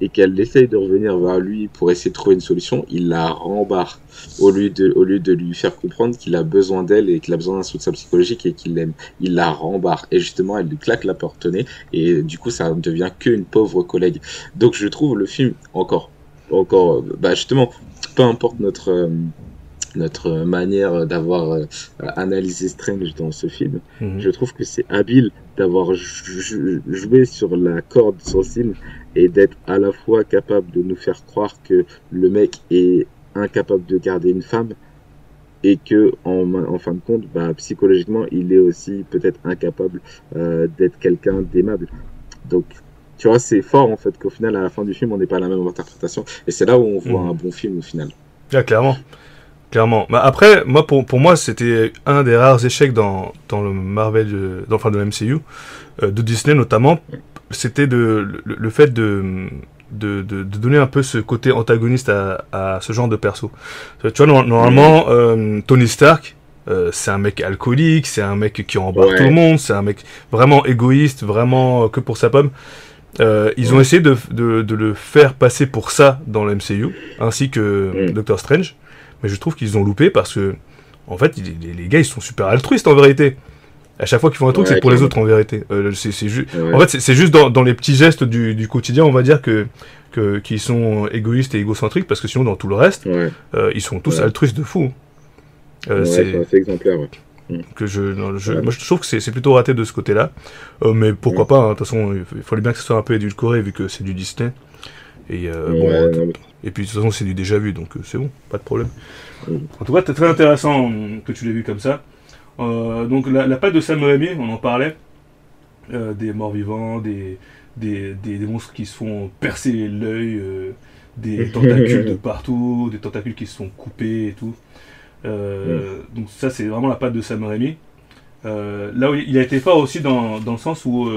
et qu'elle essaye de revenir vers lui pour essayer de trouver une solution, il la rembarre au lieu de, au lieu de lui faire comprendre qu'il a besoin d'elle et qu'il a besoin d'un soutien psychologique et qu'il l'aime. Il la rembarre et justement elle lui claque la porte au nez et du coup ça ne devient qu'une pauvre collègue. Donc je trouve le film encore, encore, bah justement, peu importe notre euh, notre manière d'avoir euh, analysé Strange dans ce film, mhm. je trouve que c'est habile d'avoir joué sur la corde sensible et d'être à la fois capable de nous faire croire que le mec est incapable de garder une femme et que en, en fin de compte bah, psychologiquement il est aussi peut-être incapable euh, d'être quelqu'un d'aimable. Donc tu vois c'est fort en fait qu'au final à la fin du film on n'est pas à la même interprétation. Et c'est là où on voit mmh. un bon film au final. Ah, clairement. Clairement. Bah, après moi pour, pour moi c'était un des rares échecs dans, dans le Marvel de, dans, enfin de MCU euh, de Disney notamment c'était de, le, fait de, de, de, donner un peu ce côté antagoniste à, à ce genre de perso. Tu vois, normalement, euh, Tony Stark, euh, c'est un mec alcoolique, c'est un mec qui embarque tout le monde, c'est un mec vraiment égoïste, vraiment que pour sa pomme. Euh, ils ont essayé de, de, de, le faire passer pour ça dans le MCU, ainsi que Doctor Strange, mais je trouve qu'ils ont loupé parce que, en fait, les, les, gars, ils sont super altruistes en vérité. À chaque fois qu'ils font un truc, c'est pour les autres en vérité. Euh, c'est juste, en fait, c'est juste dans, dans, les petits gestes du, du, quotidien, on va dire que que qui sont égoïstes et égocentriques, parce que sinon dans tout le reste, euh, ils sont tous altruistes de fou. Euh, c'est exemplaire. Mm. Que je, je moi je trouve que c'est plutôt raté de ce côté-là, euh, mais pourquoi pas. Hein, de toute façon, il fallait bien que ce soit un peu édulcoré vu que c'est du Disney. Et bon, et puis de toute façon c'est du déjà vu, donc c'est bon, pas de problème. Mm. En tout cas, c'est très intéressant que tu l'aies vu comme ça. Euh, donc la, la, patte de Sam Raimi, on en parlait, euh, des morts vivants, des, des, des, monstres qui se font percer l'œil, euh, des [laughs] tentacules de partout, des tentacules qui se sont coupés et tout. Donc ça c'est vraiment la patte de Sam Raimi. là où il a été fort aussi dans, dans le sens où,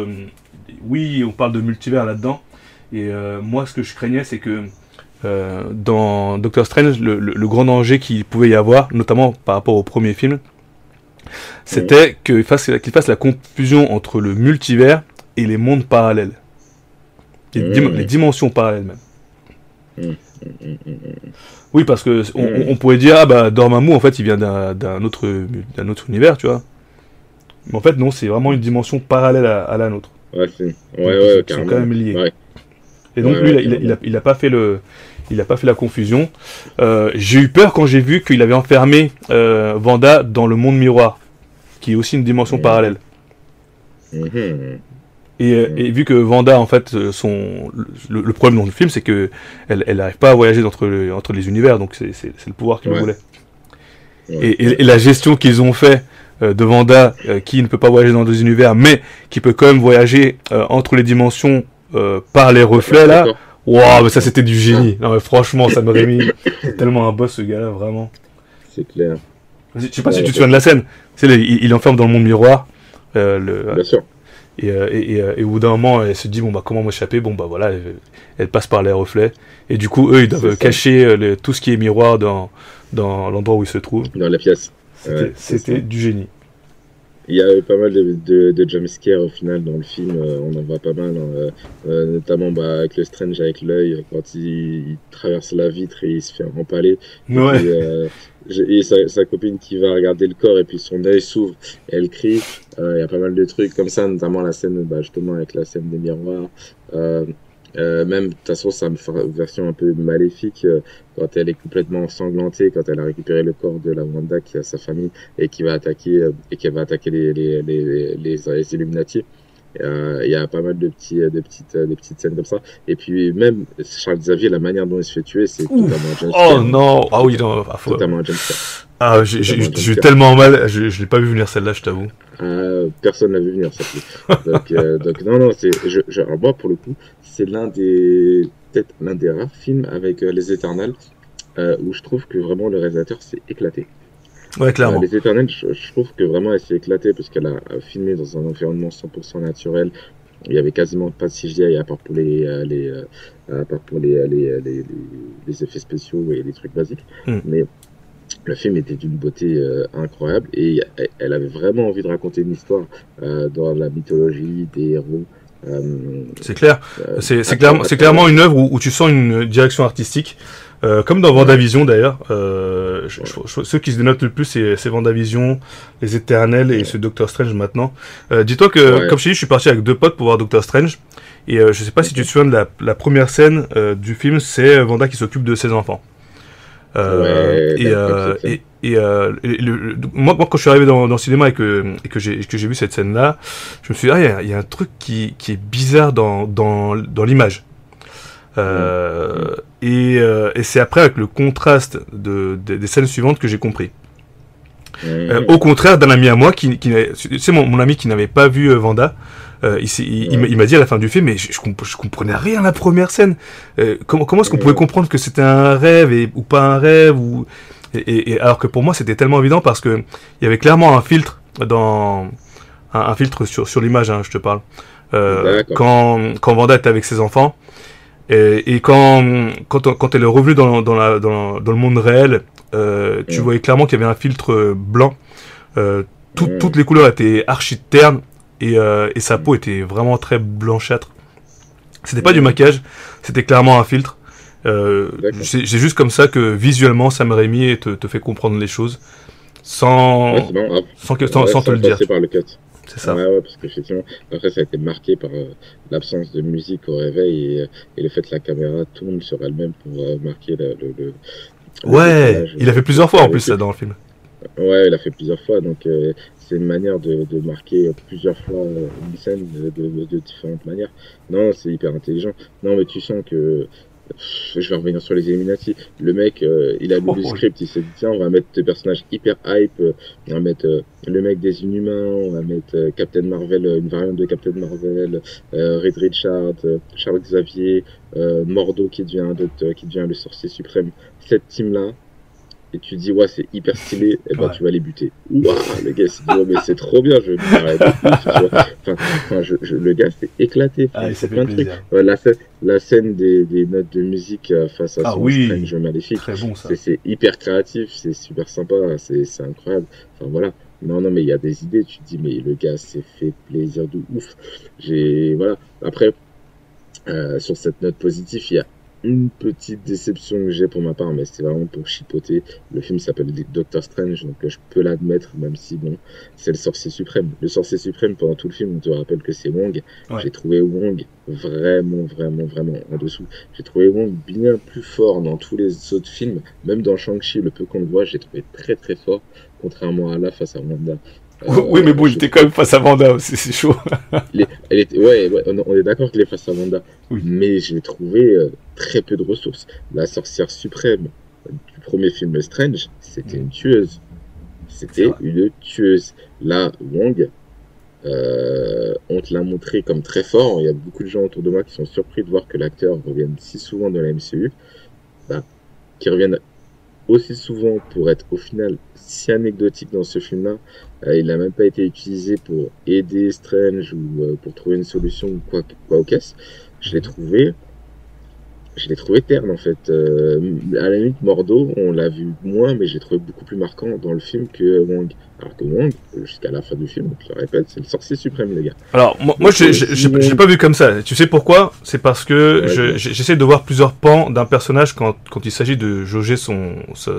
oui, on parle de multivers là-dedans. Et moi ce que je craignais c'est que dans Doctor Strange, le, le grand danger qu'il pouvait y avoir, notamment par rapport au premier film, c'était qu'il fasse, qu'il fasse la confusion entre le multivers et les mondes parallèles. Les, dimensions parallèles même. Oui, parce que on, pourrait dire, ah bah Dormammu, en fait, il vient d'un autre, autre univers, tu vois. Mais en fait, non, c'est vraiment une dimension parallèle à, la nôtre. Ouais. Ouais, ouais, ils sont quand même liés. Et donc, lui, il, a, il, a, pas fait le, il a pas fait la confusion. Euh, j'ai eu peur quand j'ai vu qu'il avait enfermé euh, Vanda dans le monde miroir, qui est aussi une dimension mmh. parallèle. Mmh. Et, euh, et, vu que Vanda, en fait, son, le, problème dans le film, c'est que elle n'arrive pas à voyager entre, entre les univers, donc c'est le pouvoir qu'il voulait. Et, la gestion qu'ils ont fait de Vanda, qui ne peut pas voyager dans deux univers, mais qui peut quand même voyager entre les dimensions par les reflets, là, Waouh, mais ça c'était du génie. Non mais franchement, ça m'aurait mis tellement un boss ce gars-là, vraiment. C'est clair. Je sais pas si tu te souviens de la scène. Tu sais, il, il, enferme dans le monde miroir. Euh, le, Bien sûr. Et, euh, et, euh, et, au bout d'un moment, elle se dit bon bah comment m'échapper? Bon bah voilà, elle, passe par les reflets. Et du coup, eux, ils doivent cacher tout ce qui est miroir dans dans l'endroit où ils se trouvent. Dans la pièce. C'était du génie. Il y a pas mal de, de, de jumpscares au final dans le film, euh, on en voit pas mal, hein. euh, euh, notamment bah, avec le Strange avec l'œil, quand il, traverse la vitre et il se fait empaler. Ouais. Et, sa, sa, copine qui va regarder le corps et puis son œil s'ouvre et elle crie. Il y a pas mal de trucs comme ça, notamment la scène bah, justement avec la scène des miroirs. Euh, même, de toute façon, une version un peu maléfique euh, quand elle est complètement ensanglantée, quand elle a récupéré le corps de la Wanda qui a sa famille et qui va attaquer euh, et qui va attaquer les les les, les, Illuminati. Il y a pas mal de petits de petites de petites scènes comme ça. Et puis même Charles Xavier, la manière dont il se fait tuer, c'est totalement un Oh non, ah oui, non, ah, totalement un Ah, j'ai tellement mal, je, je l'ai pas vu venir celle-là, je t'avoue. Euh, personne l'a vu venir, ça donc, euh, [laughs] donc, non, non, c'est, je, je, moi, pour le coup, c'est l'un des, peut-être l'un des rares films avec euh, Les Éternels euh, où je trouve que vraiment le réalisateur s'est éclaté. Ouais, clairement. les Éternels, je, trouve que vraiment elle s'est éclatée parce qu'elle a filmé dans un environnement 100% naturel. Il y avait quasiment pas de CGI à part pour les, les à part pour les, les, les, les, effets spéciaux et les trucs basiques. Hmm. Mais le film était d'une beauté euh, incroyable et elle avait vraiment envie de raconter une histoire euh, dans la mythologie des héros. Euh, c'est clair, c'est clairement, clairement une œuvre où, tu sens une direction artistique, comme dans Vendavision d'ailleurs. Ceux qui se dénotent le plus, c'est Vendavision, Les Éternels et ce Doctor Strange maintenant. Dis-toi que, comme je t'ai dit, je suis parti avec deux potes pour voir Doctor Strange. Et je sais pas si tu te souviens de la, la première scène du film, c'est Vanda qui s'occupe de ses enfants. Euh, et, euh, et, et, euh, le, moi, moi, quand je suis arrivé dans, dans le cinéma et que, et que j'ai vu cette scène-là, je me suis dit, ah, il y, a un truc qui, qui est bizarre dans, dans, dans l'image. Euh, et, euh, et c'est après avec le contraste de, des scènes suivantes que j'ai compris. Euh, au contraire d'un ami à moi qui, qui c'est mon, mon, ami qui n'avait pas vu Vanda, euh, il, il, m'a dit à la fin du film, mais je, je, comprenais rien à la première scène. Euh, comment comment est-ce qu'on pouvait comprendre que c'était un rêve et, ou pas un rêve ou et, et, alors que pour moi c'était tellement évident parce que il y avait clairement un filtre dans un, filtre sur sur l'image, hein, je te parle. Euh, quand quand Vanda était avec ses enfants et, et quand quand quand elle est revenue dans dans, la, dans, dans le monde réel, euh, tu voyais clairement qu'il y avait un filtre blanc. Euh, toutes les couleurs étaient archi ternes et, euh, et sa peau était vraiment très blanchâtre. C'était pas du maquillage, c'était clairement un filtre. C'est juste comme ça que visuellement Sam Raimi te, te fait comprendre les choses sans, sans, que, sans, sans te le dire. Par le cut. C'est ça. Ouais, ouais, parce qu'effectivement, après, ça a été marqué par euh, l'absence de musique au réveil et, et, le fait que la caméra tourne sur elle-même pour euh, marquer le. le, le ouais, il a fait plusieurs fois en plus ça dans le film. Ouais, il a fait plusieurs fois, donc euh, c'est une manière de, de, marquer plusieurs fois une scène de, de, de différentes manières. Non, c'est hyper intelligent. Non, mais tu sens que je vais revenir sur les Illuminati. Le mec, euh, il a lu le script, il s'est dit tiens, on va mettre des personnages hyper hype, euh, on va mettre euh, le mec des Inhumains, on va mettre Captain Marvel, une variante de Captain Marvel, Reed Richard, Charles Xavier, Mordo qui devient, qui devient le sorcier suprême. Cette team-là, et tu dis ouais c'est hyper stylé. Et eh ben tu vas les buter. Waouh le gars s'est dit mais c'est trop bien je [laughs] enfin, enfin je, je, le gars s'est éclaté. Ah, c'est plein de trucs. La, scène, la scène des, des, notes de musique euh, face à ah, son oui. jeu maléfique c'est hyper créatif c'est super sympa c'est incroyable. Enfin voilà. Non non mais il y a des idées tu te dis mais le gars s'est fait plaisir de ouf. J'ai voilà. Après euh, sur cette note positive il y a une petite déception que j'ai pour ma part, mais c'est vraiment pour chipoter. Le film s'appelle Doctor Strange, donc je peux l'admettre, même si bon, c'est le sorcier suprême. Le sorcier suprême, pendant tout le film, on te rappelle que c'est Wong. J'ai trouvé Wong vraiment, vraiment, vraiment en dessous. J'ai trouvé Wong bien plus fort dans tous les autres films, même dans Shang-Chi, le peu qu'on le voit, j'ai trouvé très très fort, contrairement à là face à Wanda. [laughs] oui, mais bon, il était quand même face à Wanda aussi, c'est chaud. [laughs] elle était, ouais, ouais, on est d'accord qu'il est face à Wanda. Mais je l'ai trouvé euh, très peu de ressources. La sorcière suprême du premier film Strange, c'était une tueuse. C'était une tueuse. Là, Wong, euh, on te l'a montré comme très fort. Il y a beaucoup de gens autour de moi qui sont surpris de voir que l'acteur revienne si souvent dans la MCU. Bah, qui revienne aussi souvent pour être au final si anecdotique dans ce film-là. Euh, il n'a même pas été utilisé pour aider Strange ou euh, pour trouver une solution ou quoi, quoi au caisse. Je l'ai trouvé je l'ai trouvé terne en fait. Euh, à la limite, Mordo, on l'a vu moins, mais j'ai trouvé beaucoup plus marquant dans le film que Wong. Alors que Wong, jusqu'à la fin du film, je le répète, c'est le sorcier suprême, les gars. Alors, moi, moi j'ai pas vu comme ça. Tu sais pourquoi? C'est parce que j'essaie de voir plusieurs pans d'un personnage quand, quand il s'agit de jauger son,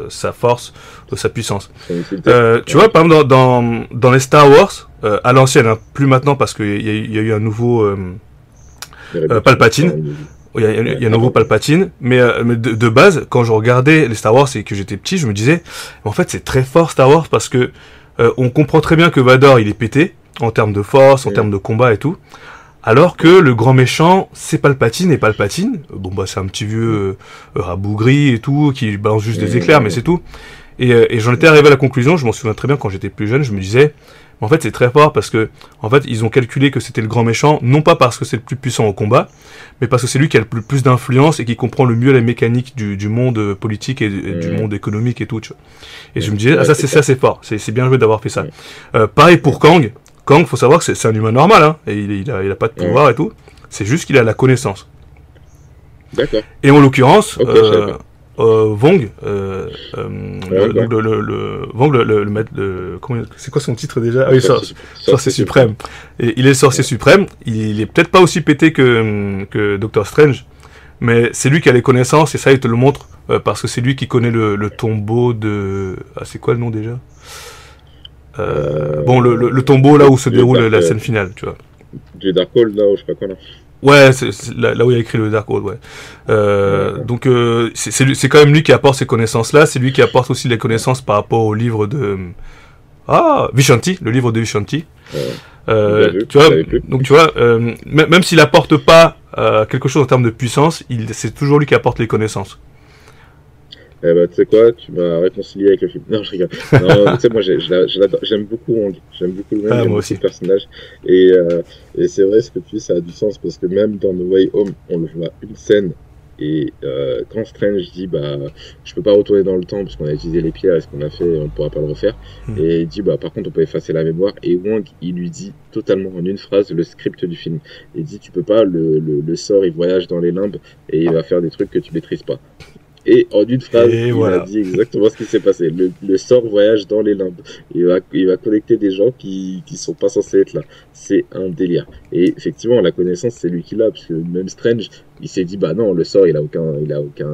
sa, force, sa puissance. Euh, tu vois, par exemple, dans, dans, dans les Star Wars, euh, à l'ancienne, hein, plus maintenant parce qu'il y, y, a eu un nouveau euh Palpatine. Il y, a, il y a un nouveau Palpatine, mais, euh, mais de, de, base, quand je regardais les Star Wars et que j'étais petit, je me disais, en fait, c'est très fort Star Wars parce que euh, on comprend très bien que Vador, il est pété en termes de force, en termes de combat et tout, alors que le grand méchant, c'est Palpatine et Palpatine, bon bah c'est un petit vieux euh, rabougri et tout qui balance juste des éclairs, mais c'est tout. Et, euh, et j'en étais arrivé à la conclusion, je m'en souviens très bien quand j'étais plus jeune, je me disais, en fait, c'est très fort parce que, en fait, ils ont calculé que c'était le grand méchant, non pas parce que c'est le plus puissant au combat, mais parce que c'est lui qui a le plus, d'influence et qui comprend le mieux la mécanique du, du monde politique et, du mmh. monde économique et tout. Tu vois. Et je me disais, ah, ça, c'est ça, c'est fort. C'est bien joué d'avoir fait ça. Euh, pareil pour Kang. Kang, faut savoir que c'est un humain normal, hein, et il, il, a, il a pas de pouvoir et tout. C'est juste qu'il a la connaissance. D'accord. Et en l'occurrence, euh, euh, Vong, euh, euh, le, le comment, c'est quoi son titre déjà? Ah oui, sorcier, sorcier suprême. Et il est sorcier suprême. Il, est peut-être pas aussi pété que que Doctor Strange, mais c'est lui qui a les connaissances et ça il te le montre euh, parce que c'est lui qui connaît le, le tombeau de. Ah c'est quoi le nom déjà? Euh, Bon le, le, tombeau là où se déroule la scène finale, tu vois. Du Darkhold là, où je sais pas quoi là. Ouais, c'est là, là, où il a écrit le Darkhold, ouais. Euh, donc euh, c'est quand même lui qui apporte ces connaissances-là, c'est lui qui apporte aussi les connaissances par rapport au livre de ah Vishanti, le livre de Vishanti. Euh, tu vois, donc tu vois, même s'il apporte pas quelque chose en termes de puissance, c'est toujours lui qui apporte les connaissances. Eh ben, tu sais quoi, tu m'as réconcilié avec le film. Non, je rigole. Non, [laughs] tu sais, moi, j'aime beaucoup Wong. J'aime beaucoup le même, ah, moi aussi. personnage. Et, euh, et c'est vrai, ce que tu dis, ça a du sens parce que même dans No Way Home, on le voit une scène. Et euh, quand Strange dit, bah, je peux pas retourner dans le temps parce qu'on a utilisé les pierres et ce qu'on a fait, on pourra pas le refaire. Hmm. Et il dit, bah, par contre, on peut effacer la mémoire. Et Wong, il lui dit totalement en une phrase le script du film. Il dit, tu peux pas, le, le, le sort, il voyage dans les limbes et il va faire des trucs que tu maîtrises pas. Et en une phrase, il a dit exactement ce qui s'est passé. Le, le, sort voyage dans les limbes. Il va, il va connecter des gens qui, qui sont pas censés être là. C'est un délire. Et effectivement, la connaissance, c'est lui qui l'a, parce que même Strange, il s'est dit, bah non, le sort, il a aucun, il a aucun,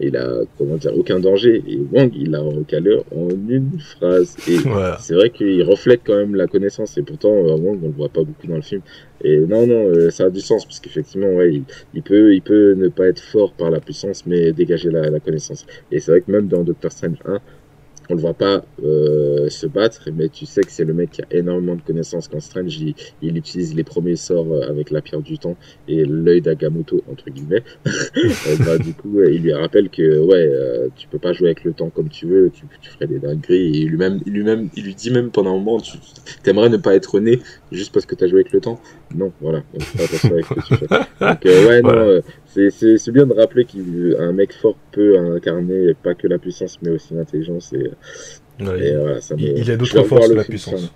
il a comment dire aucun danger. Et Wang il l'a recalé en une phrase. Et c'est vrai qu'il reflète quand même la connaissance. Et pourtant euh, Wang on le voit pas beaucoup dans le film. Et non non euh, ça a du sens parce qu'effectivement ouais il, peut il peut ne pas être fort par la puissance mais dégager la, la connaissance. Et c'est vrai que même dans Doctor Strange 1 on le voit pas euh, se battre, mais tu sais que c'est le mec qui a énormément de connaissances. Quand Strange, il, utilise les premiers sorts euh, avec la pierre du temps et l'œil d'Agamotto, entre guillemets, [laughs] euh, bah, du coup, il lui rappelle que ouais, tu peux pas jouer avec le temps comme tu veux, tu, tu ferais des dingueries. Et lui-même, il, lui-même, il lui dit même pendant un moment, tu aimerais ne pas être né juste parce que tu as joué avec le temps. Non, voilà, donc pas avec ouais, non, c'est bien de rappeler qu'un mec fort peut incarner pas que la puissance, mais aussi l'intelligence. Et, voilà, ça il, a d'autres forces que la puissance.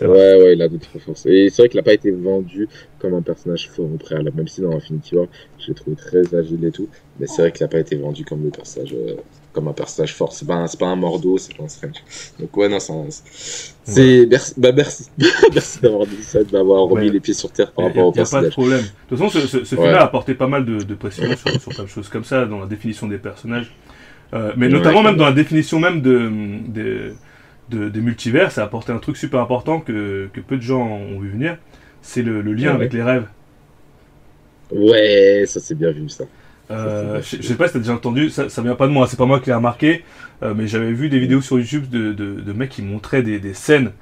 Ouais, ouais, il a d'autres forces. Et c'est vrai qu'il n'a pas été vendu comme un personnage fort au préalable, même si dans Infinity War, je l'ai trouvé très agile et tout. Mais c'est vrai qu'il n'a pas été vendu comme le personnage. Euh, comme un personnage fort. C'est pas, un, pas un Mordo, c'est pas un Strange. Donc ouais, non, c'est... Merci, bah merci. [laughs] merci d'avoir dit ça, d'avoir remis les pieds sur terre par rapport au personnage. Il a pas de problème. De toute façon, ce, ce, film a apporté pas mal de, de précisions sur, sur plein de choses comme ça, dans la définition des personnages. Euh, mais notamment même dans la définition même de, de, de, des multivers, ça a apporté un truc super important que, que peu de gens ont vu venir. C'est le, le, lien avec les rêves. Ouais, ça c'est bien vu ça. Euh, je, sais pas si t'as déjà entendu, ça, ça vient pas de moi, c'est pas moi qui l'ai remarqué, euh, mais j'avais vu des vidéos sur YouTube de, de, de mecs qui montraient des, des, scènes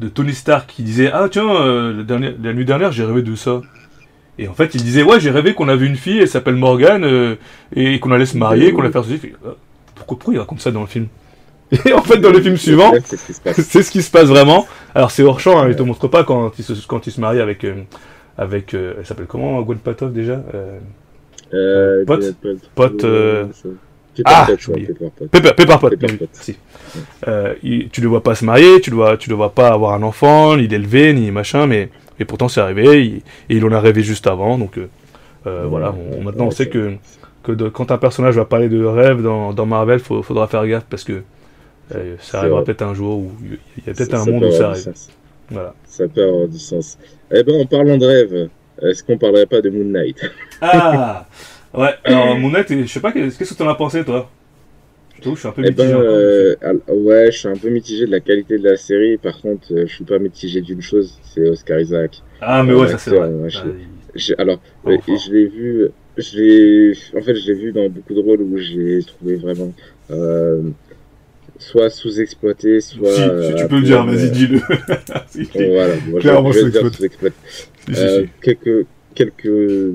de Tony Stark qui disaient Ah tiens, euh, la, dernière, la, nuit dernière j'ai rêvé de ça. Et en fait il disait Ouais, j'ai rêvé qu'on avait une fille, elle s'appelle Morgane, euh, et qu'on allait se marier, qu'on allait faire ceci. Pourquoi, pourquoi il raconte ça dans le film? Et en fait, dans le film suivant, c'est ce qui se passe vraiment. Alors c'est hors champ, hein, il te montre pas quand il se, quand il se marie avec. avec elle s'appelle comment Gwen Patov déjà euh, pote, pote, euh... ah, Pepper, Pepper Pot. Si. Euh, il, tu le vois pas se marier, tu le vois, tu le vois pas avoir un enfant, ni l'élever, ni machin, mais et pourtant c'est arrivé. Il, et il en a rêvé juste avant, donc euh, euh voilà. On, maintenant on sait que que de, quand un personnage va parler de rêve dans, dans Marvel, faut, faudra faire gaffe parce que euh, ça arrivera peut-être un jour où il y a peut-être un monde où ça arrive. Voilà. Ça peut avoir du sens. Eh ben en parlant de rêve, est-ce qu'on parlerait pas de Moon Knight? Ah Ouais, alors Moon Knight, je sais pas, qu'est-ce que t'en as pensé toi? Je, je suis un peu eh mitigé. Ben, euh, ouais, je suis un peu mitigé de la qualité de la série. Par contre, euh, je suis pas mitigé d'une chose, c'est Oscar Isaac. Ah, mais ouais, ça c'est vrai. alors, je l'ai vu, je en fait, je l'ai vu dans beaucoup de rôles où j'ai trouvé vraiment euh, soit sous-exploité, soit. Si, tu peux le dire, vas-y, dis-le. [laughs] [laughs] voilà, moi, Clairement sous-exploité. Euh, quelques, quelques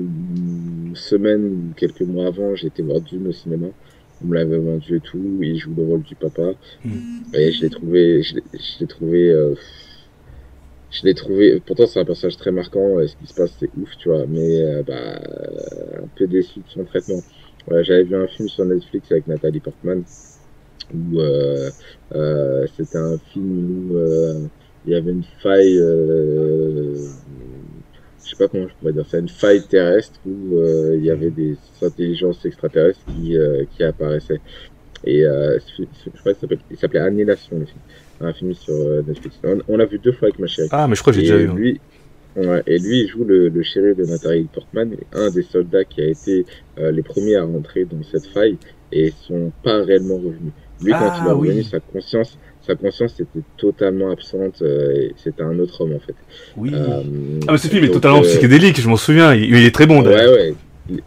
semaines ou quelques mois avant, j'ai été voir Dune au cinéma. On me l'avait vendu et tout. Il joue le rôle du papa. Hmm. Et je l'ai trouvé, je l'ai trouvé, euh, je l'ai trouvé. Pourtant, c'est un personnage très marquant. Et ce qui se passe, c'est ouf, tu vois. Mais euh, bah, un peu déçu de son traitement. J'avais vu un film sur Netflix avec Nathalie Portman où euh, euh, c'était un film où euh, il y avait une faille je sais pas comment je pourrais dire ça, une faille terrestre où euh, il y avait des intelligences extraterrestres qui, euh, qui apparaissaient. Et euh, je crois qu'il s'appelait Annihilation, le film. Un film sur Netflix. On, l'a vu deux fois avec ma chérie. Ah, mais je crois que j'ai déjà vu. Lui, ouais, et lui, il joue le, le chéri de Nathalie Portman, un des soldats qui a été les premiers à rentrer dans cette faille et sont pas réellement revenus. Lui, quand il est ah, revenu, sa conscience sa conscience était totalement absente. Euh, c'était un autre homme en fait. Oui. Euh, ah mais ce film est totalement euh, psychédélique, je m'en souviens. Il, est très bon. Ouais ouais.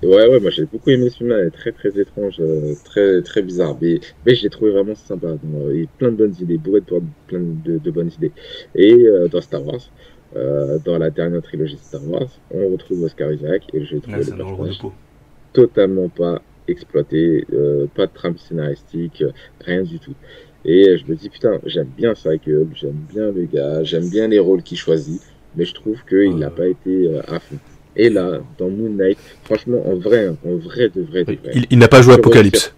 Ouais ouais, moi j'ai beaucoup aimé ce film-là. Il est très très étrange, très très bizarre. Mais, mais j'ai trouvé vraiment sympa. il y a plein de bonnes idées, bourré de plein de, de bonnes idées. Et dans Star Wars. dans la dernière trilogie de Star Wars, on retrouve Oscar Isaac et j'ai trouvé le personnage totalement pas exploité, pas de trame scénaristique, rien du tout. Et je me dis, putain, j'aime bien Cycle, j'aime bien le gars, j'aime bien les rôles qu'il choisit, mais je trouve qu'il n'a pas été euh, à fond. Et là, dans Moon Knight, franchement, en vrai, en vrai, de vrai, de vrai. Il, n'a pas joué Apocalypse.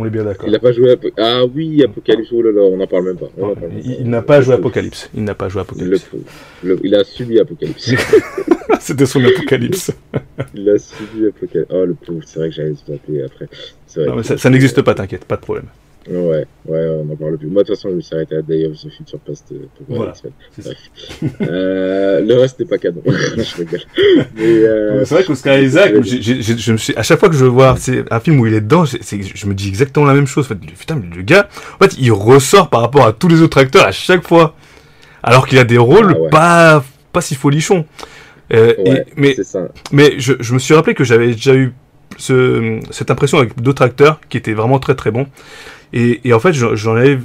On est bien d'accord. Il n'a pas joué Apocalypse. Ah oui, Apocalypse, oh là là, on n'en parle même pas. il, n'a pas joué Apocalypse. Il n'a pas joué Apocalypse. il a subi Apocalypse. [laughs] C'était son Apocalypse. il a subi Apocalypse. Oh le pauvre, c'est vrai que j'allais se appeler après. Non, mais ça, ça n'existe pas, t'inquiète, pas de problème. Ouais, ouais, on en parle plus. Moi, de toute façon, je me suis arrêté à Day of the Future Past euh, pour Voilà, Bref. euh, le reste n'est pas cadeau. [laughs] je rigole. Mais, euh, C'est vrai qu'Oscar Isaac, je me suis, à chaque fois que je vois un film où il est dedans, je me dis exactement la même chose. En fait, putain, mais le gars, en fait, il ressort par rapport à tous les autres acteurs à chaque fois. Alors qu'il a des rôles Ah ouais. pas, pas si folichons. Euh, et- mais ça. mais je, je me suis rappelé que j'avais déjà eu ce, cette impression avec d'autres acteurs qui étaient vraiment très très bons. Et, et en fait, j'en avais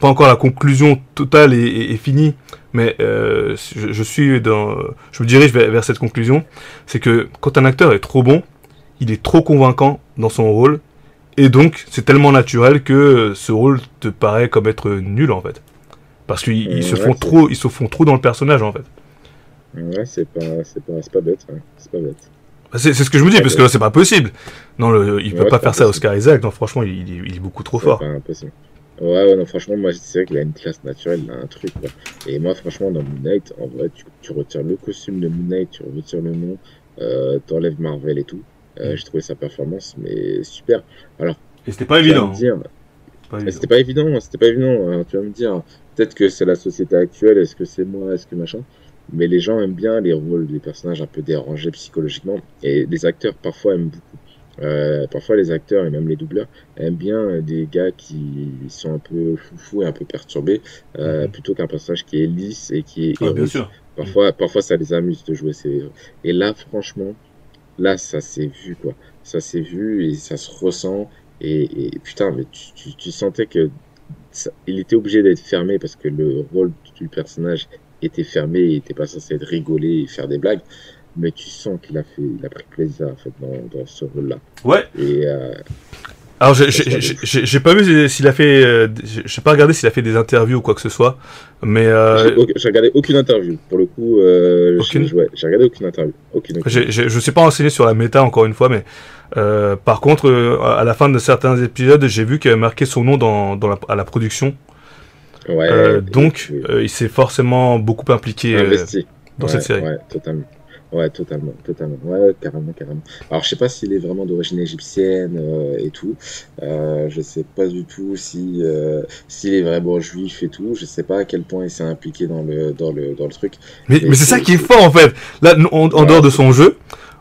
pas encore la conclusion totale et, et- et finie, mais euh, je, je suis dans, je me dirige vers, vers cette conclusion, c'est que quand un acteur est trop bon, il est trop convaincant dans son rôle, et donc c'est tellement naturel que ce rôle te paraît comme être nul en fait, parce qu'ils ils se font trop, ils se font trop dans le personnage en fait. Ouais, c'est pas, c'est pas, c'est pas bête. C'est pas bête. Bah, C'est ce que je me dis, parce que là, c'est pas possible. Non, le, il peut Ouais, pas faire ça. Oscar Isaac. Non, franchement, il, il est, il est beaucoup trop fort. pas impossible. Ouais, ouais, non, franchement, moi, c'est vrai qu'il a une classe naturelle, il a un truc, quoi. Et moi, franchement, dans Moon Knight, en vrai, tu, tu retires le costume de Moon Knight, tu retires le nom, euh, t'enlèves Marvel et tout. Euh, Mm. J'ai trouvé sa performance, mais super. Et c'était pas dire, Pas évident. c'était pas évident, c'était pas évident. hein. Tu vas me dire, peut-être que c'est la société actuelle, est-ce que c'est moi, est-ce que machin. Mais les gens aiment bien les rôles des personnages un peu dérangés psychologiquement. Et les acteurs, parfois, aiment beaucoup. Euh, parfois, les acteurs et même les doubleurs aiment bien des gars qui sont un peu foufou et un peu perturbés, euh, Mhm. plutôt qu'un personnage qui est lisse et qui est bien sûr. Parfois, parfois, ça les amuse de jouer ces. Et là, franchement, là, ça s'est vu, quoi. Ça s'est vu et ça se ressent. Et, et putain, mais tu, tu, tu sentais que ça- il était obligé d'être fermé parce que le rôle du personnage était fermé, il était pas censé être rigolé et faire des blagues. Mais tu sens qu'il a fait, il a pris plaisir en fait dans, dans ce rôle-là. Ouais. Et euh, Alors, j'ai- pas vu s'il a fait. euh, j'ai pas regardé s'il a fait des interviews ou quoi que ce soit. Mais euh, j'ai regardé aucune interview. Pour le coup, euh, Aucune? j'ai ouais, j'ai regardé aucune interview. Aucune. aucune. j'ai- je sais pas renseigné sur la méta encore une fois, mais euh, par contre, euh, à la fin de certains épisodes, j'ai vu qu'il avait marqué son nom dans, dans la, à la production. Ouais. Euh, donc, euh, il s'est forcément beaucoup impliqué euh, investi. dans Ouais, cette série. Ouais, totalement. Ouais, totalement, totalement. Ouais, carrément, carrément. Alors, je sais pas s'il est vraiment d'origine égyptienne euh, et tout. Euh, je sais pas du tout si euh, s'il est vraiment juif et tout. Je sais pas à quel point il s'est impliqué dans le dans le dans le truc. Mais, c'est ça qui est fort en fait. Là, en, en Ouais, dehors de son jeu,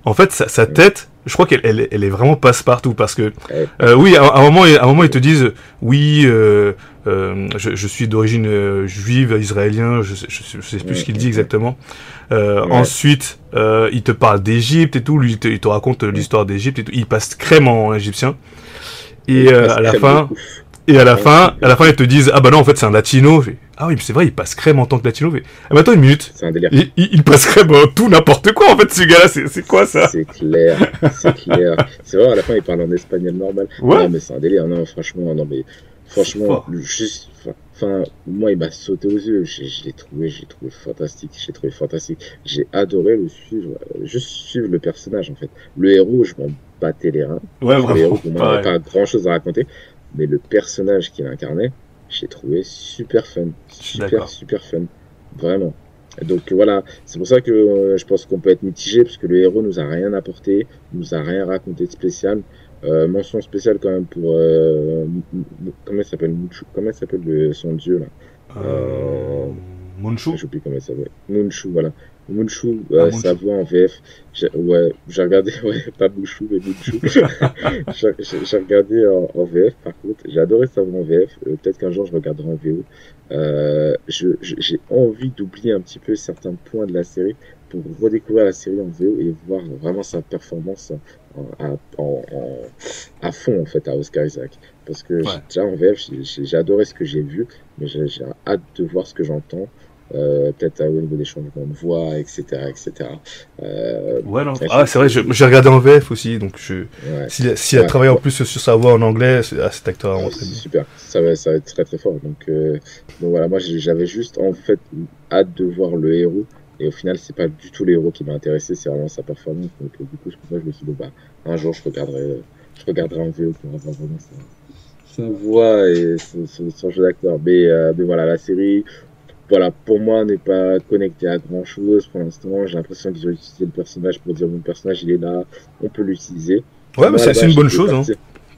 en fait, sa, sa tête, je crois qu'elle elle, est- elle est vraiment passe-partout parce que, Ouais. euh, oui, à, à un moment, à un moment, ils te disent, oui, euh, euh, je, je suis d'origine euh, juive, israélien, je sais, je sais, plus ce qu'il dit exactement. Euh, Ouais. Ensuite, euh, il te parle d'Égypte et tout, lui, il te, il te raconte l'histoire d'Égypte et tout. Il passe crème en égyptien. Et euh, à la fin. Et à la fin, à la fin, ils te disent, ah bah non, en fait, c'est un latino. Ah oui, mais c'est vrai, il passe crème en tant que latino. Je fais, ah mais attends une minute. C'est un délire. Il, il, il passe crème en tout n'importe quoi en fait ce gars-là, c'est, c'est quoi ça? C'est clair, c'est clair. C'est vrai, à la fin, il parle en espagnol normal. Ouais. Non, mais c'est un délire. Non, franchement, non, mais franchement, juste, enfin, moi, il m'a sauté aux yeux. J'ai- Je l'ai trouvé, j'ai trouvé fantastique. J'ai trouvé fantastique. J'ai adoré le suivre, juste suivre le personnage, en fait. Le héros, je m'en battais les reins. Ouais, Le héros, pour moi, il n'y avait pas grand chose à raconter. Mais le personnage qu'il incarnait, j'ai trouvé super fun. Super, super fun. Vraiment. Donc voilà, c'est pour ça que euh, je pense qu'on peut être mitigé, parce que le héros nous a rien apporté, nous a rien raconté de spécial. Euh, mention spéciale quand même pour euh, comment s'appelle? Munchu- comment s'appelle le- son dieu là? Euh... Monshu je sais plus comment il s'appelle Munchu voilà Munchu euh, Ah, sa voix en VF j'ai- ouais j'ai regardé [laughs] ouais pas Munchu mais Munchu. [laughs] J'ai regardé en, en VF par contre j'ai adoré sa voix en VF Euh, peut-être qu'un jour je regarderai en VO euh, je- j'ai envie d'oublier un petit peu certains points de la série pour redécouvrir la série en VO et voir vraiment sa performance en- à, en- en- à fond en fait à Oscar Isaac. Parce que Ouais. j'ai- déjà en VF j'ai- adoré ce que j'ai vu mais j'ai hâte de voir ce que j'entends euh, peut-être au niveau des changements de voix etc etc euh, Ouais, non. Ah, c'est vrai, j'ai regardé en VF aussi, donc je... ouais. a Ouais. travaillé en plus sur sa voix en anglais, c'est- ah, cet acteur vraiment très bien. Super, ça va, ça va être très très fort. Donc, euh, donc voilà, moi j'avais juste en fait hâte de voir le héros. Et au final, c'est pas du tout le héros qui m'a intéressé, c'est vraiment sa performance. Donc euh, du coup, ça je me suis dit, bon, bah, un jour je regarderai, je regarderai en VO pour avoir vraiment sa, sa voix et son, son- son jeu d'acteur. Mais, euh, mais voilà, la série, voilà, pour moi, n'est pas connectée à grand chose pour l'instant. J'ai l'impression qu'ils ont utilisé le personnage pour dire, mon personnage il est là, on peut l'utiliser. Ouais, mais c'est une bonne chose, hein.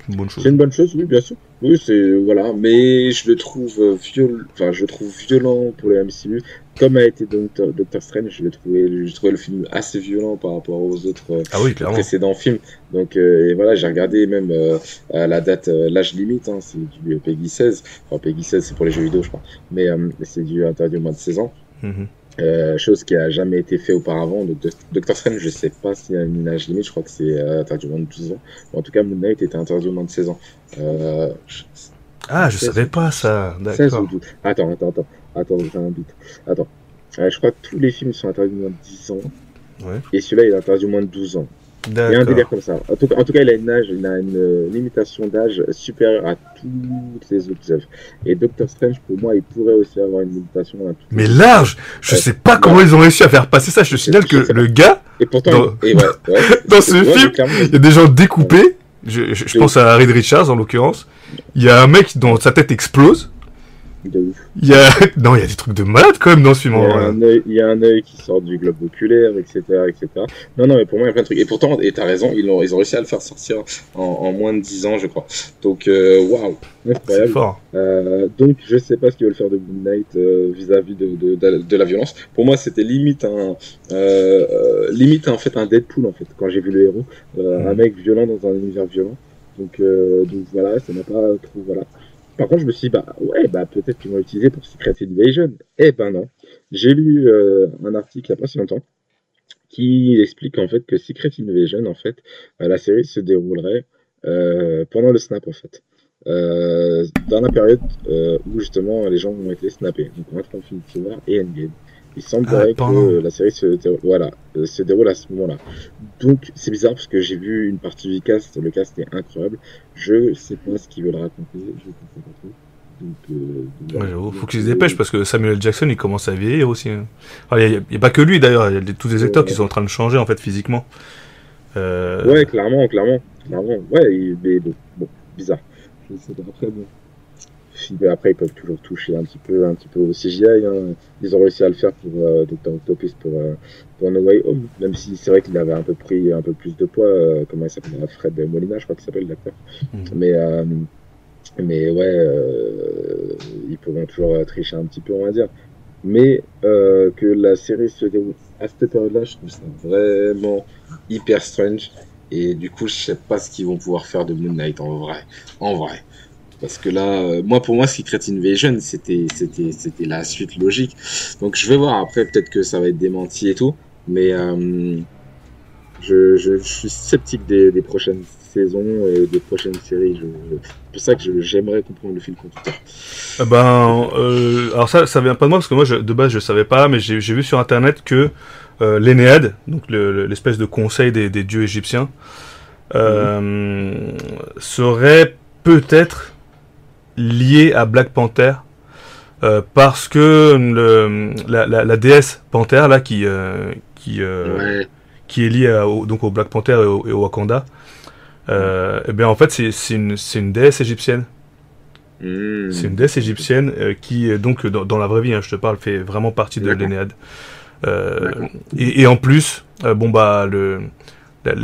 Parti- une bonne chose. C'est une bonne chose, oui, bien sûr. Oui, c'est voilà, mais je le trouve violent, enfin, je le trouve violent pour le MCU. Comme a été Doctor, Doctor Strange, je l'ai trouvé, je trouvais le film assez violent par rapport aux autres euh, ah oui, précédents films. Donc euh, et voilà, j'ai regardé même euh, à la date l'âge limite, hein, c'est du Peggy 16. Enfin Peggy 16, c'est pour les jeux vidéo, je crois, mais c'est du interdit au moins de 16 ans. Mm-hmm. Euh, chose qui a jamais été fait auparavant. Donc, Doctor Strange, je sais pas s'il y a une âge limite, je crois que c'est euh, interdit au moins de 12 ans. en tout cas, Moon Knight était interdit au moins de 16 ans. Euh, ah, je savais pas ça. D'accord. Attends, attends, attends. Attends, j'ai un doute. Attends. je crois que tous les films sont interdits au moins de 10 ans. Ouais. Et celui-là, il est interdit au moins de 12 ans. Il y a un délire comme ça. En tout, cas, il a une âge, il a une euh, limitation d'âge supérieure à toutes les autres œuvres. Et Doctor Strange, pour moi, il pourrait aussi avoir une limitation. À Mais large Je sais pas comment ils ont réussi à faire passer ça. Je te signale que le gars, et pourtant, dans, [laughs] ce film, il y a des gens découpés. Je, je pense à Reed Richards en l'occurrence. Il y a un mec dont sa tête explose. Il y a... [laughs] Non, il y a des trucs de malade quand même dans ce film. Il y a un œil, qui sort du globe oculaire, etc., etc. Non, non, mais pour moi, il y a plein de trucs. Et pourtant, et t'as raison, ils ont, ils ont réussi à le faire sortir en, moins de 10 ans, je crois. Donc, euh, waouh, incroyable. Fort. Euh, donc, je sais pas ce qu'ils veulent faire de Moon Knight euh, vis-à-vis de, de, de, la violence. Pour moi, c'était limite un, limite en fait un Deadpool en fait quand j'ai vu le héros, mm. un mec violent dans un univers violent. Donc, donc voilà, ça n'a pas trop voilà. Par contre, je me suis dit, bah ouais, bah peut-être qu'ils vont l'utiliser pour Secret Invasion. Eh ben non. J'ai lu euh, un article il n'y a pas si longtemps qui explique en fait que Secret Invasion, en fait, euh, la série se déroulerait euh, pendant le snap en fait. dans la période où justement les gens ont été snappés, donc entre Infinity War et Endgame. Il semblerait ah, que la série se déroule, voilà, euh, se déroule à ce moment-là. Donc c'est bizarre parce que j'ai vu une partie du cast, le cast est incroyable. Je sais pas ce qu'ils veulent raconter, je comprends pas trop. Donc, euh, faut qu'ils se dépêchent parce que Samuel Jackson il commence à vieillir aussi. Il hein. n'y a, pas que lui d'ailleurs, il y a tous les acteurs qui sont en train de changer en fait physiquement. Euh... Ouais, clairement, clairement, clairement. Ouais, mais bon, bon bizarre. Je sais pas, après, bon après, ils peuvent toujours toucher un petit peu, un petit peu au CGI. Hein. Ils ont réussi à le faire pour euh, Dr. Octopus pour, euh, pour No Way Home. Même si c'est vrai qu'il avait un peu pris un peu plus de poids. Euh, comment il s'appelle Fred Molina, je crois qu'il s'appelle l'acteur. Mhm. Mais, mais ouais, ils pourront toujours tricher un petit peu, on va dire. Mais que la série se déroule à cette période-là, je trouve ça vraiment hyper strange. Et du coup, je sais pas ce qu'ils vont pouvoir faire de Moon Knight en vrai. En vrai. Parce que là, euh, moi, pour moi, Secret Invasion, c'était, c'était, c'était la suite logique. Donc, je vais voir. Après, peut-être que ça va être démenti et tout. Mais euh, je, je, suis sceptique des, des, prochaines saisons et des prochaines séries. C'est pour ça que j'aimerais comprendre le fil conducteur. Eh ben, euh, alors ça, ça vient pas de moi parce que moi, de base, je savais pas, mais j'ai vu sur internet que euh, l'Énéade, donc l'espèce de conseil des, des dieux égyptiens, euh, serait peut-être lié à Black Panther euh, parce que le, la, la, déesse Panther là qui euh, qui euh, qui est liée au, donc au Black Panther et au, Wakanda et eh bien en fait c'est une c'est une déesse égyptienne. Hmm. c'est une déesse égyptienne qui donc dans, dans, la vraie vie hein, je te parle fait vraiment partie de l'Énéade et, et, en plus bon bah le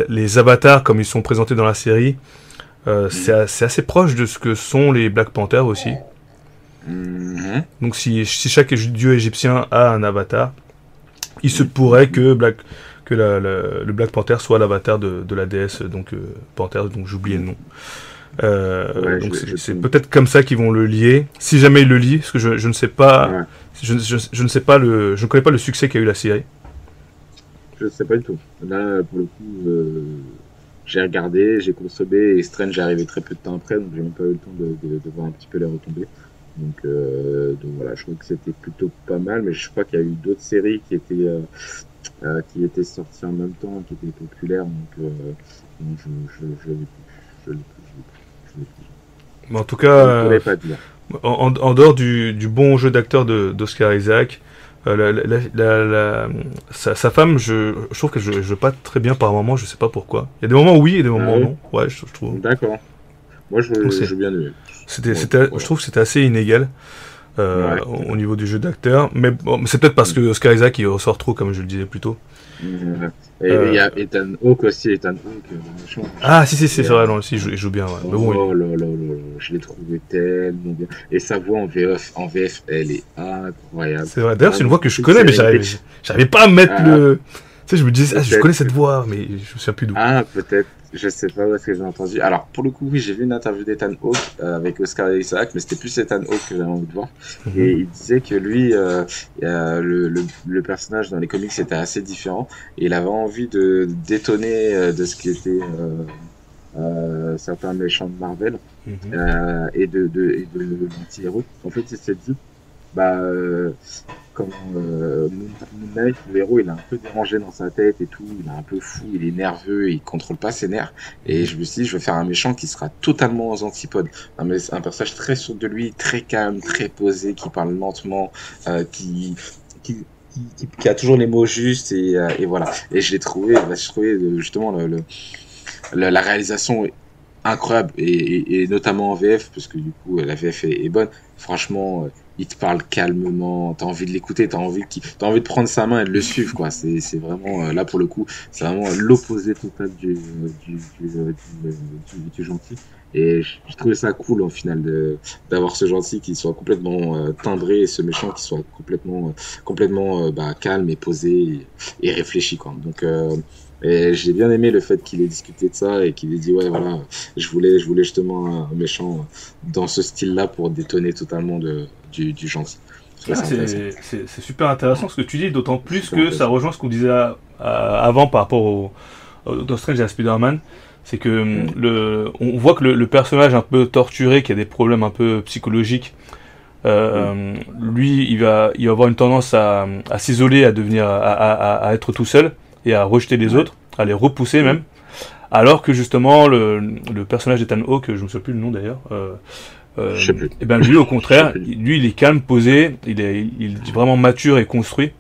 les avatars comme ils sont présentés dans la série euh, c'est assez proche de ce que sont les Black Panthers aussi. Mhm. Donc si, si, chaque dieu égyptien a un avatar, il se pourrait que, Black, que la, le Black Panther soit l'avatar de, de, la déesse donc euh, Panther, donc j'oubliais le nom. Euh, donc c'est peut-être comme ça qu'ils vont le lier. Si jamais ils le lient, parce que je, je ne sais pas, je, je, je, ne sais pas le, je ne connais pas le succès qu'a eu la série. Je ne sais pas du tout. Là, pour le coup, euh, j'ai regardé, j'ai consommé et Strange est arrivé très peu de temps après, donc j'ai même pas eu le temps de, de, voir un petit peu les retombées. Donc, euh, donc voilà, je trouve que c'était plutôt pas mal, mais je crois qu'il y a eu d'autres séries qui étaient euh, euh, qui étaient sorties en même temps, qui étaient populaires, donc, euh, donc je je je, je, je, je, je en tout cas, en, en, dehors du, du bon jeu d'acteur d'Oscar Isaac, euh, la, sa, femme, je, je, trouve que je joue pas très bien par moment, je sais pas pourquoi. Il y a des moments oui et des moments ah non. Ouais, je, trouve. D'accord. Moi, je, je bien C'était, c'était, je trouve que c'était assez inégal. Euh, au niveau du jeu d'acteur, mais bon, c'est peut-être parce que Oscar Isaac il ressort trop, comme je le disais plus tôt. Et il y a Ethan Hawke aussi, Ethan Hawke, méchant. Ah, si, si, c'est vrai, non, si, il joue bien. Ouais. Oh là là là, je l'ai trouvé tellement bien. Et sa voix en VF, en VF elle est incroyable. C'est vrai, d'ailleurs, c'est une voix que je connais, mais j'arrivais pas à mettre ah. le. Tu sais, je me disais, ah, je connais cette voix, mais je me souviens plus d'où. Ah, peut-être. Je sais pas où est-ce que j'ai entendu. Alors, pour le coup, oui, j'ai vu une interview d'Ethan Hawke euh, avec Oscar Isaac, mais c'était plus Ethan Hawke que j'avais envie de voir. Mhm. Et il disait que lui, euh, euh, le, le, le, personnage dans les comics était assez différent. Et il avait envie de détonner euh, de ce qui était euh, certains méchants de Marvel mhm. et de, de, et de l'anti-héros. En fait, il s'est dit, bah, comme euh, Moon Knight, héros, il est un peu dérangé dans sa tête et tout, il est un peu fou, il est nerveux, il contrôle pas ses nerfs. Et je me suis dit, je vais faire un méchant qui sera totalement aux antipodes. Un, personnage très sûr de lui, très calme, très posé, qui parle lentement, euh, qui, a toujours les mots justes et, euh, voilà. Et je l'ai trouvé, bah, je trouvais justement le, le, la réalisation incroyable et, notamment en VF parce que du coup la VF est, bonne. Franchement, euh, il te parle calmement, t'as envie de l'écouter, t'as envie t'as envie de prendre sa main et de le suivre quoi. C'est vraiment euh, là pour le coup, c'est vraiment l'opposé total du du, du gentil. Et je, trouvais ça cool au final d'avoir ce gentil qui soit complètement euh, timbré et ce méchant qui soit complètement euh, complètement bah, calme et posé et, réfléchi quoi. Donc j'ai bien aimé le fait qu'il ait discuté de ça et qu'il ait dit ouais voilà je voulais je voulais justement un méchant dans ce style-là pour détonner totalement de du, du gentil. Ah, c'est super intéressant ce que tu dis, d'autant plus que ça rejoint ce qu'on disait avant par rapport au, au Strange et à Spider-Man. C'est que hum, le, on voit que le, personnage un peu torturé, qui a des problèmes un peu psychologiques, euh, lui, il va, il va avoir une tendance à, à s'isoler, à devenir, à, être tout seul et à rejeter les autres, à les repousser même. Alors que justement, le, le personnage d'Ethan Hawke, je me souviens plus le nom d'ailleurs, euh, euh, et eh ben lui au [laughs] contraire, lui il est calme, posé, il est, il est vraiment mature et construit.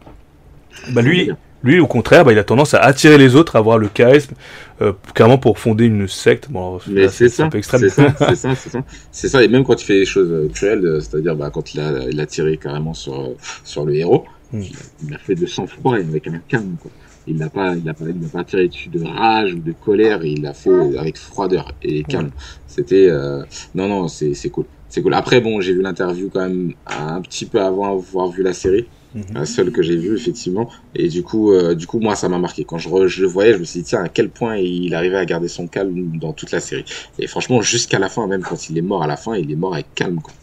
Ben lui, lui au contraire, bah, il a tendance à attirer les autres, à avoir le charisme, euh, carrément pour fonder une secte. Bon, mais c'est ça, [laughs] c'est ça, c'est ça, c'est ça. Et même quand il fait des choses cruelles, euh, c'est-à-dire bah, quand il a, il a tiré carrément sur sur le héros, hmm. il, a fait de sang-froid et avec un calme quoi. Il n'a pas, il n'a pas, il pas tiré dessus de rage ou de colère. Il l'a fait avec froideur et calme. C'était, euh... non, non, c'est, c'est cool. C'est cool. Après, bon, j'ai vu l'interview quand même un petit peu avant avoir vu la série. Mhm. La seule que j'ai vue, effectivement. Et du coup, euh, du coup, moi, ça m'a marqué. Quand je, je, le voyais, je me suis dit, tiens, à quel point il arrivait à garder son calme dans toute la série. Et franchement, jusqu'à la fin, même quand il est mort à la fin, il est mort avec calme, quoi.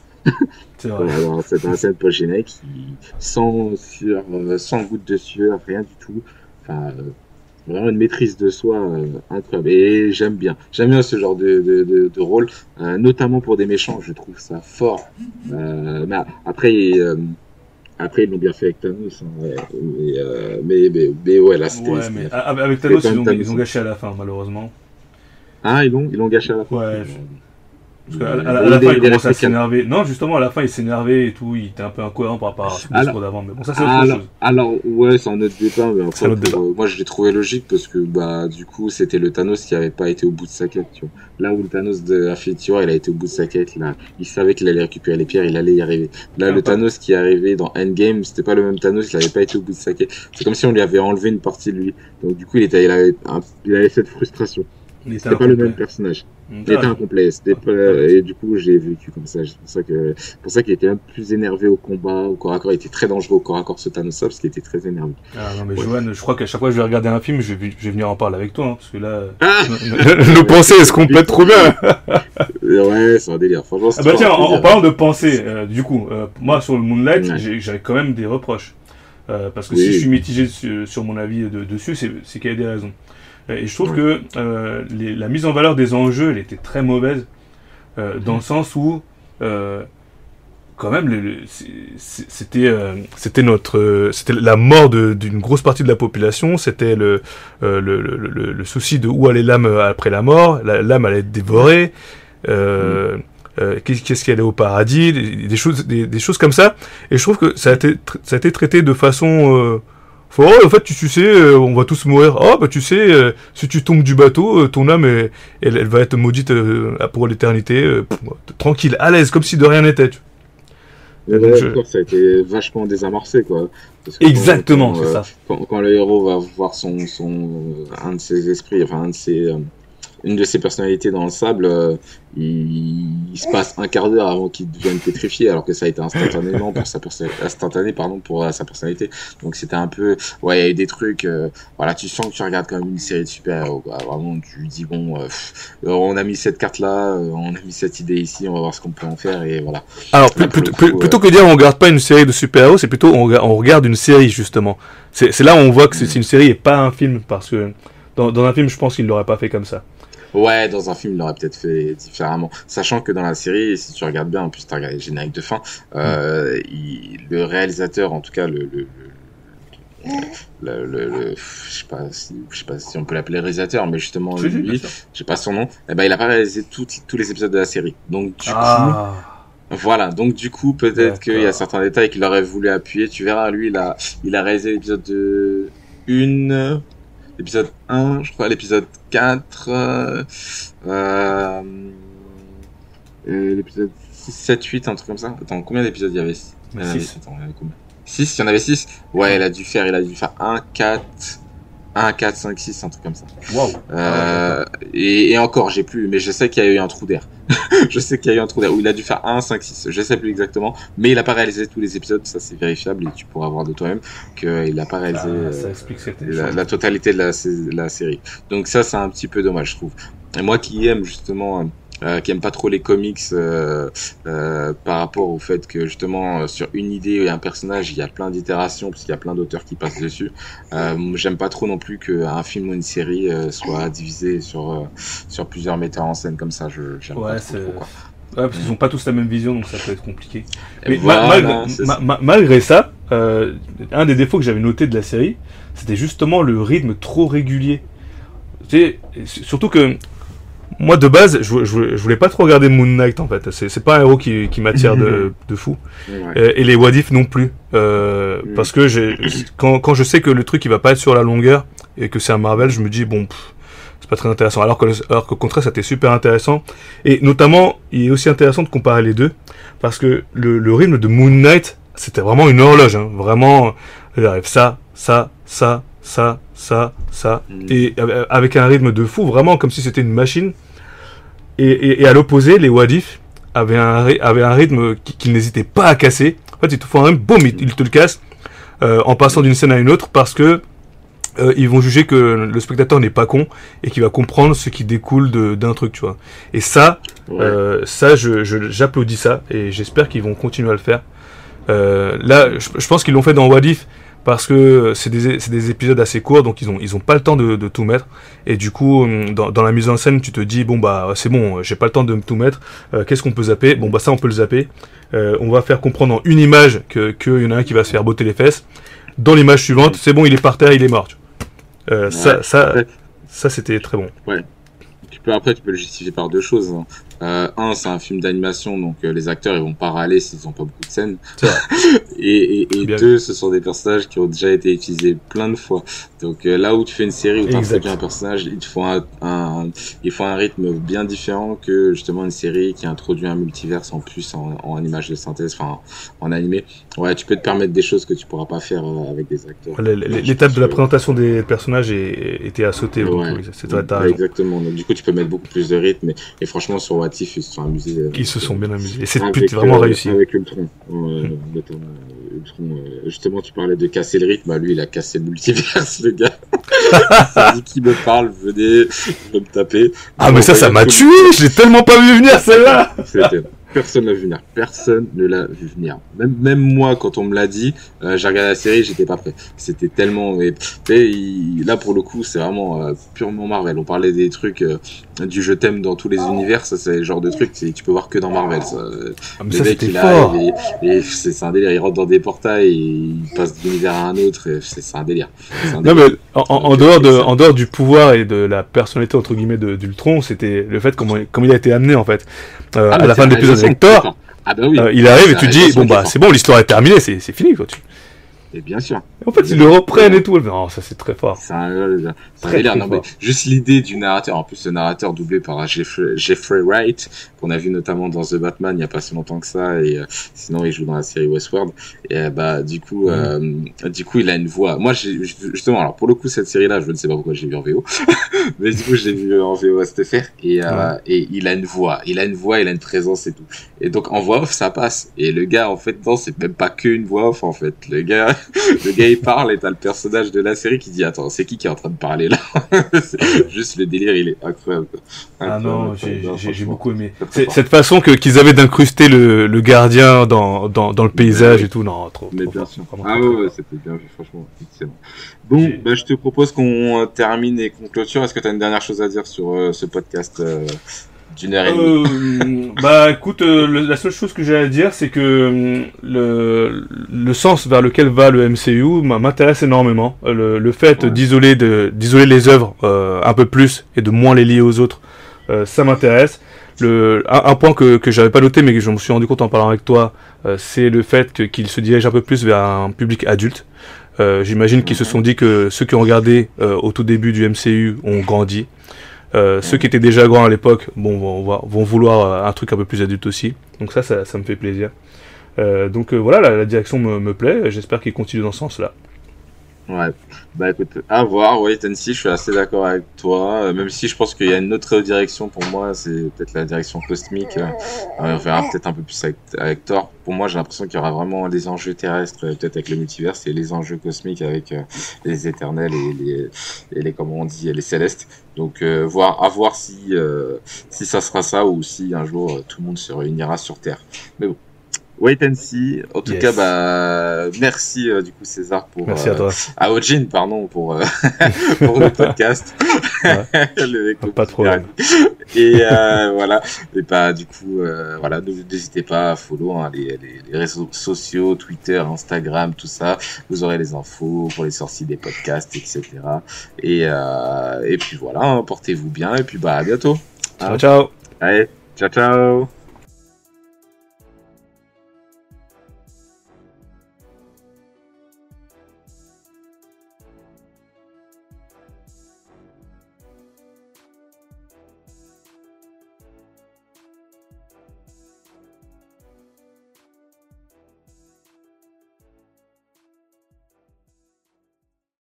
C'est un scène post-générique, sans euh, sans goutte de sueur, rien du tout. Enfin, euh, vraiment une maîtrise de soi euh, incroyable. Et j'aime bien. J'aime bien ce genre de, de, de, de rôle, euh, notamment pour des méchants. Je trouve ça fort. Mais après, après ils l'ont bien fait avec Thanos. Hein, mais, mais, mais, mais, ouais, là c'était. Ouais, mais avec Thanos, ils ont, ils ont, gâché à la fin, malheureusement. Ah, ils l'ont, ils l'ont gâché à la fin. Ouais. Parce qu'à la, à la fin, il commence à s'énerver. Non, justement, à la fin, il s'énervait et tout. Il était un peu incohérent par rapport à ce discours d'avant. Mais bon, ça, c'est autre alors, chose. Alors, ouais, c'est un autre débat. Mais enfin, autre débat. Euh, moi, je l'ai trouvé logique parce que, bah, du coup, c'était le Thanos qui avait pas été au bout de sa quête, tu vois. Là où le Thanos de Infinity War, il a été au bout de sa quête, là, il savait qu'il allait récupérer les pierres, il allait y arriver. Là, le Thanos qui est arrivé dans Endgame, c'était pas le même Thanos, il avait pas été au bout de sa quête. C'est comme si on lui avait enlevé une partie de lui. Donc, du coup, il était, il avait, il avait cette frustration. C'était pas le même personnage. Il était incomplet. C'était pas... Et du coup, j'ai vécu comme ça. C'est pour ça que, pour ça qu'il était un peu plus énervé au combat, au corps à corps. Il était très dangereux au corps à corps, ce Thanos, parce qu'il était très énervé. Ah non, mais ouais. Johan, je crois qu'à chaque fois que je vais regarder un film, je vais, je vais venir en parler avec toi, hein, parce que là, ah nos pensées se complètent trop bien? [laughs] ouais, c'est un délire. Franchement, ah bah tiens, en, en, parlant de pensées, euh, du coup, euh, moi, sur le Moonlight, ouais. j'avais quand même des reproches. Euh, parce que oui. si je suis mitigé sur, sur mon avis de, dessus, c'est qu'il y a des raisons. Et je trouve que euh, les, la mise en valeur des enjeux, elle était très mauvaise, euh, dans le sens où, euh, quand même, c'était euh, c'était notre c'était la mort d'une grosse partie de la population, c'était le, le, le, le, souci de où allait l'âme après la mort, l'âme allait être dévorée. Euh, mm. Euh, qu'est-ce y allait au paradis, des, des choses, des, des, choses comme ça. Et je trouve que ça a été, ça a été traité de façon euh, faut, oh, en fait, tu, tu sais, euh, on va tous mourir. Oh, bah tu sais, euh, si tu tombes du bateau, euh, ton âme, elle, elle, va être maudite pour l'éternité, tranquille, à l'aise, comme si de rien n'était. Ouais, ça a été vachement désamorcé, quoi. Exactement, c'est ça. Quand, le héros va voir son, son, un de ses esprits, enfin, un de ses, une de ses personnalités dans le sable, euh, il, se passe un quart d'heure avant qu'il devienne pétrifié, alors que ça a été instantanément pour sa instantané pardon pour euh, sa personnalité. Donc c'était un peu, ouais, il y a eu des trucs, euh, voilà, tu sens que tu regardes quand même une série de super-héros, Vraiment, tu dis bon, on a mis cette carte là, on a mis cette idée ici, on va voir ce qu'on peut en faire et voilà. Alors plutôt, plutôt que dire on regarde pas une série de super-héros, c'est plutôt on, on, regarde une série justement. C'est là où on voit que c'est une série et pas un film parce que dans, dans un film, je pense qu'il l'aurait pas fait comme ça. Ouais, dans un film, il l'aurait peut-être fait différemment. Sachant que dans la série, si tu regardes bien, en plus tu as regardé générique de fin, euh, le réalisateur, en tout cas le, le, le, le, je sais pas si je sais pas si on peut l'appeler réalisateur mais justement lui je sais pas son nom eh ben il a pas réalisé tous les épisodes de la série. Donc du ah. coup voilà. Donc du coup peut-être qu'il y a certains détails qu'il aurait voulu appuyer. Tu verras lui il a il a réalisé l'épisode de une l'épisode 1, je crois, l'épisode 4, euh, euh, l'épisode 6, 7, 8, un truc comme ça. Attends, combien d'épisodes il y avait? 6 il y avait combien? 6, il y en avait 6 Ouais, il a dû faire, il a dû faire 1, 4, 1, 4, 5, 6, un truc comme ça. Wow. Euh, et, et, encore, j'ai plus, mais je sais qu'il y a eu un trou d'air. [laughs] je sais qu'il y a eu un trou d'air où il a dû faire 1, 5, 6, je sais plus exactement, mais il a pas réalisé tous les épisodes, ça c'est vérifiable et tu pourras voir de toi-même qu'il n'a pas réalisé ah, ça explique la, la, totalité de la, la série. Donc ça c'est un petit peu dommage je trouve. Et moi qui aime justement euh, qui aime pas trop les comics euh, euh, par rapport au fait que justement sur une idée et un personnage il y a plein d'itérations parce qu'il y a plein d'auteurs qui passent dessus. J'aime pas trop non plus qu'un film ou une série soit divisé sur sur plusieurs metteurs en scène comme ça. Je ouais, pas trop, Ouais, parce qu'ils ont pas tous la même vision, donc ça peut être compliqué. Mais malgré, malgré, ça, un des défauts que j'avais noté de la série, c'était justement le rythme trop régulier. Tu sais, surtout que moi, de base, je, je, voulais pas trop regarder Moon Knight, en fait. C'est pas un héros qui, qui m'attire de, de, fou. Et, les Wadif non plus. Euh, Parce que quand, quand je sais que le truc, il va pas être sur la longueur, et que c'est un Marvel, je me dis, bon, c'est pas très intéressant. Alors que, alors qu'au contraire, c'était super intéressant. Et notamment, il est aussi intéressant de comparer les deux. Parce que le, le rythme de Moon Knight, c'était vraiment une horloge. Hein. Vraiment, ça, ça, ça, ça, ça, ça. Mm. Et avec un rythme de fou, vraiment comme si c'était une machine. Et, à l'opposé, les Wadif avaient un, avaient un rythme qu'ils n'hésitaient pas à casser. En fait, ils te font un boum, ils, te le cassent euh, en passant d'une scène à une autre parce que euh, ils vont juger que le spectateur n'est pas con et qu'il va comprendre ce qui découle d'un truc, tu vois. Et ça, euh, ça, j'applaudis ça et j'espère qu'ils vont continuer à le faire. là, je, pense qu'ils l'ont fait dans Wadif parce que c'est des, des, épisodes assez courts, donc ils ont, ils ont pas le temps de, de tout mettre. Et du coup, hum, dans, dans, la mise en scène, tu te dis, bon bah c'est bon, j'ai pas le temps de tout mettre, euh, qu'est-ce qu'on peut zapper? Bon bah ça on peut le zapper. Euh, on va faire comprendre en une image qu'il que y en a un qui va se faire botter les fesses. Dans l'image suivante, c'est bon, il est par terre, il est mort. Euh, ça, ça, ça c'était très bon. Ouais. Tu peux, après, tu peux le justifier par deux choses. Hein. Euh, un, c'est un film d'animation, donc euh, les acteurs ils vont pas râler s'ils ont pas beaucoup de scènes. [laughs] et, et, et deux, ce sont des personnages qui ont déjà été utilisés plein de fois. Donc euh, là où tu fais une série où tu un personnage, il faut un, un, il faut un rythme bien différent que justement une série qui introduit un multiverse en plus en, en image de synthèse, enfin en animé. Ouais, tu peux te permettre des choses que tu pourras pas faire euh, avec des acteurs. L'étape de la présentation des personnages était à sauter. Ouais. C'est exactement. Donc du coup, tu peux mettre beaucoup plus de rythme. Et, et franchement, sur ils se sont amusés. Euh, ils se sont bien amusés. Et c'est vraiment euh, réussi. Avec Ultron. Euh, Ultron justement, tu parlais de casser le rythme. Bah, lui, il a cassé le multiverse, [laughs] le gars. [laughs] dit qui me parle, venez, me taper. Ah, mais ça, ça m'a tué. Je l'ai tellement pas vu venir, celle-là. [laughs] Personne l'a vu venir. Personne ne l'a vu venir. Même, même moi, quand on me l'a dit, euh, j'ai regardé la série, j'étais pas prêt. C'était tellement. Et, là, pour le coup, c'est vraiment euh, purement Marvel. On parlait des trucs euh, du je t'aime dans tous les univers. Ça, c'est le genre de truc que tu peux voir que dans Marvel. Ça. Ah, le mec, il a, et, c'est un délire. Il rentre dans des portails, et il passe d'un univers à un autre. C'est un délire. Un délire. Non, mais en, dehors de, en dehors du pouvoir et de la personnalité entre guillemets d'Ultron, c'était le fait comment, comment il a été amené en fait. Euh, ah, à la fin de l'épisode avec Thor, ah bah oui. euh, il arrive et tu dis bon bah c'est bon l'histoire est terminée c'est c'est fini quoi. Tu... Et bien sûr. En fait, ils le reprennent et tout. Non, ça c'est très fort. C'est un, très, très non, mais juste l'idée du narrateur. En plus, le narrateur doublé par Jeffrey, Jeffrey Wright, qu'on a vu notamment dans The Batman il n'y a pas si longtemps que ça, et euh, sinon il joue dans la série Westworld. Et euh, bah du coup, euh, du coup, il a une voix. Moi, justement, alors pour le coup, cette série-là, je ne sais pas pourquoi j'ai vu en VO, [laughs] mais du coup, j'ai vu en VO à STFR, et et il a une voix, il a une voix, il a une présence et tout. Et donc en voix off, ça passe. Et le gars, en fait, non, c'est même pas qu'une voix off, en fait. Le gars, [laughs] le gars, il parle et t'as le personnage de la série qui dit attends, c'est qui qui est en train de parler là? [laughs] Juste le délire, il est incroyable. Ah non, j'ai beaucoup aimé. Cette façon que qu'ils avaient d'incruster le, le, gardien dans, dans, dans le paysage et tout, non, trop. Mais bien sûr. Ah ouais, c'était bien franchement, excellent. Bon, bah, je te propose qu'on termine et qu'on clôture. Est-ce que tu as une dernière chose à dire sur euh, ce podcast euh, d'une heure et demie euh, Bah écoute, la seule chose que j'ai à dire, c'est que le, le sens vers lequel va le MCU m'intéresse énormément. Le, le fait d'isoler de d'isoler les œuvres un peu plus et de moins les lier aux autres, ça m'intéresse. Le, un, point que, que j'avais pas noté mais que je me suis rendu compte en parlant avec toi, c'est le fait qu'il se dirige un peu plus vers un public adulte. Euh, j'imagine qu'ils se sont dit que ceux qui ont regardé euh, au tout début du MCU ont grandi. Euh, ceux qui étaient déjà grands à l'époque, bon, vont, vont, vouloir un truc un peu plus adulte aussi. Donc ça, ça, ça me fait plaisir. donc voilà, la, la direction me, me plaît. J'espère qu'ils continuent dans ce sens-là. Ouais, bah écoute, à voir, oui, Tennessee, je suis assez d'accord avec toi, euh, même si je pense qu'il y a une autre direction pour moi, c'est peut-être la direction cosmique, euh, on verra peut-être un peu plus avec, Thor. Pour moi, j'ai l'impression qu'il y aura vraiment des enjeux terrestres, euh, peut-être avec le multivers, et les enjeux cosmiques avec les éternels et les, et les, comment on dit, les célestes. Donc, voir, à voir si, si ça sera ça ou si un jour tout le monde se réunira sur Terre. Mais bon. Wait and see. En tout cas, bah, merci euh, du coup César pour. Merci à toi. À Ojin, pardon, pour, euh, [laughs] pour le podcast. [laughs] le pas de problème. Et euh, voilà. Et bah, du coup, voilà, n'hésitez pas à follow hein, les, les, réseaux sociaux, Twitter, Instagram, tout ça. Vous aurez les infos pour les sorties des podcasts, etc. Et, et puis voilà, hein, portez-vous bien. Et puis bah, à bientôt. Ciao, ciao. Allez, ciao, ciao.